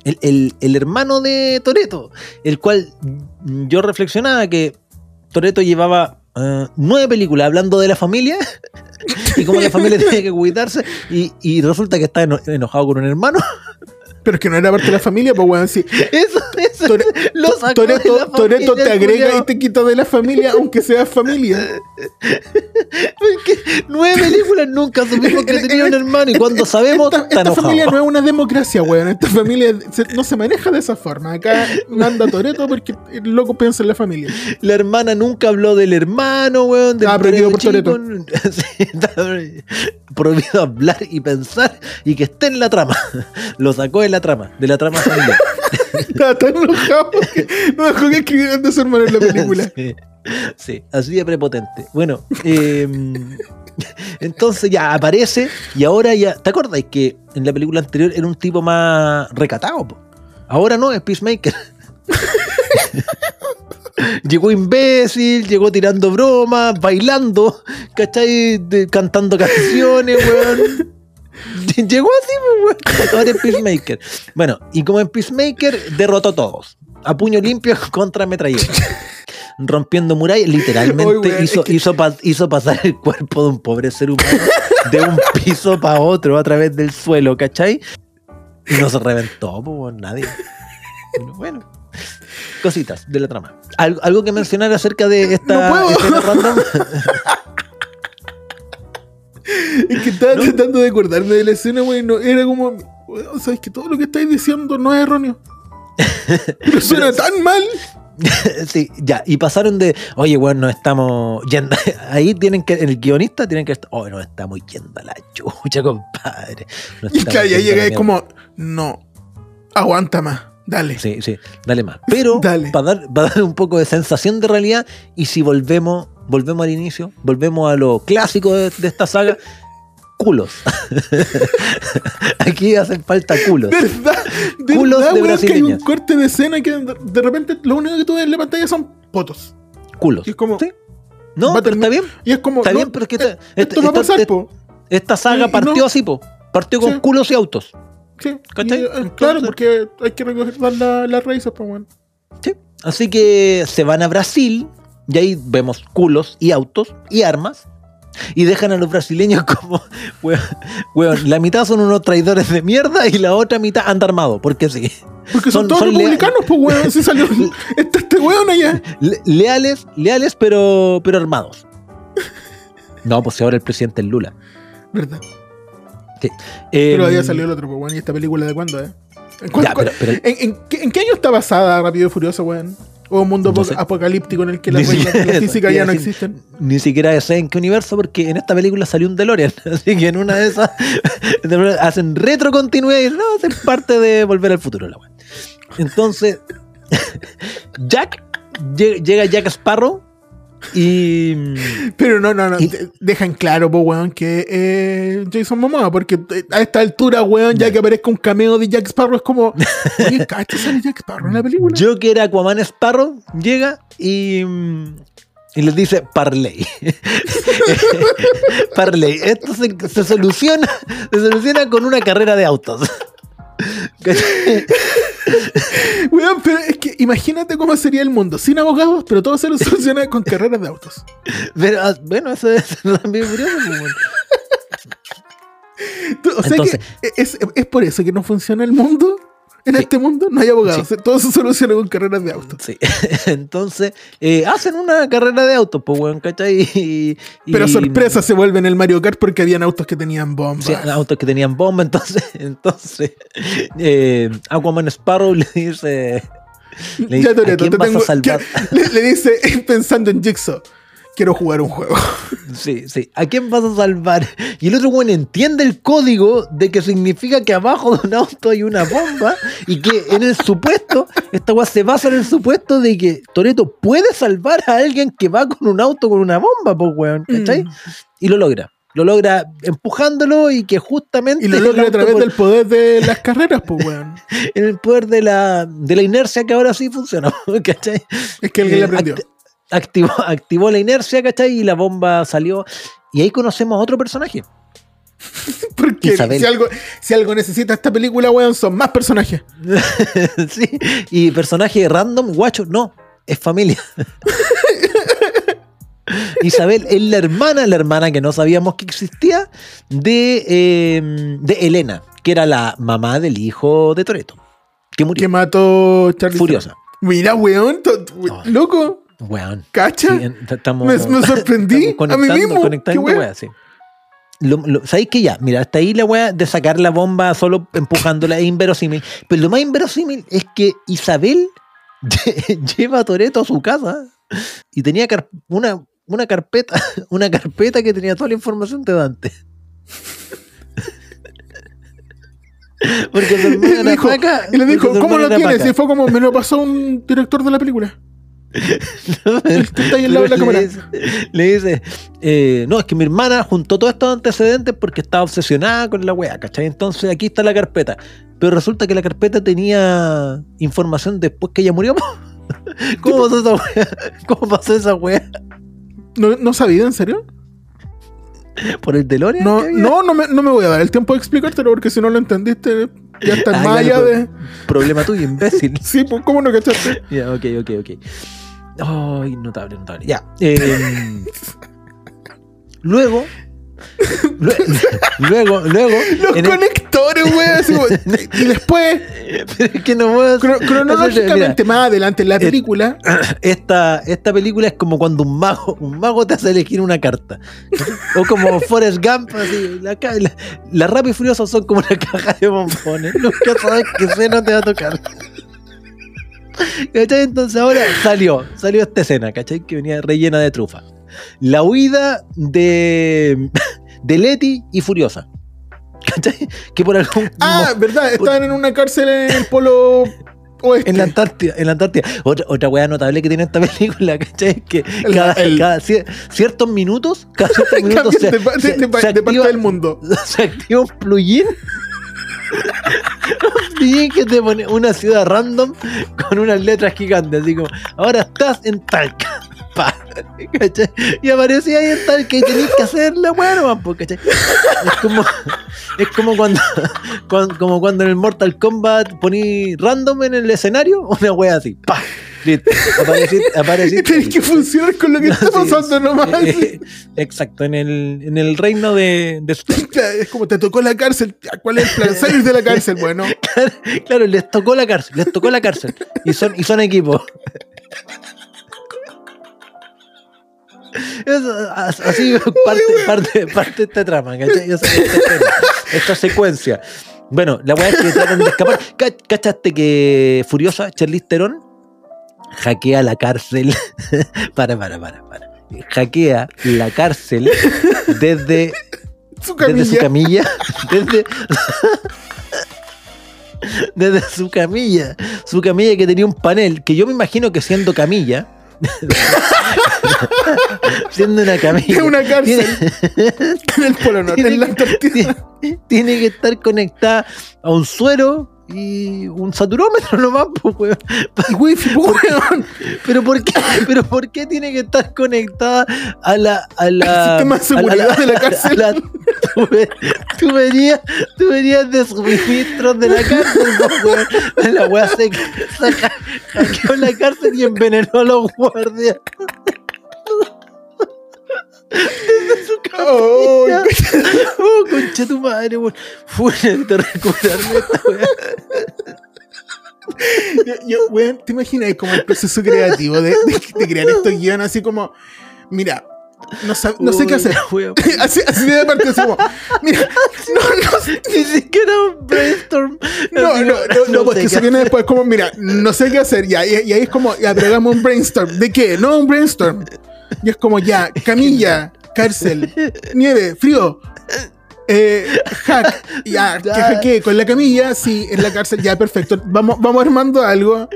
Speaker 2: el, el- el hermano de Toreto, el cual yo reflexionaba que Toreto llevaba eh, nueve películas hablando de la familia *laughs* y cómo la familia tiene que cuidarse, y, y resulta que está eno- enojado con un hermano.
Speaker 3: Pero es que no era parte de la familia, pues, weón, sí.
Speaker 2: Eso, eso
Speaker 3: Tore-
Speaker 2: lo sacó de
Speaker 3: Toreto,
Speaker 2: la
Speaker 3: Toreto te agrega
Speaker 2: culiao.
Speaker 3: y te quita de la familia, aunque sea familia. *laughs*
Speaker 2: Porque nueve películas nunca supimos que tenía un hermano y cuando sabemos
Speaker 3: Esta, esta familia no es una democracia, weón. Esta familia se- no se maneja de esa forma. Acá anda Toreto porque el loco piensa en la familia.
Speaker 2: La hermana nunca habló del hermano, weón. Del
Speaker 3: Ah, prohibido por *laughs*
Speaker 2: está prohibido hablar y pensar y que esté en la trama. Lo sacó de la trama, de la trama familiar. *laughs*
Speaker 3: Estaba tan enojado que no dejó que escribieran de su hermano en la película. *laughs*
Speaker 2: Sí, sí, así de prepotente. Bueno, eh, *laughs* entonces ya aparece y ahora ya. ¿Te acordáis que en la película anterior era un tipo más recatado? po? Ahora no, es Peacemaker. llegó imbécil, llegó tirando bromas, bailando, ¿cachai? De- cantando canciones, weón. *laughs* Llegó así, weón. Ahora es Peacemaker. Bueno, y como en Peacemaker, derrotó a todos. A puño limpio *laughs* contra metralleta. Rompiendo murallas, literalmente
Speaker 3: Oy,
Speaker 2: hizo,
Speaker 3: es que-
Speaker 2: hizo, pa- hizo pasar el cuerpo de un pobre ser humano de un piso para otro a través del suelo, ¿cachai? Y no se reventó, pues, nadie. Bueno, cositas de la trama. ¿Algo, algo que mencionar acerca de esta
Speaker 3: No puedo.
Speaker 2: random? *laughs*
Speaker 3: Es que estaba tratando de acordarme de la escena, weón. no- era como, weón, sabes que todo lo que estáis diciendo no es erróneo. *laughs* Pero suena tan mal. *laughs*
Speaker 2: sí, ya, y pasaron de, oye, bueno, nos estamos yendo. *laughs* Ahí tienen que, en el guionista tienen que estar, oh, nos estamos yendo a la chucha, compadre. Nos
Speaker 3: Y
Speaker 2: estamos
Speaker 3: claro, ya
Speaker 2: yendo a la
Speaker 3: llega
Speaker 2: mierda".
Speaker 3: como, no, aguanta más, dale.
Speaker 2: Sí, sí, dale más. Pero
Speaker 3: Dale.
Speaker 2: para dar, para dar un poco de sensación de realidad, y si volvemos, volvemos al inicio, volvemos a lo clásico de, de esta saga, culos. *laughs* Aquí hacen falta culos.
Speaker 3: ¿Verdad? ¿Verdad,
Speaker 2: Culos de
Speaker 3: weón, que hay un corte de escena que de de repente lo único que tú ves en la pantalla son potos.
Speaker 2: Culos.
Speaker 3: Y es como-
Speaker 2: Sí. No, pero está bien.
Speaker 3: Y es como.
Speaker 2: Está
Speaker 3: no,
Speaker 2: bien, pero es que
Speaker 3: eh,
Speaker 2: esta-
Speaker 3: esto
Speaker 2: esta-
Speaker 3: va a
Speaker 2: esta-
Speaker 3: pasar, po.
Speaker 2: Esta saga
Speaker 3: Y-
Speaker 2: partió
Speaker 3: no.
Speaker 2: así, po. Partió con
Speaker 3: Sí.
Speaker 2: culos y autos.
Speaker 3: Sí.
Speaker 2: ¿Cachai?
Speaker 3: Y, eh,
Speaker 2: Entonces-
Speaker 3: claro, porque hay que recordar la- las raíces, pues, weón.
Speaker 2: Sí. Así que se van a Brasil y ahí vemos culos y autos y armas. Y dejan a los brasileños *laughs* como, weón, weón, la mitad son unos traidores de mierda y la otra mitad anda armado, porque sí.
Speaker 3: Porque son,
Speaker 2: Son-
Speaker 3: todos
Speaker 2: son
Speaker 3: republicanos, pues, weón. Si salió. *laughs* Está este weón allá.
Speaker 2: Le- leales, leales, pero, pero armados. No, pues ahora el presidente es Lula.
Speaker 3: ¿Verdad?
Speaker 2: Em,
Speaker 3: Pero había salido el otro, pues, weón. ¿Y esta película de cuándo, eh? ¿En,
Speaker 2: Ya,
Speaker 3: cuál-
Speaker 2: pero- pero-
Speaker 3: ¿en- en qué, en qué año está basada Rápido y Furioso, weón? ¿O un mundo
Speaker 2: No sé.
Speaker 3: apocalíptico en el que *laughs* la
Speaker 2: siquiera-
Speaker 3: física ya no existen?
Speaker 2: ni siquiera sé en qué universo, porque en esta película salió un DeLorean. *laughs* Así que en una de esas *laughs* hacen retrocontinuidad y no, es parte de volver al futuro la wea. Entonces, Jack lle- llega Jack Sparrow y *laughs*
Speaker 3: Pero no, no, no.
Speaker 2: Y-
Speaker 3: Dejan claro, pues, weón, que eh, Jason Momoa, porque eh, a esta altura, weón, ya
Speaker 2: Ya.
Speaker 3: que aparezca un cameo de Jack Sparrow, es como, *laughs* oye, cacha, sale Jack Sparrow en la película.
Speaker 2: yo que era Aquaman Sparrow llega y y les dice Parley. *laughs* Parley. Esto se, se soluciona, se soluciona con una carrera de autos. *laughs*
Speaker 3: Weón, pero es que imagínate cómo sería el mundo sin abogados, pero todo se lo soluciona con carreras de autos.
Speaker 2: Pero, ah, bueno, eso es *laughs* también curioso. pues,
Speaker 3: O sea
Speaker 2: Entonces-
Speaker 3: que es, es por eso que no funciona el mundo. En
Speaker 2: Sí.
Speaker 3: este mundo no hay abogados. Todo se soluciona con carreras de autos.
Speaker 2: Sí. *laughs* Entonces, eh, hacen una carrera de autos, pues, weón, ¿cachai? Y, y-
Speaker 3: Pero sorpresa se vuelve en el Mario Kart porque habían autos que tenían bombas.
Speaker 2: Sí, autos que tenían bomba, *laughs* entonces, entonces eh, Aquaman Sparrow le dice, le dice
Speaker 3: Ya,
Speaker 2: ¿a
Speaker 3: Toretto,
Speaker 2: quién
Speaker 3: te
Speaker 2: vas
Speaker 3: tengo-
Speaker 2: a salvar?
Speaker 3: que- *laughs* le, le dice, pensando en Jigsaw, quiero jugar un juego.
Speaker 2: Sí, sí, ¿a quién vas a salvar? Y el otro weón entiende el código de que significa que abajo de un auto hay una bomba y que en el supuesto, esta weá se basa en el supuesto de que Toreto puede salvar a alguien que va con un auto con una bomba, pues weón, ¿cachai?
Speaker 3: Mm.
Speaker 2: Y lo logra. Lo logra empujándolo y que justamente
Speaker 3: Y lo logra a través
Speaker 2: por-
Speaker 3: del poder de las carreras, pues, weón. *laughs*
Speaker 2: en el poder de la, de la inercia que ahora sí funciona, *laughs* ¿cachai?
Speaker 3: Es que alguien
Speaker 2: Eh,
Speaker 3: le aprendió.
Speaker 2: Act- activó, *laughs* activó la inercia, ¿cachai? Y la bomba salió. Y ahí conocemos a otro personaje. *laughs*
Speaker 3: Porque
Speaker 2: Isabel.
Speaker 3: si algo, si algo necesita esta película, weón, son más personajes. *laughs*
Speaker 2: sí. Y personaje random, guacho, no, es familia. Isabel es la hermana, la hermana que no sabíamos que existía, de, eh, de Elena, que era la mamá del hijo de Toreto, que murió.
Speaker 3: Que mató Charlie.
Speaker 2: Furiosa.
Speaker 3: Mira, weón, loco,
Speaker 2: Weón.
Speaker 3: cacha.
Speaker 2: Sí, estamos,
Speaker 3: Me- me *laughs* sorprendí
Speaker 2: estamos
Speaker 3: a mí
Speaker 2: conectando-
Speaker 3: mismo.
Speaker 2: Conectando,
Speaker 3: Qué wea,
Speaker 2: sí. Lo- lo- ¿Sabéis que ya? Mira, hasta ahí la weá de sacar la bomba solo empujándola es inverosímil. Pero lo más inverosímil es que Isabel lle- *laughs* lleva a Toreto a su casa y tenía car- una, una carpeta, *laughs* una carpeta que tenía toda la información de Dante. Porque
Speaker 3: Y le dijo, y le dijo, ¿cómo lo tienes? Y fue como, me lo pasó un director de la película. *laughs* La
Speaker 2: le
Speaker 3: cámara.
Speaker 2: dice, le dice, eh, no, es que mi hermana juntó todos estos antecedentes porque estaba obsesionada con la weá, ¿cachai? Entonces aquí está la carpeta. Pero resulta que la carpeta tenía información después que ella murió. *laughs* ¿Cómo pasó esa weá? ¿Cómo pasó esa weá?
Speaker 3: ¿No, no sabía, en serio?
Speaker 2: ¿Por el DeLorean?
Speaker 3: No, no, no me, no me voy a dar el tiempo de explicártelo porque si no lo entendiste, ya está
Speaker 2: Ah,
Speaker 3: más allá
Speaker 2: claro,
Speaker 3: de.
Speaker 2: Problema tuyo, imbécil. *laughs*
Speaker 3: Sí, pues, ¿cómo no cachaste?
Speaker 2: ya, ok, ok, ok. Ay, notable, notable. Ya. eh, *laughs* luego. lue- *laughs* Luego, luego.
Speaker 3: Los
Speaker 2: en el-
Speaker 3: conectores, weón. *laughs* Y después,
Speaker 2: Pero es que no puedo.
Speaker 3: cro- cronológicamente, más adelante en la
Speaker 2: Eh,
Speaker 3: película, *clears throat*
Speaker 2: esta, esta película es como cuando un mago, un mago te hace elegir una carta. O como Forrest Gump, así, la, la, la Rápido y Furioso son como una caja de bombones. Nunca sabes qué escena te va a tocar. ¿Cachai? Entonces ahora salió, salió esta escena, ¿cachai? Que venía rellena de trufa. La huida de, de Leti y Furiosa. ¿Cachai? Que por algún
Speaker 3: Ah, verdad, estaban en una cárcel en el polo Oeste.
Speaker 2: En la Antártida, en la Antártida. Otra, otra weá notable que tiene esta película, ¿cachai? Es que
Speaker 3: El-
Speaker 2: cada,
Speaker 3: el-
Speaker 2: cada cier- ciertos minutos, cada ciertos *laughs* minutos se,
Speaker 3: de,
Speaker 2: se-
Speaker 3: de pa-
Speaker 2: se
Speaker 3: de parte
Speaker 2: activa-
Speaker 3: del mundo. *laughs*
Speaker 2: se activa un plugin. Plugin que te pone una ciudad random con unas letras gigantes, así como, ahora estás en Talca. *laughs* Y aparecía ahí en Talca y tenías que hacer la weá nomás, po, ¿cachai? Es como, es como cuando, cuan- como cuando en el Mortal Kombat poní random en el escenario, una wea así, pa, listo, apareciste,
Speaker 3: Y *laughs*
Speaker 2: apareciste
Speaker 3: tenés que funcionar con lo que está *laughs* pasando
Speaker 2: sí.
Speaker 3: nomás.
Speaker 2: Eh, *laughs* exacto, en el, en el reino de,
Speaker 3: Es como te tocó la cárcel. ¿Cuál es el plan? Salir de la cárcel, bueno.
Speaker 2: Claro, les tocó la cárcel, les tocó la cárcel. Y son, y son equipos. Es, as- así parte, parte, parte de esta trama, ¿cachai? Esta, secuencia. Bueno, la weá es que tratan de escapar. Ca- ¿Cachaste que Furiosa, Charlize Theron, hackea la cárcel? *laughs* para, para, para, para. Hackea la cárcel desde
Speaker 3: Su
Speaker 2: desde su
Speaker 3: camilla.
Speaker 2: camilla, *laughs* desde, desde su camilla, su camilla que tenía un panel, que yo me imagino que siendo camilla, *laughs* siendo una camilla,
Speaker 3: Es una cárcel. En el Polo Norte,
Speaker 2: tiene
Speaker 3: en la Antártida.
Speaker 2: tiene, tiene que estar conectada a un suero y un saturómetro *laughs* nomás, pues, weón.
Speaker 3: Y wifi, po, weón. *laughs*
Speaker 2: Pero ¿por qué? *laughs* Pero ¿por qué tiene que estar conectada a la a la
Speaker 3: Al sistema de
Speaker 2: a
Speaker 3: seguridad de la
Speaker 2: a
Speaker 3: cárcel?
Speaker 2: la tube- tubería, tuberías de suministros de la cárcel, po, weón. La weá se, se hackeó la cárcel y envenenó a los guardias. Desde su
Speaker 3: Oh. *laughs*
Speaker 2: Oh, concha tu madre, weón. Fue *laughs* de recuperarme esta weá.
Speaker 3: yo, yo, weón, ¿te imaginas como el proceso creativo de, de, de crear estos guiones así como, mira, no, no sé qué hacer. *laughs* Así, así de parte, así como, mira, no, no,
Speaker 2: Ni siquiera un brainstorm.
Speaker 3: no, no,
Speaker 2: como,
Speaker 3: no, no, porque
Speaker 2: sé
Speaker 3: eso viene después como, mira, no sé qué hacer, ya, y, y ahí es como, ya, un brainstorm. ¿De qué? No, un brainstorm. Y es como, ya, camilla, cárcel, nieve, frío, eh, hack, ya, que hackee con la camilla, sí, en la cárcel, ya, perfecto. Vamos, vamos armando algo.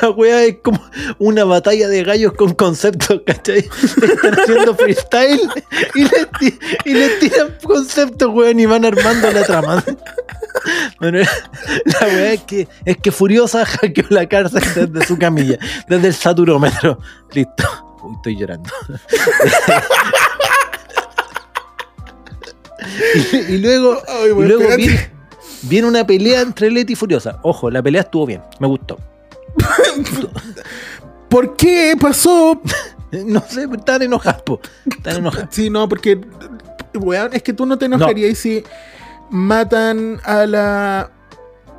Speaker 2: La wea es como una batalla de gallos con conceptos, ¿cachai? Están haciendo freestyle y les, y les tiran conceptos, weón, y van armando la trama. Bueno, la wea es que, es que Furiosa hackeó la cárcel desde su camilla, desde el saturómetro. Listo. Uy, estoy llorando. y, *laughs* y luego,
Speaker 3: Ay,
Speaker 2: y
Speaker 3: weón,
Speaker 2: luego viene, viene una pelea entre Leti y Furiosa. Ojo, la pelea estuvo bien, me gustó. *laughs*
Speaker 3: ¿Por qué pasó? *laughs*
Speaker 2: No sé, están enojados, po. Están enojados.
Speaker 3: Sí, no, porque, weón, es que tú no te enojarías si matan a la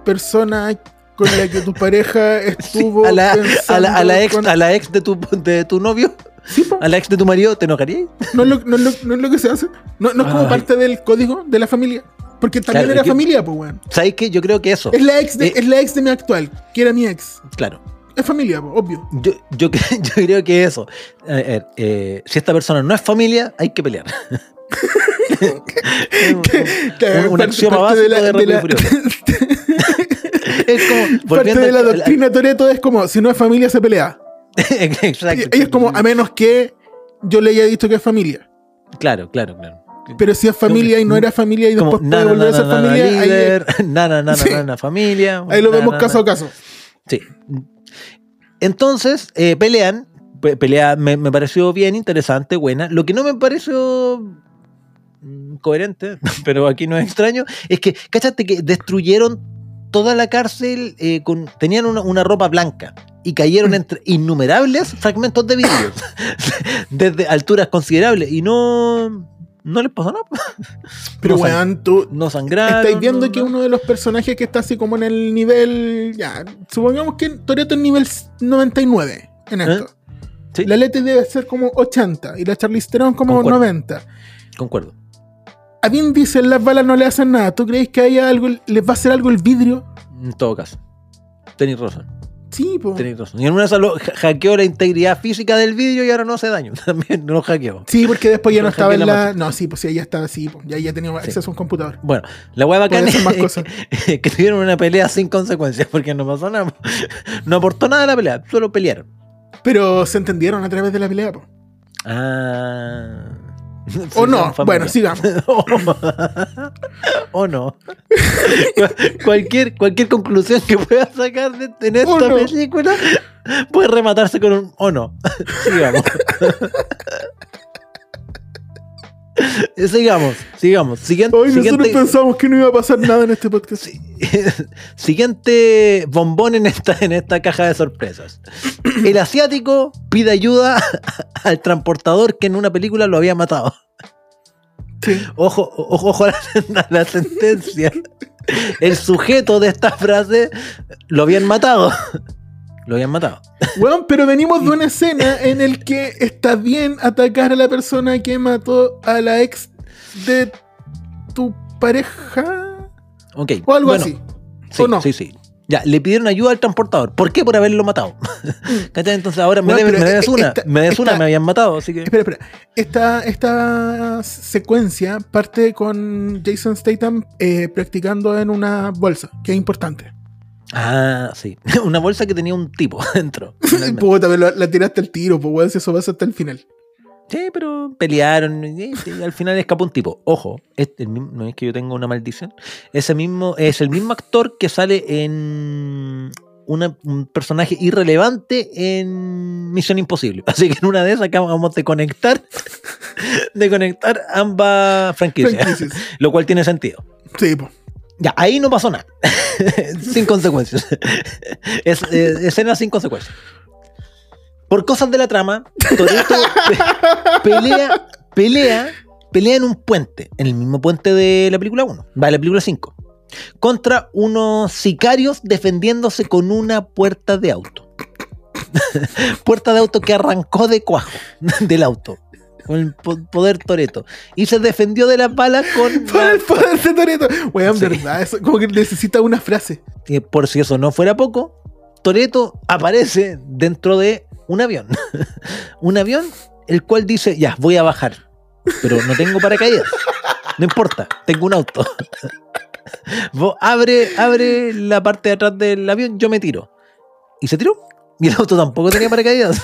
Speaker 3: persona con la que tu pareja *laughs* estuvo
Speaker 2: a, la, a, la, a la ex,
Speaker 3: con-
Speaker 2: a la ex de tu, de tu novio,
Speaker 3: Sí,
Speaker 2: a la ex de tu marido, ¿te enojarías?
Speaker 3: no, es lo, no, lo, no es lo que se hace. No, no es como
Speaker 2: Ay.
Speaker 3: parte del código de la familia. Porque también
Speaker 2: Claro,
Speaker 3: era
Speaker 2: que-
Speaker 3: familia, pues, weón.
Speaker 2: ¿Sabes qué? Yo creo que eso.
Speaker 3: Es la, ex de,
Speaker 2: Eh.
Speaker 3: es la ex de mi actual, que era mi ex.
Speaker 2: Claro.
Speaker 3: Es familia, po, obvio.
Speaker 2: Yo, yo, *laughs* yo creo que eso. A ver, eh, si esta persona no es familia, hay que pelear. *laughs* Un-
Speaker 3: Que
Speaker 2: un, un
Speaker 3: parte-
Speaker 2: axioma básico de,
Speaker 3: de la- de
Speaker 2: y
Speaker 3: la-.
Speaker 2: Es como. *laughs*
Speaker 3: Parte de la doctrina Toreto es como, si no es familia, se pelea. *laughs*
Speaker 2: Exacto.
Speaker 3: Y, es como, a menos que yo le haya dicho que es familia.
Speaker 2: Claro, claro, claro.
Speaker 3: Pero si es familia y no era familia y después puede volver a ser familia, ahí,
Speaker 2: nana, *laughs*
Speaker 3: Sí.
Speaker 2: nana, familia.
Speaker 3: ahí lo vemos caso a caso.
Speaker 2: Sí. Entonces, eh, pelean. Pe- Pelea me, me pareció bien, interesante, buena. Lo que no me pareció mm, coherente, pero aquí no es extraño, es que, cáchate que destruyeron toda la cárcel eh, con. Tenían una, una ropa blanca y
Speaker 3: Mm.
Speaker 2: cayeron entre innumerables fragmentos de vidrio *laughs* desde alturas considerables y no. No les pasó nada.
Speaker 3: Pero
Speaker 2: no sang-
Speaker 3: weón, tú
Speaker 2: No sangraron.
Speaker 3: estáis viendo
Speaker 2: no-
Speaker 3: que
Speaker 2: no-
Speaker 3: uno de los personajes que está así como en el nivel. Ya, supongamos que Toreto es nivel 99 en esto.
Speaker 2: ¿Eh? Sí.
Speaker 3: La Leti debe ser como 80 y la Charlize Theron como
Speaker 2: Concuerdo.
Speaker 3: 90.
Speaker 2: Concuerdo.
Speaker 3: A Vin Diesel las balas no le hacen nada. ¿Tú crees que haya algo, les va a hacer algo el vidrio?
Speaker 2: En todo caso. Tenéis razón.
Speaker 3: Sí, po.
Speaker 2: Tenéis razón. Y en una solo hackeó la integridad física del vídeo y ahora no hace daño. *laughs* También no lo hackeó.
Speaker 3: Sí, porque después ya no estaba en
Speaker 2: la
Speaker 3: la. No, sí, pues sí, ya estaba así, ya, ya tenía acceso a un computador.
Speaker 2: Bueno, la hueá bacana es *laughs* que tuvieron una pelea sin consecuencias porque no pasó nada. *laughs* No aportó nada a la pelea, solo pelearon.
Speaker 3: Pero se entendieron a través de la pelea, po.
Speaker 2: Ah. *laughs* *laughs*
Speaker 3: O no, bueno, sigamos. *laughs*
Speaker 2: o no. Cu- cualquier, cualquier conclusión que pueda sacar de, en esta
Speaker 3: no.
Speaker 2: película puede rematarse con un o no. Sigamos. Sigamos, sigamos. Siguiente,
Speaker 3: Hoy nosotros
Speaker 2: siguiente,
Speaker 3: pensamos que no iba a pasar nada en este podcast. *laughs*
Speaker 2: siguiente bombón en esta, en esta caja de sorpresas. El asiático pide ayuda *laughs* al transportador que en una película lo había matado.
Speaker 3: Sí.
Speaker 2: Ojo, ojo, ojo a la, a la sentencia. El sujeto de esta frase lo habían matado. Lo habían matado.
Speaker 3: Weón, pero venimos de una escena en el que está bien atacar a la persona que mató a la ex de tu pareja
Speaker 2: Ok.
Speaker 3: o algo
Speaker 2: bueno,
Speaker 3: así.
Speaker 2: Sí,
Speaker 3: ¿O no?
Speaker 2: sí, sí. Ya, le pidieron ayuda al transportador. ¿Por qué? Por haberlo matado. *laughs* ¿Cachai? Entonces ahora me,
Speaker 3: Bueno,
Speaker 2: debes, me debes
Speaker 3: e-
Speaker 2: una.
Speaker 3: esta-
Speaker 2: me debes una, me habían matado. Así que.
Speaker 3: Espera, espera. Esta, esta secuencia parte con Jason Statham eh, practicando en una bolsa, que es importante.
Speaker 2: Ah, sí. *laughs* Una bolsa que tenía un tipo *laughs* dentro.
Speaker 3: Puta, pero la, la tiraste al tiro, pues weón, si eso pasa hasta el final.
Speaker 2: Sí, pero pelearon y, y al final escapó un tipo. Ojo, este, el mismo- no es que yo tenga una maldición. Ese mismo es el mismo actor que sale en una- un personaje irrelevante en Misión Imposible. *laughs* Así que en una de esas acabamos de conectar, de conectar ambas franquicias,
Speaker 3: Franquicias.
Speaker 2: lo cual tiene sentido.
Speaker 3: Sí, pues.
Speaker 2: Ya, ahí no pasó nada. *laughs* sin consecuencias. Es, escena sin consecuencias. Por cosas de la trama, Toretto pe- pelea, pelea, pelea en un puente, en el mismo puente de la película 1, va, de la película 5, contra unos sicarios defendiéndose con una puerta de auto. *laughs* puerta de auto que arrancó de cuajo del auto. Con el po- poder Toreto. Y se defendió de las balas con. *laughs*
Speaker 3: Por el poder de Toreto. Weón,
Speaker 2: Sí.
Speaker 3: verdad, eso como que necesita una frase.
Speaker 2: Y por si eso no fuera poco, Toreto aparece dentro de un avión. *laughs* un avión el cual dice, ya, voy a bajar, pero no tengo paracaídas. No importa, tengo un auto. *laughs* Vos abre, abre la parte de atrás del avión, yo me tiro. Y se tiró. Y el auto tampoco tenía paracaídas.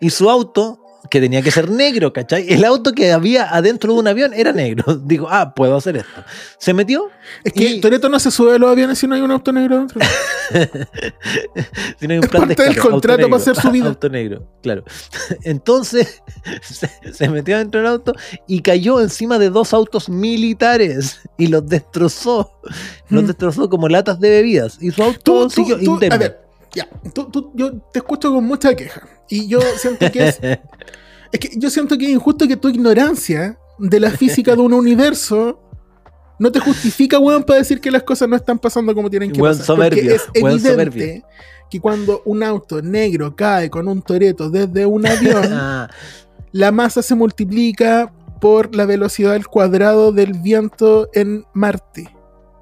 Speaker 2: y su auto, que tenía que ser negro, ¿cachai? El auto que había adentro de un avión era negro. *laughs* Digo, ah, puedo hacer esto. Se metió.
Speaker 3: Es que
Speaker 2: Y-
Speaker 3: Toreto no se sube a los aviones si no hay un auto negro dentro. *laughs*
Speaker 2: Si no hay un
Speaker 3: Es
Speaker 2: plan de
Speaker 3: parte del
Speaker 2: escape,
Speaker 3: contrato
Speaker 2: auto
Speaker 3: para hacer su vida. *laughs*
Speaker 2: Auto negro, claro. Entonces se, se metió dentro del auto y cayó encima de dos autos militares y los destrozó. Los
Speaker 3: Mm.
Speaker 2: destrozó como latas de bebidas. Y su auto
Speaker 3: Tú, tú,
Speaker 2: siguió
Speaker 3: tú-
Speaker 2: indemne.
Speaker 3: a ver, ya, tú- tú- yo te escucho con mucha queja. Y yo siento que es, *laughs* es que yo siento que es injusto que tu ignorancia de la física de un universo no te justifica, weón, para decir que las cosas no están pasando como tienen que pasar. Porque es
Speaker 2: weón
Speaker 3: evidente que cuando un auto negro cae con un toreto desde un avión, *laughs* la masa se multiplica por la velocidad al cuadrado del viento en Marte.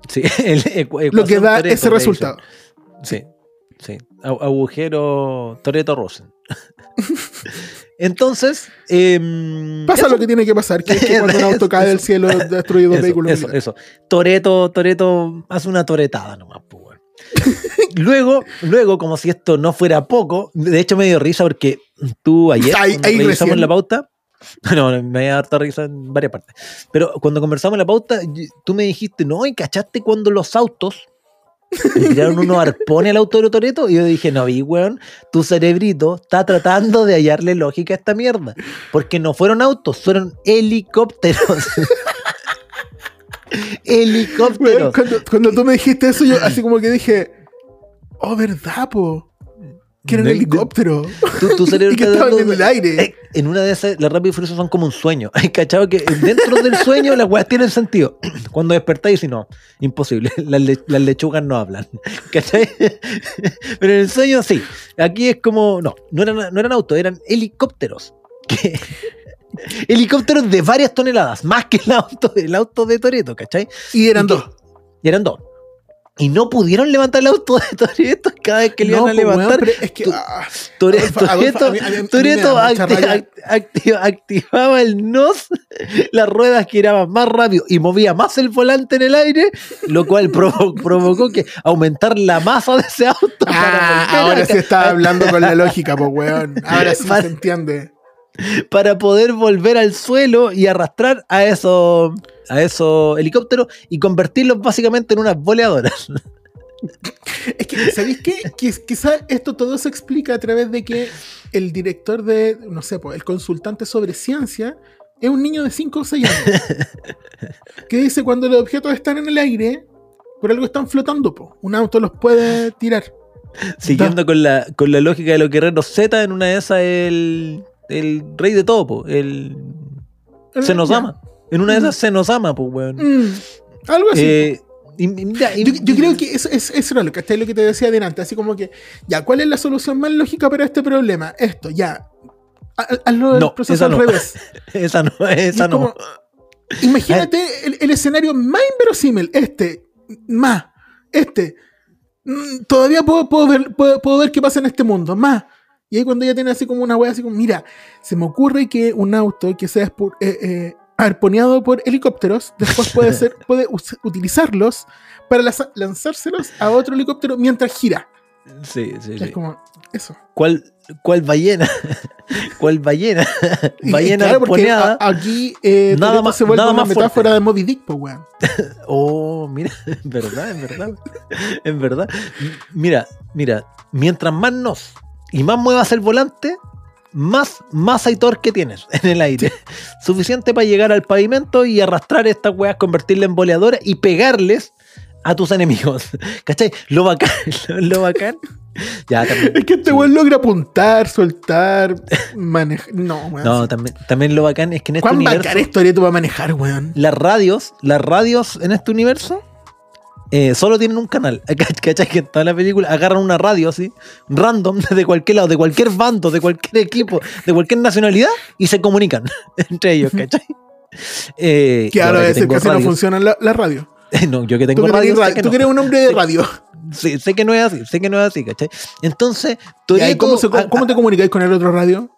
Speaker 2: sí, *laughs* el
Speaker 3: Lo que da ese resultado.
Speaker 2: Sí, sí. Agu- Agujero Toreto Rosen. *laughs* Entonces, em,
Speaker 3: Pasa
Speaker 2: eso.
Speaker 3: lo que tiene que pasar, que es que *laughs* cuando un auto cae del cielo destruye dos vehículos.
Speaker 2: eso, eso. Toreto, Toreto hace una toretada nomás, pues, luego, luego, como si esto no fuera poco, de hecho me dio risa porque tú ayer,
Speaker 3: Ahí- ahí
Speaker 2: revisamos
Speaker 3: recién.
Speaker 2: la pauta, *laughs* no, me dio harta risa en varias partes, pero cuando conversamos la pauta, tú me dijiste, no, y cachaste cuando los autos le tiraron unos arpones al auto de Toreto, y yo dije, no, vi, weón, tu cerebrito está tratando de hallarle lógica a esta mierda, porque no fueron autos, fueron helicópteros. *laughs* helicópteros.
Speaker 3: Cuando tú me dijiste eso, yo así como que dije, oh, ¿verdad, po? Que era un helicóptero.
Speaker 2: Tu, tu cerebro
Speaker 3: y que
Speaker 2: está
Speaker 3: estaban
Speaker 2: dando-
Speaker 3: en el aire.
Speaker 2: Eh, en una de esas, las rápidas y furiosas son como un sueño. *laughs* Hay cachado que dentro del sueño las weas tienen sentido. *clears throat* Cuando despertáis, y no, imposible. *laughs* Las, le- las lechugas no hablan. *laughs* ¿Cachai? Pero en el sueño sí. Aquí es como, no, no eran, no eran autos, eran helicópteros. Que- helicópteros de varias toneladas, más que el auto, el auto de Toreto, ¿cachai?
Speaker 3: Y eran
Speaker 2: y que-
Speaker 3: dos.
Speaker 2: Y eran dos. Y no pudieron levantar el auto de Toreto cada vez que le iban a
Speaker 3: weón,
Speaker 2: levantar.
Speaker 3: pero es que. ah,
Speaker 2: Toreto, acti- act- activaba el NOS, las ruedas giraban más rápido y movía más el volante en el aire, lo cual provo- *laughs* provocó que aumentar la masa de ese auto.
Speaker 3: Ah, ahora sí está hablando con la lógica, pues, weón. Ahora sí
Speaker 2: Para-
Speaker 3: se entiende.
Speaker 2: para poder volver al suelo y arrastrar a esos, a esos helicópteros y convertirlos básicamente en unas boleadoras. *laughs*
Speaker 3: Es que, ¿sabéis qué? Quiz- Quizá esto todo se explica a través de que el director de, no sé, pues, el consultante sobre ciencia es un niño de 5 o 6 años. *laughs* que dice cuando los objetos están en el aire, por algo están flotando, po. un auto los puede tirar.
Speaker 2: Siguiendo con la, con la lógica de los guerreros Z, en una de esas el, el rey de todo, po, el se nos
Speaker 3: Ya.
Speaker 2: En una de esas se nos ama, pues, weón.
Speaker 3: Mm, algo así.
Speaker 2: Eh, y- y mira, y-
Speaker 3: Yo, yo creo que eso, es, eso era lo, ¿cachai? lo que te decía adelante. Así como que, ya, ¿cuál es la solución más lógica para este problema? Esto, ya. Ha- Hazlo
Speaker 2: No,
Speaker 3: proceso al
Speaker 2: no.
Speaker 3: revés. *laughs*
Speaker 2: Esa no, esa
Speaker 3: es
Speaker 2: no.
Speaker 3: como, imagínate el, el escenario más inverosímil. Este, más, este. Mm, Todavía puedo, puedo ver, puedo, puedo ver qué pasa en este mundo, más. Y ahí cuando ella tiene así como una wea así como, mira, se me ocurre que un auto que sea eh, eh, arponeado por helicópteros, después puede *laughs* ser, puede utilizarlos para lanzárselos a otro helicóptero mientras gira.
Speaker 2: Sí, sí,
Speaker 3: Es
Speaker 2: sí.
Speaker 3: como, eso.
Speaker 2: ¿Cuál, cuál ballena? *laughs* ¿Cuál ballena? Ballena
Speaker 3: claro,
Speaker 2: arponeada.
Speaker 3: a- aquí eh,
Speaker 2: Nada más-
Speaker 3: se vuelve
Speaker 2: nada
Speaker 3: una
Speaker 2: más
Speaker 3: metáfora
Speaker 2: fuerte.
Speaker 3: de Moby Dick, pues weón. *laughs*
Speaker 2: Oh, mira, es verdad, es verdad. Es verdad. Mira, mira, mientras más nos y más muevas el volante, más masa y torque tienes *laughs* en el aire. Suficiente para llegar al pavimento y arrastrar estas weas, convertirlas en boleadoras y pegarles a tus enemigos. *laughs* ¿Cachai? Lo bacán, *laughs* lo, lo bacán. Ya, también.
Speaker 3: Es que este
Speaker 2: sí.
Speaker 3: weón logra apuntar, soltar, manejar. No, weón.
Speaker 2: No, también, también lo bacán es que en este
Speaker 3: ¿Cuán
Speaker 2: universo.
Speaker 3: bacán es Toretto para manejar, weón?
Speaker 2: las radios, las radios en este universo eh, solo tienen un canal. *laughs* ¿Cach- ¿Cachai? Que en toda la película agarran una radio así, random, *laughs* de cualquier lado, de cualquier bando, de cualquier equipo, de cualquier nacionalidad, y se comunican *laughs* entre ellos, ¿cachai? Eh,
Speaker 3: Que ahora
Speaker 2: ahora que
Speaker 3: que así no
Speaker 2: radios-
Speaker 3: funciona la, la radio.
Speaker 2: no, yo que
Speaker 3: Tú
Speaker 2: tengo
Speaker 3: que,
Speaker 2: radio, que
Speaker 3: tú
Speaker 2: no.
Speaker 3: que eres un hombre de radio.
Speaker 2: Sí, sé que no es así, sé que no es así, ¿cachai? Entonces,
Speaker 3: Ya, ¿y ¿Cómo, se-
Speaker 2: a-
Speaker 3: cómo te comunicáis con el otro radio?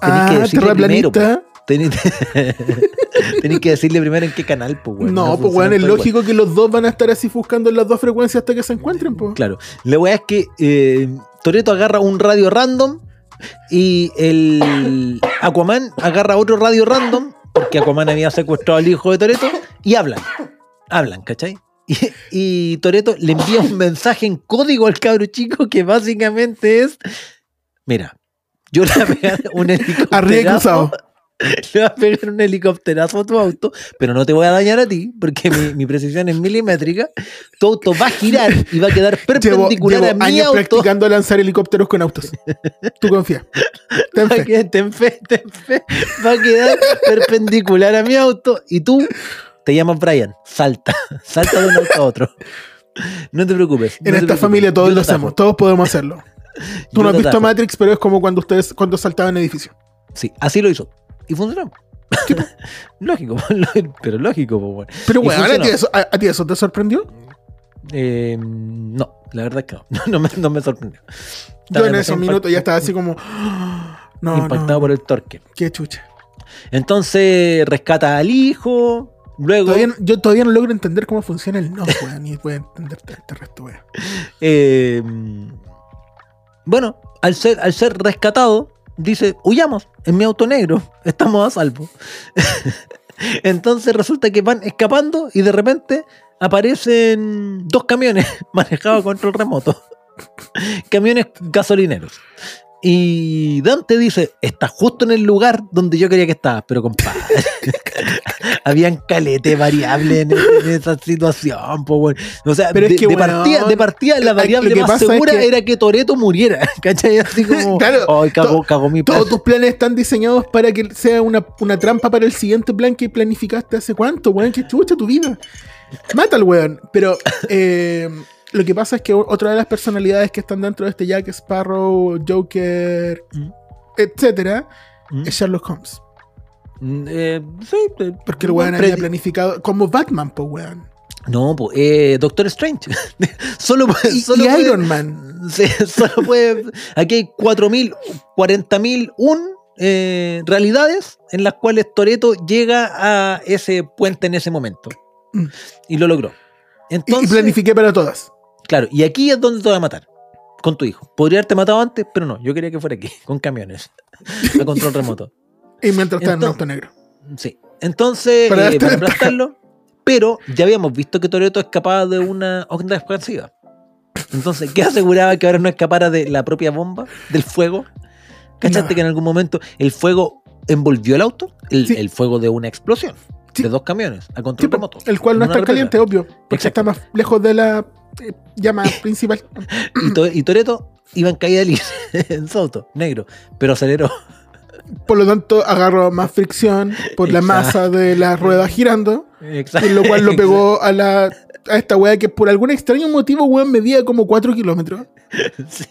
Speaker 2: Tenés que
Speaker 3: Ah,
Speaker 2: decirle primero,
Speaker 3: terraplanista.
Speaker 2: Tenéis *laughs* tenéis que decirle primero en qué canal, pues, weón.
Speaker 3: no, pues weón, es lógico que los dos van a estar así buscando en las dos frecuencias hasta que se encuentren, pues.
Speaker 2: Claro. La weá es que eh, Toreto agarra un radio random y el Aquaman agarra otro radio random porque Aquaman había secuestrado al hijo de Toreto y hablan. Hablan, ¿cachai? Y, y Toreto le envía un mensaje en código al cabro chico que básicamente es: Mira, yo le voy a pegar un *laughs* helicóptero. *laughs* Le voy a pegar un helicópterazo a tu auto, pero no te voy a dañar a ti, porque mi, mi precisión es milimétrica. Tu auto va a girar y va a quedar *laughs* perpendicular
Speaker 3: llevo
Speaker 2: a mi
Speaker 3: años
Speaker 2: auto.
Speaker 3: practicando a lanzar helicópteros con autos. Tú confía. Ten *laughs*
Speaker 2: Va a
Speaker 3: fe.
Speaker 2: quedar- ten fe, ten fe. Va a quedar perpendicular a mi auto y tú te llamas Brian. Salta, salta de un auto a otro. No te preocupes. no
Speaker 3: En
Speaker 2: te
Speaker 3: esta
Speaker 2: preocupes.
Speaker 3: familia todos
Speaker 2: Yo
Speaker 3: lo hacemos, todos podemos hacerlo. Tú
Speaker 2: Yo
Speaker 3: no has visto. Matrix, pero es como cuando ustedes cuando saltaban edificios.
Speaker 2: Sí, así lo hizo. Y funcionó. *laughs* lógico, *laughs* pero lógico, pues, bueno.
Speaker 3: Pero bueno, ¿a ti, eso, a, a ti eso te sorprendió?
Speaker 2: Eh, no, la verdad es que no. *laughs* No, me, no me sorprendió.
Speaker 3: Yo en esos minutos ya estaba así como. "Ah, *gasps* No,
Speaker 2: impactado
Speaker 3: no,
Speaker 2: por el torque.
Speaker 3: qué chucha.
Speaker 2: Entonces rescata al hijo. Luego,
Speaker 3: Todavía yo todavía no logro entender cómo funciona el no, weón, ni puedo entender este resto, weón.
Speaker 2: eh, bueno, al ser, al ser rescatado, dice: Huyamos en mi auto negro, *laughs* estamos a salvo. *laughs* Entonces resulta que van escapando y de repente aparecen dos camiones *laughs* manejados a control remoto. camiones gasolineros. Y Dante dice, está justo en el lugar donde yo quería que estabas, pero compadre. *laughs* Habían calete variable en, en esa situación, po, weón. O sea,
Speaker 3: Pero es
Speaker 2: de,
Speaker 3: que,
Speaker 2: de
Speaker 3: weón,
Speaker 2: partida, de partida la variable
Speaker 3: que
Speaker 2: más
Speaker 3: pasa es
Speaker 2: segura
Speaker 3: que-
Speaker 2: era que Toreto muriera. *laughs* ¿Cachai? Así como, *laughs*
Speaker 3: Claro,
Speaker 2: ay, cagó,
Speaker 3: to-
Speaker 2: cagó mi plan.
Speaker 3: Todos tus planes están diseñados para que sea una, una trampa para el siguiente plan que planificaste hace cuánto, weón. Que chucha tu vida. Mata al weón. Pero eh, lo que pasa es que otra de las personalidades que están dentro de este Jack Sparrow, Joker,
Speaker 2: Mm.
Speaker 3: etcétera,
Speaker 2: Mm.
Speaker 3: es Sherlock Holmes.
Speaker 2: Mm, eh, sí, eh,
Speaker 3: Porque el weón había planificado como Batman, pues weón.
Speaker 2: No, pues, eh, Doctor Strange. *laughs* solo puede,
Speaker 3: Y,
Speaker 2: solo
Speaker 3: y
Speaker 2: puede-
Speaker 3: Iron Man. *laughs*
Speaker 2: Sí, solo puede. Aquí hay 4.000, 40.000, un eh, realidades en las cuales Toreto llega a ese puente en ese momento.
Speaker 3: Mm.
Speaker 2: Y lo logró. Entonces,
Speaker 3: y planifiqué para todas.
Speaker 2: Claro, y aquí es donde te voy a matar. Con tu hijo. Podría haberte matado antes, pero no. Yo quería que fuera aquí, *laughs* con camiones. A control remoto.
Speaker 3: Y mientras está en un auto negro.
Speaker 2: Sí. Entonces,
Speaker 3: Para ventaja.
Speaker 2: aplastarlo. Pero ya habíamos visto que Toreto escapaba de una onda expansiva. Entonces, ¿qué aseguraba que ahora no escapara de la propia bomba, del fuego? ¿Cachaste
Speaker 3: No.
Speaker 2: que en algún momento el fuego envolvió el auto? El,
Speaker 3: Sí.
Speaker 2: el fuego de una explosión.
Speaker 3: Sí.
Speaker 2: De dos camiones, a control
Speaker 3: Sí, po,
Speaker 2: remoto.
Speaker 3: el cual no está caliente, obvio. Porque
Speaker 2: Exacto.
Speaker 3: está más lejos de la eh, llama *coughs* principal.
Speaker 2: Y, To- y Toreto iba en caída libre *laughs* en su auto, negro, pero aceleró.
Speaker 3: Por lo tanto, agarró más fricción por la
Speaker 2: Exacto.
Speaker 3: masa de la rueda girando.
Speaker 2: Exacto.
Speaker 3: Y lo cual lo *laughs* pegó a la a esta wea que por algún extraño motivo, weón, medía como 4 kilómetros. *laughs*
Speaker 2: Sí.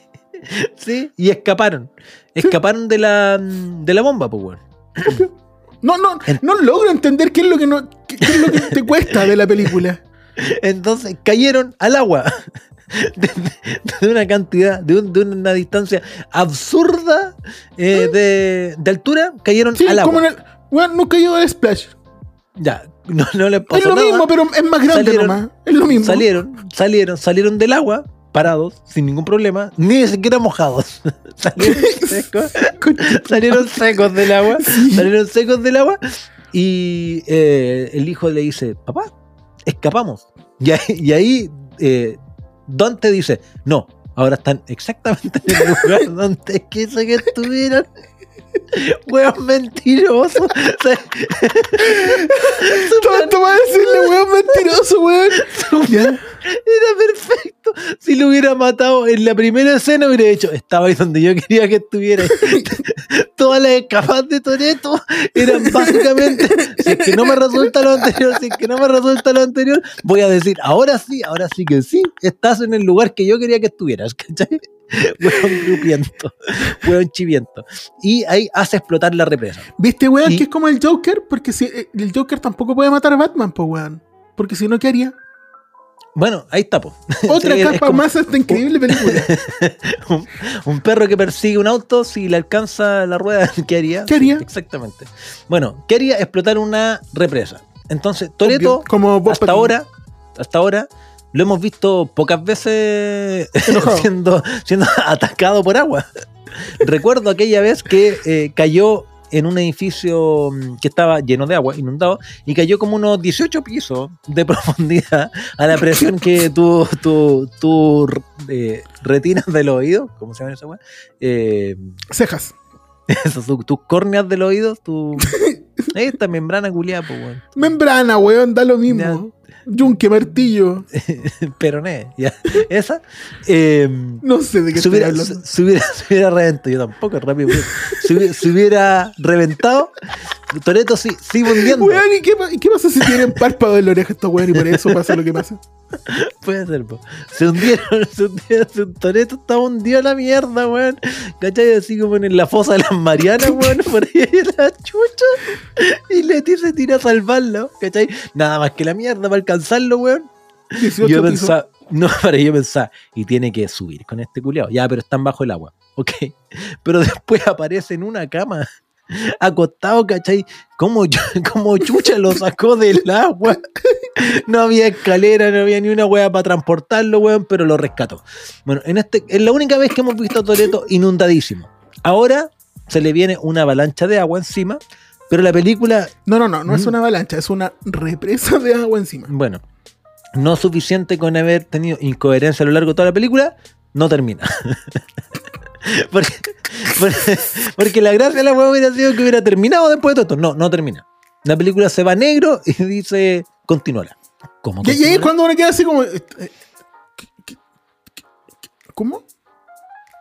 Speaker 2: Sí, y escaparon. Escaparon de la, de la bomba, pues, weón.
Speaker 3: No, no,
Speaker 2: En-
Speaker 3: no logro entender qué es lo que no, qué, qué es lo que te cuesta de la película.
Speaker 2: Entonces cayeron al agua. *laughs* De, de una cantidad, de, un- de una distancia absurda eh, de, de altura, cayeron
Speaker 3: Sí,
Speaker 2: al agua.
Speaker 3: como en el. Weón, nunca llegó al splash.
Speaker 2: Ya, no, no les pasó
Speaker 3: Es lo
Speaker 2: nada.
Speaker 3: mismo, pero es más grande
Speaker 2: Salieron-
Speaker 3: nomás. Es lo mismo.
Speaker 2: Salieron, salieron, salieron del agua, parados, sin ningún problema, ni siquiera mojados. *laughs* salieron *laughs* secos, salieron secos del agua, salieron secos del agua. Y eh, el hijo le dice, papá, escapamos. Y ahí, y ahí eh, Dante dice, no, ahora están exactamente en el lugar *laughs* donde quise que estuvieran. Weón mentiroso. O sea,
Speaker 3: Todo esto va a decirle, weón, mentiroso, weón.
Speaker 2: Era perfecto. Si lo hubiera matado en la primera escena, hubiera dicho, estaba ahí donde yo quería que estuviera. *laughs* Todas las escapadas de Toreto eran básicamente, si es que no me resulta lo anterior, si es que no me resulta lo anterior, voy a decir, ahora sí, ahora sí que sí, estás en el lugar que yo quería que estuvieras, ¿cachai? *laughs* Hueón grupiento, hueón chiviento. Y ahí hace explotar la represa.
Speaker 3: ¿Viste, weón,
Speaker 2: Y-
Speaker 3: que es como el Joker? Porque si, eh, el Joker tampoco puede matar a Batman, pues, weón. Porque si no, ¿qué haría?
Speaker 2: Bueno, ahí está, po. *laughs*
Speaker 3: Otra
Speaker 2: Sí,
Speaker 3: capa
Speaker 2: como-
Speaker 3: más a esta increíble película. *laughs*
Speaker 2: un, un perro que persigue un auto, si le alcanza la rueda, ¿qué haría?
Speaker 3: ¿Qué haría?
Speaker 2: Sí, exactamente. Bueno, ¿qué haría? Explotar una represa. Entonces, Toreto, hasta ahora, hasta ahora, lo hemos visto pocas veces *laughs* siendo, siendo atacado por agua. Recuerdo aquella vez que eh, cayó en un edificio mm, que estaba lleno de agua, inundado, y cayó como unos 18 pisos de *laughs* profundidad a la presión que *laughs* tu, tu, tu eh, retinas del oído, ¿cómo se llama esa weá? Eh,
Speaker 3: Cejas.
Speaker 2: eso, tu- tus córneas del oído, tu. Esta membrana culiada, pues, weón.
Speaker 3: Membrana, weón, da lo mismo. Yunque, martillo. *laughs*
Speaker 2: Peroné, ya. Esa. eh,
Speaker 3: No sé de qué
Speaker 2: se
Speaker 3: estoy hablando.
Speaker 2: se, se hubiera, se hubiera reventado, yo tampoco, rápido. Se hubiera, se hubiera reventado, Toreto sí, sigue hundiendo.
Speaker 3: Weón, ¿y qué, pasa si tienen párpado en la oreja estos weón y por eso pasa lo que pasa? *laughs*
Speaker 2: Puede ser, po. Se hundieron, *laughs* se hundieron, se, Toreto estaba hundido a la mierda, weón. ¿Cachai? Así como en la fosa de las Marianas, weón, por ahí en la chucha. Y Leti se tira a salvarlo, ¿cachai? Nada más que la mierda para alcanzarlo, weón.
Speaker 3: 18
Speaker 2: yo pensaba, *laughs* no, para yo pensaba, y tiene que subir con este culiao. Ya, pero están bajo el agua, ok. *laughs* Pero después aparece en una cama, *laughs* acostado, ¿cachai? Como, como chucha lo sacó del agua. No había escalera, no había ni una weá para transportarlo, weón, pero lo rescató. Bueno, en este, es la única vez que hemos visto a Toreto inundadísimo. Ahora se le viene una avalancha de agua encima, pero la película
Speaker 3: No, no, no, no es
Speaker 2: Mm.
Speaker 3: una avalancha, es una represa de agua encima.
Speaker 2: bueno, no suficiente con haber tenido incoherencia a lo largo de toda la película, no termina. *laughs* porque, porque, porque la gracia de la hueá hubiera sido que hubiera terminado después de todo esto. No, no termina. La película se va negro y dice, continúala. ¿Cómo
Speaker 3: Y, y ahí es
Speaker 2: continúala?
Speaker 3: cuando uno queda así como. eh, eh, ¿qué- qué- qué- ¿Cómo?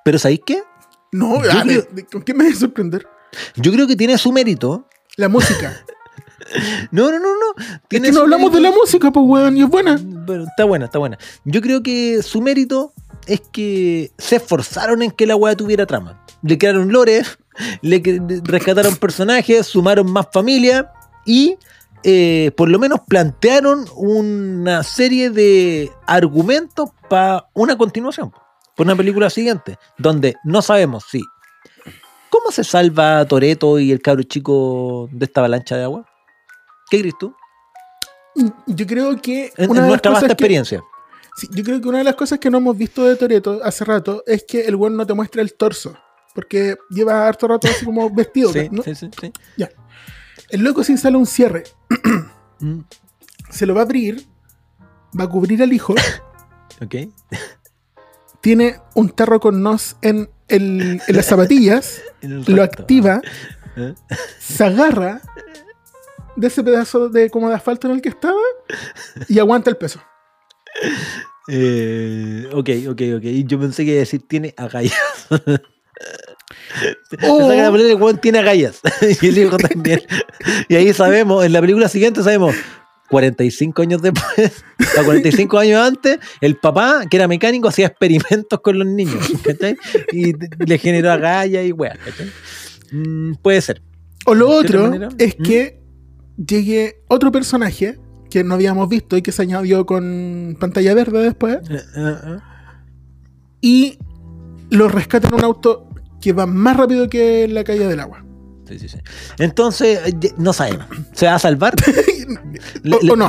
Speaker 2: Pero ¿sabéis qué?
Speaker 3: No,
Speaker 2: creo-
Speaker 3: ¿con qué me voy a sorprender?
Speaker 2: Yo creo que tiene su mérito.
Speaker 3: La música.
Speaker 2: No, no, no, no.
Speaker 3: es que no hablamos de la música, pues, weón, y es buena.
Speaker 2: Pero está buena, está buena. Yo creo que su mérito es que se esforzaron en que la weá tuviera trama. Le crearon lore, le rescataron personajes, sumaron más familia y eh, por lo menos plantearon una serie de argumentos para una continuación, por una película siguiente, donde no sabemos si. ¿Cómo se salva Toreto y el cabro chico de esta avalancha de agua? ¿Qué crees tú?
Speaker 3: Yo creo que.
Speaker 2: En,
Speaker 3: una
Speaker 2: en nuestra vasta
Speaker 3: que-
Speaker 2: experiencia.
Speaker 3: Sí, yo creo que una de las cosas que no hemos visto de Toreto hace rato es que el weón no te muestra el torso. Porque lleva harto rato así como *laughs* vestido.
Speaker 2: Sí,
Speaker 3: ¿no?
Speaker 2: sí, sí, sí.
Speaker 3: El loco se instala un cierre.
Speaker 2: Mm,
Speaker 3: Se lo va a abrir. Va a cubrir al hijo. *coughs*
Speaker 2: ok.
Speaker 3: Tiene un tarro con nos en, el- en las zapatillas. *laughs*
Speaker 2: En
Speaker 3: lo activa.
Speaker 2: ¿Eh?
Speaker 3: Se agarra de ese pedazo de como de asfalto en el que estaba. Y aguanta el peso.
Speaker 2: Eh, ok, ok, ok. Yo pensé que iba a decir tiene agallas.
Speaker 3: O- *laughs*
Speaker 2: Pensaba que la película el weón tiene agallas. *laughs* y el hijo también. Y ahí sabemos, en la película siguiente sabemos, 45 años después, *laughs* o 45 años antes, el papá, que era mecánico, hacía experimentos con los niños. ¿cachai? Y *laughs* le generó agallas y weas. Mm, puede ser.
Speaker 3: O lo
Speaker 2: ¿De otra
Speaker 3: otro es
Speaker 2: ¿Mm?
Speaker 3: que llegue otro personaje que no habíamos visto y que se añadió con pantalla verde después
Speaker 2: Eh, eh, eh.
Speaker 3: y lo rescata en un auto que va más rápido que la caída del agua.
Speaker 2: Entonces, eh, no sabemos. ¿Se va a salvar? *laughs* Le-
Speaker 3: O-
Speaker 2: le-
Speaker 3: o no.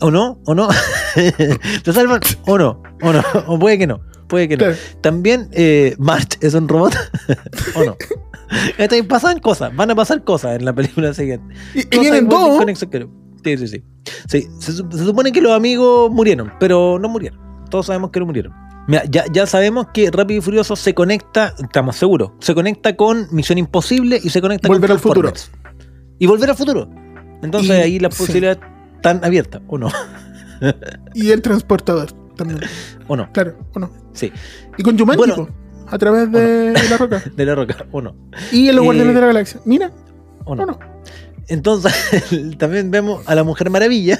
Speaker 2: ¿O no? ¿O *laughs* no? ¿Se salvan? ¿O no? ¿O no? *laughs* ¿O puede que no? Puede que no.
Speaker 3: Claro.
Speaker 2: También, eh, March es un robot. ¿O no? Este, pasan cosas, van a pasar cosas en la película siguiente.
Speaker 3: Y, y vienen dos.
Speaker 2: Sí, sí, sí. Sí, se, se supone que los amigos murieron, pero no murieron. Todos sabemos que no murieron. Mira, ya, ya sabemos que Rápido y Furioso se conecta, estamos seguros, se conecta con Misión Imposible y se conecta
Speaker 3: Volver
Speaker 2: con
Speaker 3: al futuro.
Speaker 2: Y volver al futuro. Entonces
Speaker 3: Y-
Speaker 2: ahí las
Speaker 3: sí.
Speaker 2: posibilidades están abiertas, ¿o no?
Speaker 3: Y el transportador también.
Speaker 2: ¿O no?
Speaker 3: Claro, o no.
Speaker 2: Sí,
Speaker 3: Y con Jumanji,
Speaker 2: Bueno.
Speaker 3: a través de la roca. *laughs*
Speaker 2: de la roca, ¿o no?
Speaker 3: Y en los
Speaker 2: Eh,
Speaker 3: Guardianes de la Galaxia. Mira,
Speaker 2: ¿O no. Entonces *laughs* también vemos a la Mujer Maravilla.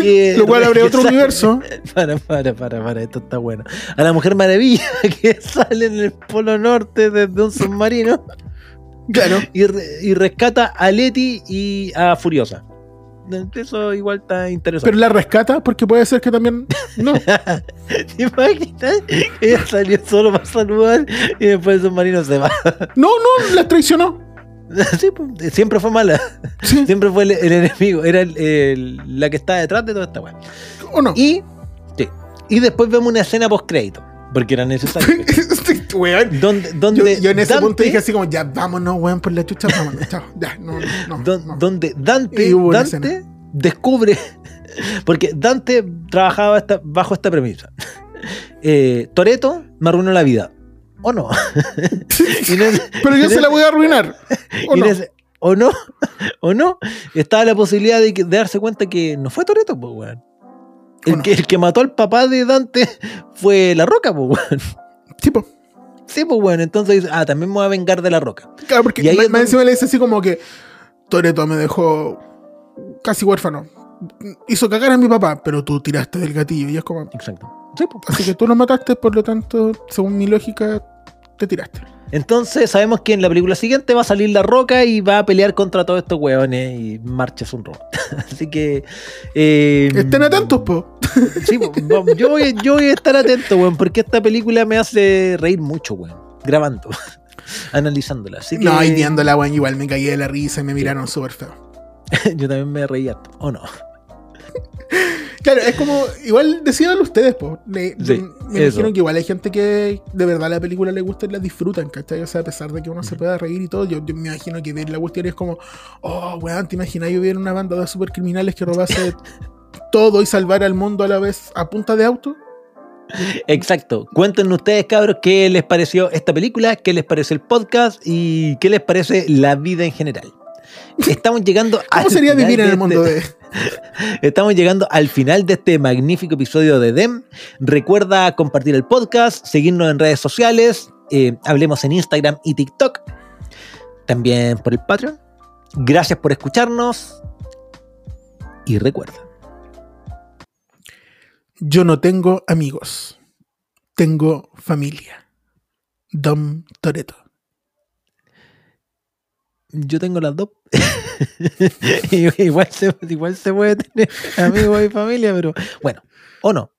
Speaker 2: Que
Speaker 3: Lo cual abre otro
Speaker 2: sale-
Speaker 3: universo. *laughs*
Speaker 2: Para, para, para, para, esto está bueno. A la Mujer Maravilla *laughs* que sale en el Polo Norte desde un submarino
Speaker 3: Claro.
Speaker 2: y, re- y rescata a Leti y a Furiosa. Eso igual está interesante.
Speaker 3: Pero la rescata porque puede ser que también. No. *laughs*
Speaker 2: ¿Te imaginas? Que ella salió solo para saludar y después el submarino se va.
Speaker 3: No, no, la traicionó. *laughs*
Speaker 2: Sí, pues, siempre fue mala. *laughs*
Speaker 3: Sí.
Speaker 2: Siempre fue el, el enemigo. Era el- el- la que estaba detrás de toda esta weá.
Speaker 3: ¿O no?
Speaker 2: Y, sí. y después vemos una escena post crédito. Porque era necesario. *laughs*
Speaker 3: Weón.
Speaker 2: donde,
Speaker 3: Yo,
Speaker 2: donde
Speaker 3: yo en ese
Speaker 2: Dante-
Speaker 3: punto dije así como, ya vámonos, weón, por la chucha, vámonos, chao. Ya, no, no.
Speaker 2: don-
Speaker 3: no.
Speaker 2: donde Dante descubre. Porque Dante trabajaba esta- bajo esta premisa. Eh, Toreto me arruinó la vida. ¿O no? *laughs*
Speaker 3: Pero yo se la voy a arruinar. ¿O no?
Speaker 2: ¿O no? *laughs* ¿O no? Estaba la posibilidad de, que- de darse cuenta que no fue Toreto, pues, weón. El, que, el que mató al papá de Dante *laughs* fue La Roca, pues, weón.
Speaker 3: Tipo,
Speaker 2: Sí, pues, weón. Entonces, ah, también me voy a vengar de La Roca.
Speaker 3: claro, porque
Speaker 2: Y ahí
Speaker 3: más encima le dice así como que Toreto me dejó casi huérfano. Hizo cagar a mi papá, pero tú tiraste del gatillo. Y es como,
Speaker 2: Exacto. Sí, pues.
Speaker 3: así que tú lo mataste, por lo tanto, según mi lógica, te tiraste.
Speaker 2: Entonces sabemos que en la película siguiente va a salir La Roca y va a pelear contra todos estos hueones y Marcha es un robot. *laughs* Así que... eh,
Speaker 3: Estén atentos, po.
Speaker 2: Sí, po, yo, voy, yo voy a estar atento, weón, porque esta película me hace reír mucho, weón. Grabando, *laughs* analizándola. Así que
Speaker 3: No, y viéndola, weón, igual me caí de la risa y me miraron súper feo. *laughs*
Speaker 2: yo también me reí harto, ¿o no?
Speaker 3: Claro, es como, igual decidan ustedes, po. Le-
Speaker 2: Sí,
Speaker 3: me
Speaker 2: eso.
Speaker 3: imagino que igual hay gente que de verdad la película le gusta y la disfrutan, ¿cachai? O sea, a pesar de que uno se pueda reír y todo, yo, yo me imagino que ver la cuestión es como, oh, weón, ¿te imaginas yo hubiera una banda de supercriminales que robase *laughs* todo y salvar al mundo a la vez a punta de auto?
Speaker 2: Exacto. Cuéntenos ustedes, cabros, qué les pareció esta película, qué les pareció el podcast y qué les parece la vida en general. *laughs* Estamos llegando a.
Speaker 3: ¿Cómo sería vivir en el mundo de...
Speaker 2: Estamos llegando al final de este magnífico episodio de DEM. Recuerda compartir el podcast, seguirnos en redes sociales, eh, hablemos en Instagram y TikTok, también por el Patreon. Gracias por escucharnos y recuerda,
Speaker 3: Yo no tengo amigos, tengo familia. Dom Toreto.
Speaker 2: Yo tengo las dos. *laughs* igual, se, igual se puede tener amigos y familia, pero bueno, o no.